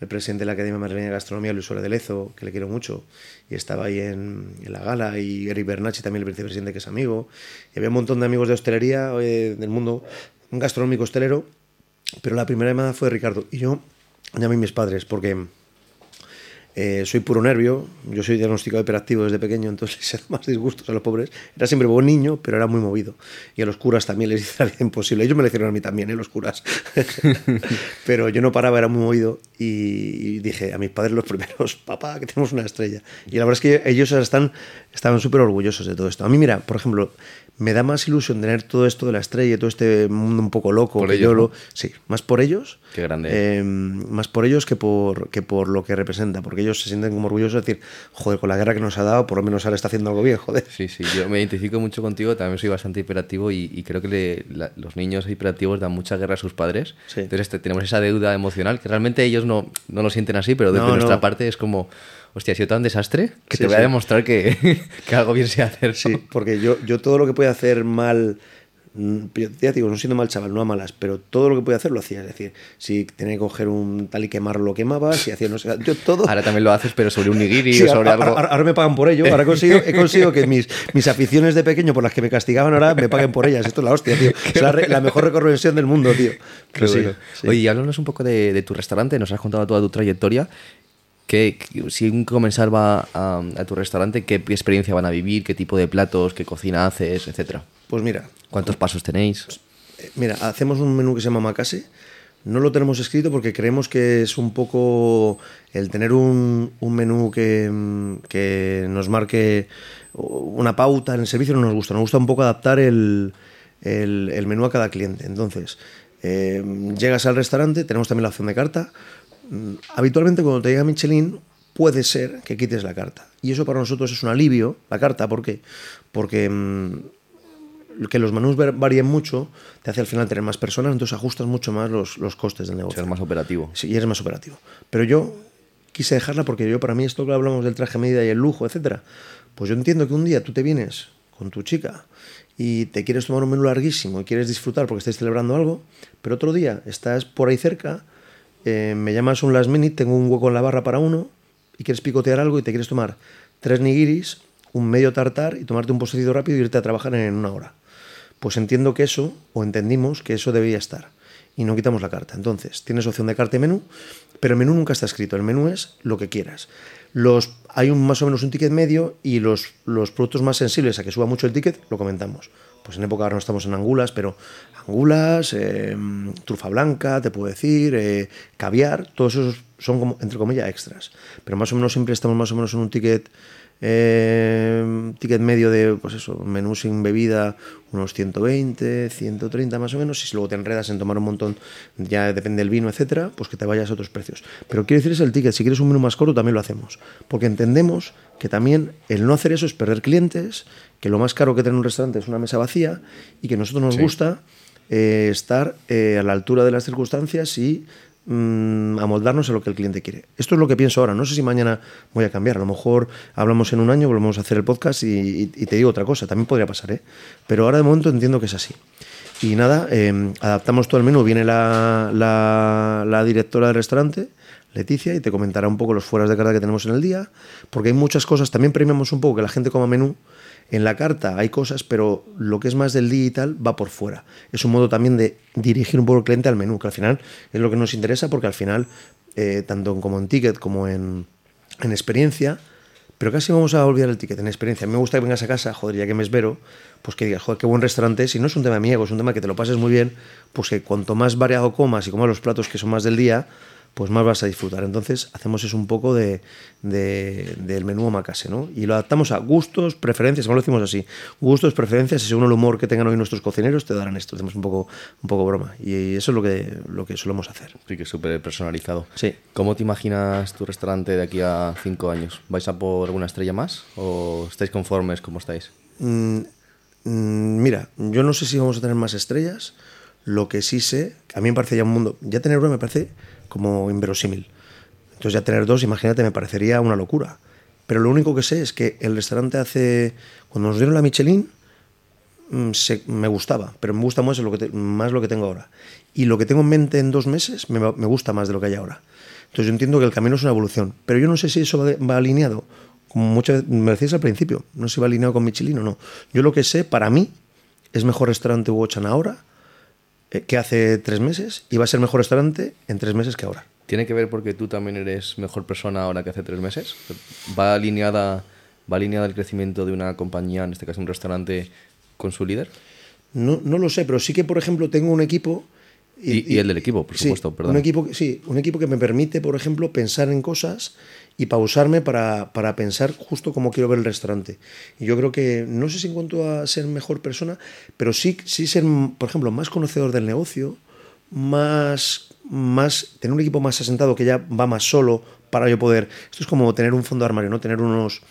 el, presidente de la Academia Madrileña de Gastronomía, Luis Suárez de Lezo, que le quiero mucho, y estaba ahí en, la gala, y Eric Bernacci también, el vicepresidente que es amigo, y había un montón de amigos de hostelería, eh, del mundo gastronómico hostelero, pero la primera llamada fue de Ricardo. Y yo llamé a mis padres porque eh, soy puro nervio, yo soy diagnosticado hiperactivo desde pequeño, entonces da más disgustos a los pobres. Era siempre buen niño, pero era muy movido. Y a los curas también les hice la imposible. Ellos me lo hicieron a mí también, ¿eh? los curas. pero yo no paraba, era muy movido. Y, dije a mis padres los primeros, papá, que tenemos una estrella. Y la verdad es que ellos están, estaban súper orgullosos de todo esto. A mí, mira, por ejemplo, me da más ilusión tener todo esto de la estrella y todo este mundo un poco loco. Por que ellos, yo lo, Sí, más por ellos. Qué grande. Eh, más por ellos que por, que por lo que representa, porque ellos se sienten como orgullosos de decir, joder, con la guerra que nos ha dado, por lo menos ahora está haciendo algo bien, joder. Sí, sí, yo me identifico mucho contigo, también soy bastante hiperactivo y, y creo que le- la- los niños hiperactivos dan mucha guerra a sus padres. Sí. Entonces este, tenemos esa deuda emocional que realmente ellos no, no lo sienten así, pero desde No, nuestra no. parte es como, hostia, ha sido tan desastre que Sí, te voy a demostrar que, que algo bien sé hacer. ¿no? Sí, porque yo, yo todo lo que puede hacer mal, mm, ya digo, no siendo mal chaval, no a malas, pero todo lo que puede hacer lo hacía. Es decir, si tenía que coger un tal y quemarlo, lo quemaba, si hacía no sé, yo todo. Ahora también lo haces, pero sobre un nigiri Sí, o sobre ahora, algo... ahora- ahora me pagan por ello. Ahora he conseguido, he conseguido que mis, mis aficiones de pequeño por las que me castigaban ahora me paguen por ellas. Esto es la hostia, tío. Es la, mejor reconversión del mundo, tío. Pero sí, bueno. sí. Oye, háblanos un poco de, de tu restaurante, nos has contado toda tu trayectoria. ¿Qué, qué- si un comensal va a, a tu restaurante, ¿qué experiencia van a vivir? ¿Qué tipo de platos? ¿Qué cocina haces? Etcétera. Pues mira, ¿Cuántos pasos tenéis? Eh, Mira, hacemos un menú que se llama Macase. no lo tenemos escrito porque creemos que es un poco el tener un, un menú que, que, nos marque una pauta en el servicio no nos gusta. Nos gusta un poco adaptar el, el, el menú a cada cliente. Entonces, eh, llegas al restaurante, tenemos también la opción de carta. Mm, habitualmente cuando te llega Michelin puede ser que quites la carta. Y eso para nosotros es un alivio, la carta, ¿por qué? Porque mm, que los menús varíen mucho te hace al final tener más personas, entonces ajustas mucho más los, los costes del negocio. Ser más operativo. Sí, y eres más operativo. Pero yo quise dejarla porque yo, para mí, esto que hablamos del traje medida y el lujo, etcétera, pues yo entiendo que un día tú te vienes con tu chica y te quieres tomar un menú larguísimo y quieres disfrutar porque estáis celebrando algo, pero otro día estás por ahí cerca, eh, me llamas un last minute, tengo un hueco en la barra para uno y quieres picotear algo y te quieres tomar tres nigiris, un medio tartar y tomarte un postrecito rápido y irte a trabajar en una hora. Pues entiendo que eso, o entendimos que eso debía estar. Y no quitamos la carta. Entonces, tienes opción de carta y menú, pero el menú nunca está escrito. El menú es lo que quieras. Los, hay un, más o menos un ticket medio y los, los productos más sensibles a que suba mucho el ticket lo comentamos. Pues en época ahora no estamos en angulas, pero angulas, eh, trufa blanca, te puedo decir, eh, caviar, todos esos son como, entre comillas, extras. Pero más o menos siempre estamos más o menos en un ticket eh, ticket medio de, pues eso, menú sin bebida, unos 120, 130 más o menos. Y si luego te enredas en tomar un montón, ya depende del vino, etcétera, pues que te vayas a otros precios. Pero quiero decir, es el ticket. Si quieres un menú más corto, también lo hacemos. Porque entendemos que también el no hacer eso es perder clientes, que lo más caro que tener un restaurante es una mesa vacía y que a nosotros nos gusta eh, estar eh, a la altura de las circunstancias y mmm, amoldarnos a lo que el cliente quiere. Esto es lo que pienso ahora. No sé si mañana voy a cambiar. A lo mejor hablamos en un año, volvemos a hacer el podcast y, te digo otra cosa. También podría pasar, ¿eh? Pero ahora de momento entiendo que es así. Y nada, eh, adaptamos todo el menú. Viene la, la, directora del restaurante. Leticia y te comentará un poco los fueras de carta que tenemos en el día, porque hay muchas cosas, también premiamos un poco que la gente coma menú, en la carta hay cosas, pero lo que es más del día y tal va por fuera. Es un modo también de dirigir un poco el cliente al menú, que al final es lo que nos interesa, porque al final, eh, tanto como en ticket como en, en, experiencia, pero casi vamos a olvidar el ticket en experiencia. Me gusta que vengas a casa, joder, ya que me esbero, pues que digas, joder, qué buen restaurante. Si no es un tema mío, es un tema que te lo pases muy bien, pues que cuanto más variado comas y comas los platos que son más del día, pues más vas a disfrutar. Entonces hacemos eso un poco de, de, del menú omakase, ¿no? Y lo adaptamos a gustos, preferencias, como lo decimos así, gustos, preferencias, y según el humor que tengan hoy nuestros cocineros, te darán esto. Hacemos un poco, un poco broma. Y eso es lo que, lo que solemos hacer. Sí, que es súper personalizado. Sí. ¿Cómo te imaginas tu restaurante de aquí a cinco años? ¿Vais a por alguna estrella más o estáis conformes como estáis? Mm, mm, mira, yo no sé si vamos a tener más estrellas. Lo que sí sé, a mí me parece ya un mundo, ya tener una me parece como inverosímil. Entonces ya tener dos, imagínate, me parecería una locura. Pero lo único que sé es que el restaurante hace... Cuando nos dieron la Michelin, se, me gustaba, pero me gusta más lo, que más lo que tengo ahora. Y lo que tengo en mente en dos meses me, gusta más de lo que hay ahora. Entonces yo entiendo que el camino es una evolución. Pero yo no sé si eso va, alineado, como muchas me decías al principio, no sé si va alineado con Michelin o no. Yo lo que sé, para mí, es mejor restaurante Hugo Chan ahora que hace tres meses y va a ser mejor restaurante en tres meses que ahora. ¿Tiene que ver porque tú también eres mejor persona ahora que hace tres meses? ¿Va alineada, va alineada el crecimiento de una compañía, en este caso un restaurante, con su líder? No, no lo sé, pero sí que, por ejemplo, tengo un equipo... Y, y, y el del equipo, por sí, supuesto, perdón. Un equipo, sí, un equipo que me permite, por ejemplo, pensar en cosas y pausarme para, para, pensar justo cómo quiero ver el restaurante. Y yo creo que, no sé si en cuanto a ser mejor persona, pero sí, sí ser, por ejemplo, más conocedor del negocio, más, más, tener un equipo más asentado que ya va más solo para yo poder... Esto es como tener un fondo de armario, ¿no? Tener unos,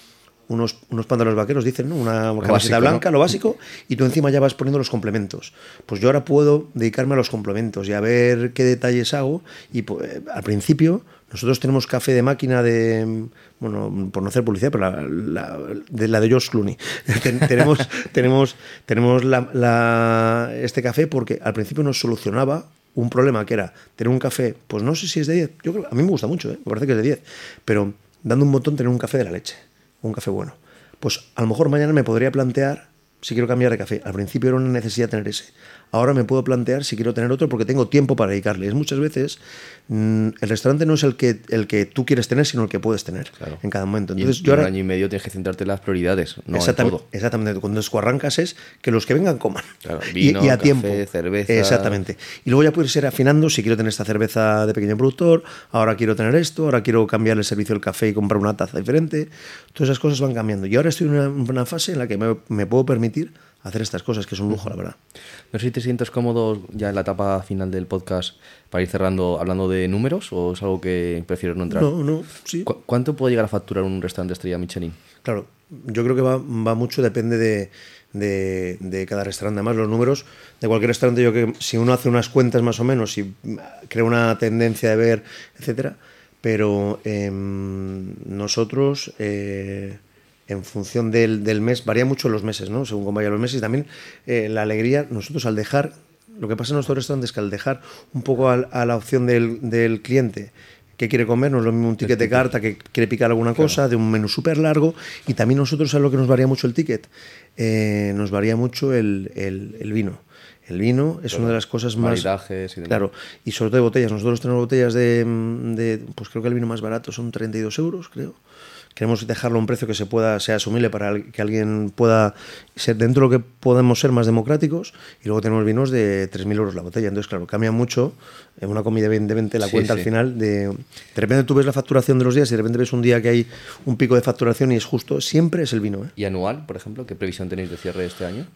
unos, unos pantalones vaqueros, dicen, ¿no? Una camiseta básico, blanca, ¿no? lo básico, y tú encima ya vas poniendo los complementos. Pues yo ahora puedo dedicarme a los complementos y a ver qué detalles hago. Y pues, al principio nosotros tenemos café de máquina de, bueno, por no hacer publicidad, pero la, la de, la de George Clooney. Ten, tenemos tenemos, tenemos la, la, este café porque al principio nos solucionaba un problema que era tener un café, pues no sé si es de 10, yo creo, a mí me gusta mucho, ¿eh? me parece que es de 10, pero dando un botón tener un café de la leche, un café bueno. Pues a lo mejor mañana me podría plantear si quiero cambiar de café. Al principio era una necesidad tener ese. Ahora me puedo plantear si quiero tener otro porque tengo tiempo para dedicarle. Es muchas veces mm, el restaurante no es el que, el que tú quieres tener, sino el que puedes tener Claro. en cada momento. Entonces, y yo en ahora, un año y medio tienes que centrarte en las prioridades, no en exactamente, todo. exactamente. Cuando arrancas es que los que vengan coman. Claro, Y- a café, tiempo. cerveza. Exactamente. Y luego ya puedes ir afinando si quiero tener esta cerveza de pequeño productor, ahora quiero tener esto, ahora quiero cambiar el servicio del café y comprar una taza diferente. Todas esas cosas van cambiando. Y ahora estoy en una, una fase en la que me, me puedo permitir hacer estas cosas, que es un lujo, la verdad. No sé si te sientes cómodo ya en la etapa final del podcast para ir cerrando hablando de números o es algo que prefieres no entrar. No, no, sí. ¿Cu- ¿Cuánto puede llegar a facturar un restaurante estrella Michelin? Claro, yo creo que va, va mucho, depende de, de- de cada restaurante. Además, los números de cualquier restaurante, yo creo que si uno hace unas cuentas más o menos y crea una tendencia de ver, etcétera, pero em, nosotros, eh, en función del, del mes, varía mucho los meses, ¿no? Según cómo vayan los meses, y también eh, la alegría, nosotros al dejar, lo que pasa en nuestros restaurantes es que al dejar un poco a, la opción del, del cliente, que quiere comer, no es lo mismo un ticket de carta que quiere picar alguna cosa, de un menú súper largo, y también nosotros, ¿sabes lo que nos varía mucho el ticket? Eh, nos varía mucho el, el- el vino. El vino es una de las cosas más... Maridajes y demás. Claro, y sobre todo de botellas. Nosotros tenemos botellas de, de, Pues creo que el vino más barato son 32 euros, creo. Queremos dejarlo a un precio que se pueda, sea asumible para que alguien pueda ser dentro de lo que podemos ser más democráticos. Y luego tenemos vinos de 3.000 euros la botella. Entonces, claro, cambia mucho en una comida, evidentemente, la Sí, cuenta sí. al final. De, de repente tú ves la facturación de los días y de repente ves un día que hay un pico de facturación y es justo. Siempre es el vino, ¿eh? ¿Y anual, por ejemplo? ¿Qué previsión tenéis de cierre este año?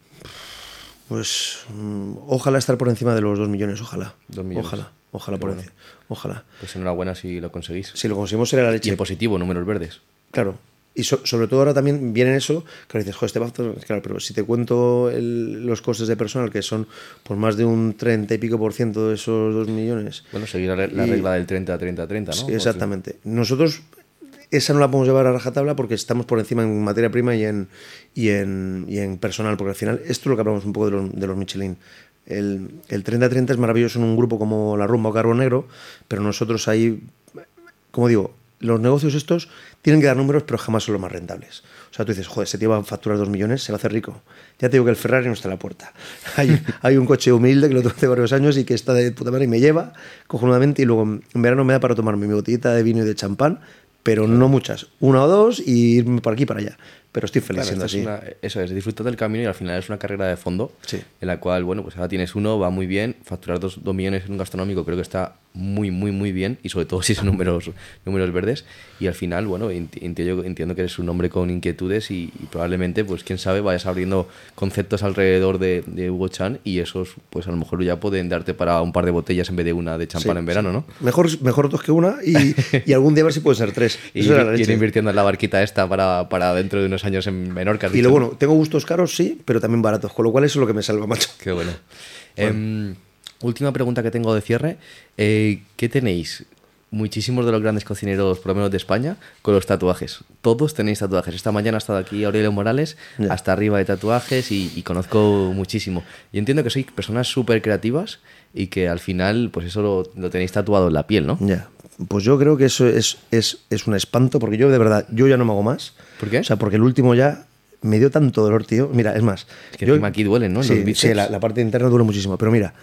Pues mm, ojalá estar por encima de los 2 millones, ojalá. Dos millones. Ojalá, ojalá por encima. Ojalá. Pues enhorabuena si lo conseguís. Si lo conseguimos será la Y leche. en positivo, números verdes. Claro. Y so- sobre todo ahora también viene eso, que dices, joder, este factor, claro, pero si te cuento el- los costes de personal, que son por más de un 30 y pico por ciento de esos 2 millones. Bueno, seguir la, la Y- regla del 30-30-30, ¿no? Sí, exactamente. Nosotros esa no la podemos llevar a rajatabla porque estamos por encima en materia prima y en, y en, y en personal, porque al final esto es lo que hablamos un poco de los, de los Michelin. El, el 30-30 es maravilloso en un grupo como La Rumba o Carbón Negro, pero nosotros ahí, como digo, los negocios estos tienen que dar números, pero jamás son los más rentables. O sea, tú dices, joder, ese tío va a facturar dos millones, se va a hacer rico. Ya te digo que el Ferrari no está a la puerta. Hay, hay un coche humilde que lo tuve hace varios años y que está de puta madre y me lleva cojonudamente y luego en verano me da para tomarme mi botellita de vino y de champán, pero no muchas. Una o dos y irme por aquí y para allá. Pero estoy feliz Claro, siendo esto es así. una- eso es, disfrutar del camino y al final es una carrera de fondo Sí. en la cual, bueno, pues ahora tienes uno, va muy bien, facturar dos, dos millones en un gastronómico creo que está muy, muy, muy bien y sobre todo si son números, números verdes y al final, bueno, enti- entiendo, entiendo que eres un hombre con inquietudes y, y probablemente, pues quién sabe, vayas abriendo conceptos alrededor de, de Hugo Chan y esos, pues a lo mejor ya pueden darte para un par de botellas en vez de una de champán Sí, en verano, ¿no? Mejor, mejor dos que una y, y algún día a ver si pueden ser tres. Y era la ir invirtiendo en la barquita esta para, para dentro de unos años en Menorca. Y lo ¿no? bueno, tengo gustos caros, sí, pero también baratos, con lo cual eso es lo que me salva, macho. Qué bueno. Em, última pregunta que tengo de cierre. Eh, ¿Qué tenéis? Muchísimos de los grandes cocineros, por lo menos de España, con los tatuajes. Todos tenéis tatuajes. Esta mañana ha estado aquí Aurelio Morales, Ya. hasta arriba de tatuajes y, y conozco muchísimo. Y entiendo que sois personas súper creativas y que al final, pues eso lo, lo tenéis tatuado en la piel, ¿no? Ya. Pues yo creo que eso es, es, es un espanto, porque yo de verdad, yo ya no me hago más. ¿Por qué? O sea, porque el último ya me dio tanto dolor, tío. Mira, es más. Es que encima aquí duelen, ¿no? Sí, sí, la, la parte interna duele muchísimo. Pero mira,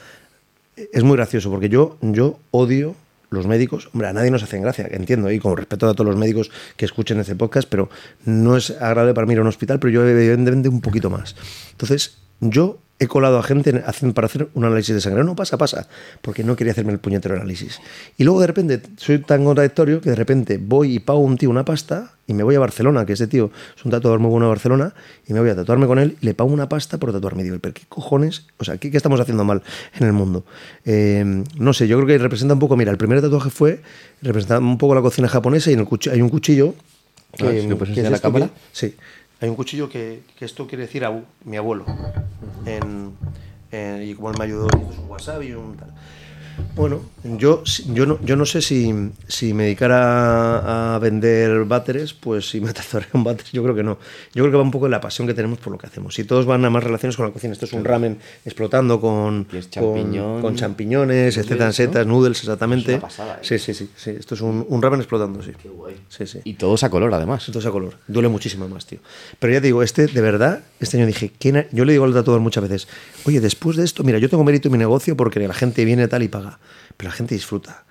es muy gracioso, porque yo, yo odio los médicos. Hombre, a nadie nos hacen gracia, entiendo, y con respeto a todos los médicos que escuchen este podcast, pero no es agradable para mí ir a un hospital, pero yo evidentemente un poquito más. Entonces, yo he colado a gente para hacer un análisis de sangre. No pasa, pasa, porque no quería hacerme el puñetero análisis. Y luego de repente soy tan contradictorio que de repente voy y pago a un tío una pasta y me voy a Barcelona, que este tío es un tatuador muy bueno de Barcelona, y me voy a tatuarme con él y le pago una pasta por tatuarme. Y digo, pero ¿qué cojones? O sea, ¿qué, qué estamos haciendo mal en el mundo? Eh, no sé, yo creo que representa un poco, mira, el primer tatuaje fue, representa un poco la cocina japonesa y en el cuchi- hay un cuchillo. Ah, si lo puedes ¿qué es enseñar a la cámara. que- Sí, hay un cuchillo que, que esto quiere decir a mi abuelo. En, en- y como él me ayudó, hizo un wasabi y un tal. Bueno, yo, yo, no, yo no sé si, si me dedicara a, vender váteres, pues si me tatuaría un váter, yo creo que no. Yo creo que va un poco en la pasión que tenemos por lo que hacemos. Y todos van a más relaciones con la cocina. Esto es un ramen explotando con, con, champiñones, etcétera, setas, noodles, exactamente. Es pasada, ¿eh? Sí, sí, sí, sí. Esto es un, un ramen explotando, sí. Qué guay. Sí, sí. Y todos a color, además. Todos a color. Duele muchísimo más, tío. Pero ya te digo, este, de verdad, este año dije, ¿quién ha- yo le digo al tatuador muchas veces, oye, después de esto, mira, yo tengo mérito en mi negocio porque la gente viene tal y paga, pero la gente disfruta.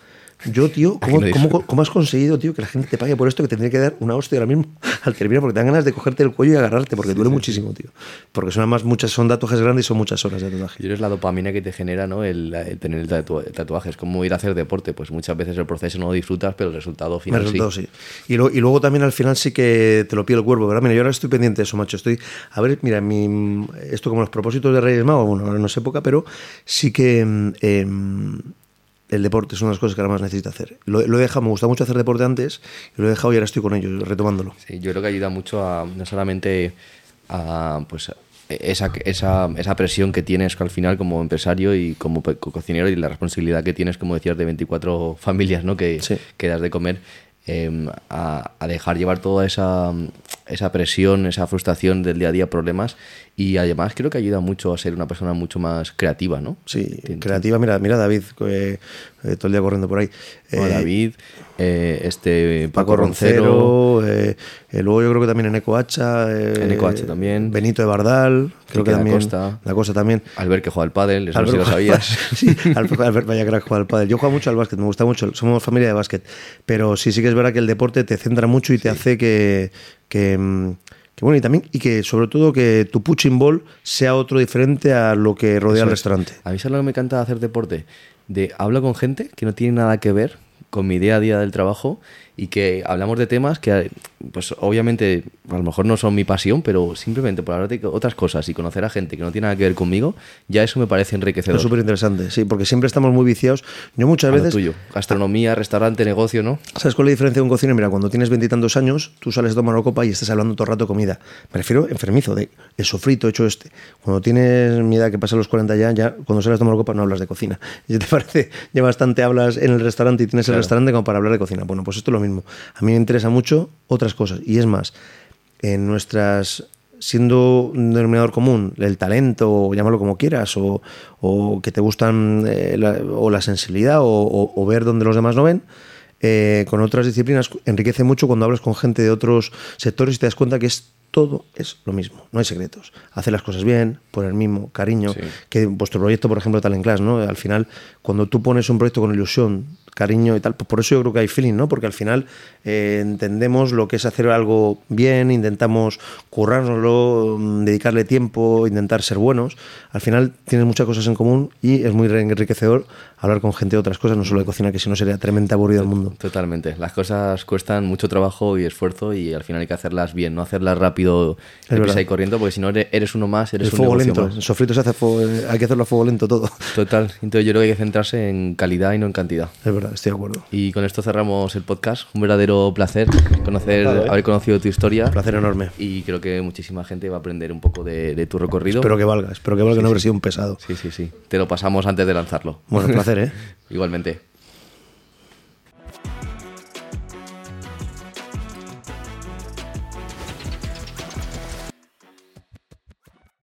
Yo, tío, ¿cómo, cómo- cómo has conseguido, tío, que la gente te pague por esto que tendría que dar una hostia ahora mismo al terminar porque te dan ganas de cogerte el cuello y agarrarte porque duele muchísimo, tío? Porque son además muchas, son tatuajes grandes y son muchas horas de tatuaje. Y eres la dopamina que te genera, ¿no? El, el tener el tatua- el tatuaje. Es como ir a hacer deporte. Pues muchas veces el proceso no lo disfrutas, pero el resultado final sí. resultado, sí. Y, lo- y luego también al final sí que te lo pide el cuerpo, ¿verdad? Mira, yo ahora estoy pendiente de eso, macho. Estoy, a ver, mira, mi, esto como los propósitos de Reyes Magos, bueno, ahora no es época, pero sí que mm, em, el deporte es una de las cosas que ahora más necesito hacer. Lo, lo he dejado, me gustaba mucho hacer deporte antes, y lo he dejado y ahora estoy con ello, retomándolo. Sí, yo creo que ayuda mucho a no solamente a pues esa, esa, esa presión que tienes al final como empresario y como cocinero y la responsabilidad que tienes, como decías, de 24 familias ¿no? que, Sí. que das de comer, eh, a, a dejar llevar toda esa, esa presión, esa frustración del día a día, problemas y además creo que ayuda mucho a ser una persona mucho más creativa, ¿no? Sí, creativa. Mira, mira David, eh, eh, todo el día corriendo por ahí. Eh, David, eh, este Paco, Paco Roncero, Roncero, eh, luego yo creo que también en Ecohacha. En Ecohacha también. Benito de Bardal, creo que también. Costa. La Costa también. Albert que juega al pádel, eso no sé si lo sabías. sí, Albert, Albert vaya crack juega al pádel. Yo juego mucho al básquet, me gusta mucho, somos familia de básquet, pero sí, sí que es verdad que el deporte te centra mucho y te hace que, que, mm, que, bueno, y también, y que sobre todo que tu punching ball sea otro diferente a lo que rodea el Eso es. restaurante. A mí es lo que me encanta hacer deporte. De hablo con gente que no tiene nada que ver con mi día a día del trabajo y que hablamos de temas que, pues obviamente, a lo mejor no son mi pasión, pero simplemente por hablar de otras cosas y conocer a gente que no tiene nada que ver conmigo, ya eso me parece enriquecedor. Es súper interesante, sí, porque siempre estamos muy viciados. Yo muchas A lo veces, tuyo. Gastronomía, restaurante, negocio, ¿no? ¿Sabes cuál es la diferencia de un cocinero? Mira, cuando tienes veintitantos años, tú sales a tomar una copa y estás hablando todo el rato de comida. Me refiero enfermizo, de el sofrito hecho este. Cuando tienes mi edad, que pasa los 40 ya, ya cuando sales a tomar una copa no hablas de cocina. ¿Y te parece? Ya bastante hablas en el restaurante y tienes el restaurante como para hablar de cocina. Bueno, pues esto es lo mismo. A mí me interesa mucho otras cosas. Y es más, en nuestras siendo un denominador común el talento, o llámalo como quieras, o, o que te gustan eh, la, o la sensibilidad, o, o- o ver donde los demás no ven, eh, con otras disciplinas enriquece mucho cuando hablas con gente de otros sectores y te das cuenta que es todo es lo mismo, no hay secretos. Hacer las cosas bien, poner mimo, cariño, Sí. que vuestro proyecto, por ejemplo, Talent Class, ¿no? Al final, cuando tú pones un proyecto con ilusión, cariño y tal, pues por eso yo creo que hay feeling, ¿no? Porque al final eh, entendemos lo que es hacer algo bien, intentamos currárnoslo, mm, dedicarle tiempo, intentar ser buenos. Al final tienes muchas cosas en común y es muy enriquecedor hablar con gente de otras cosas, no solo de cocina, que si no sería tremendamente aburrido el mundo. Totalmente. Las cosas cuestan mucho trabajo y esfuerzo y al final hay que hacerlas bien, no hacerlas rápido, y corriendo, porque si no eres, uno más, eres El un fuego lento, más. el sofrito se hace fuego- eh, hay que hacerlo a fuego lento todo. Total. Entonces yo creo que hay que centrarse en calidad y no en cantidad. Es verdad, estoy de acuerdo. Y con esto cerramos el podcast. Un verdadero placer conocer, ¿eh? haber conocido tu historia. Placer enorme. Y creo que muchísima gente va a aprender un poco de, de tu recorrido. Espero que valga, espero que valga, no haber sido un pesado. Sí, sí, sí. Te lo pasamos antes de lanzarlo. Bueno, placer, ¿eh? Igualmente.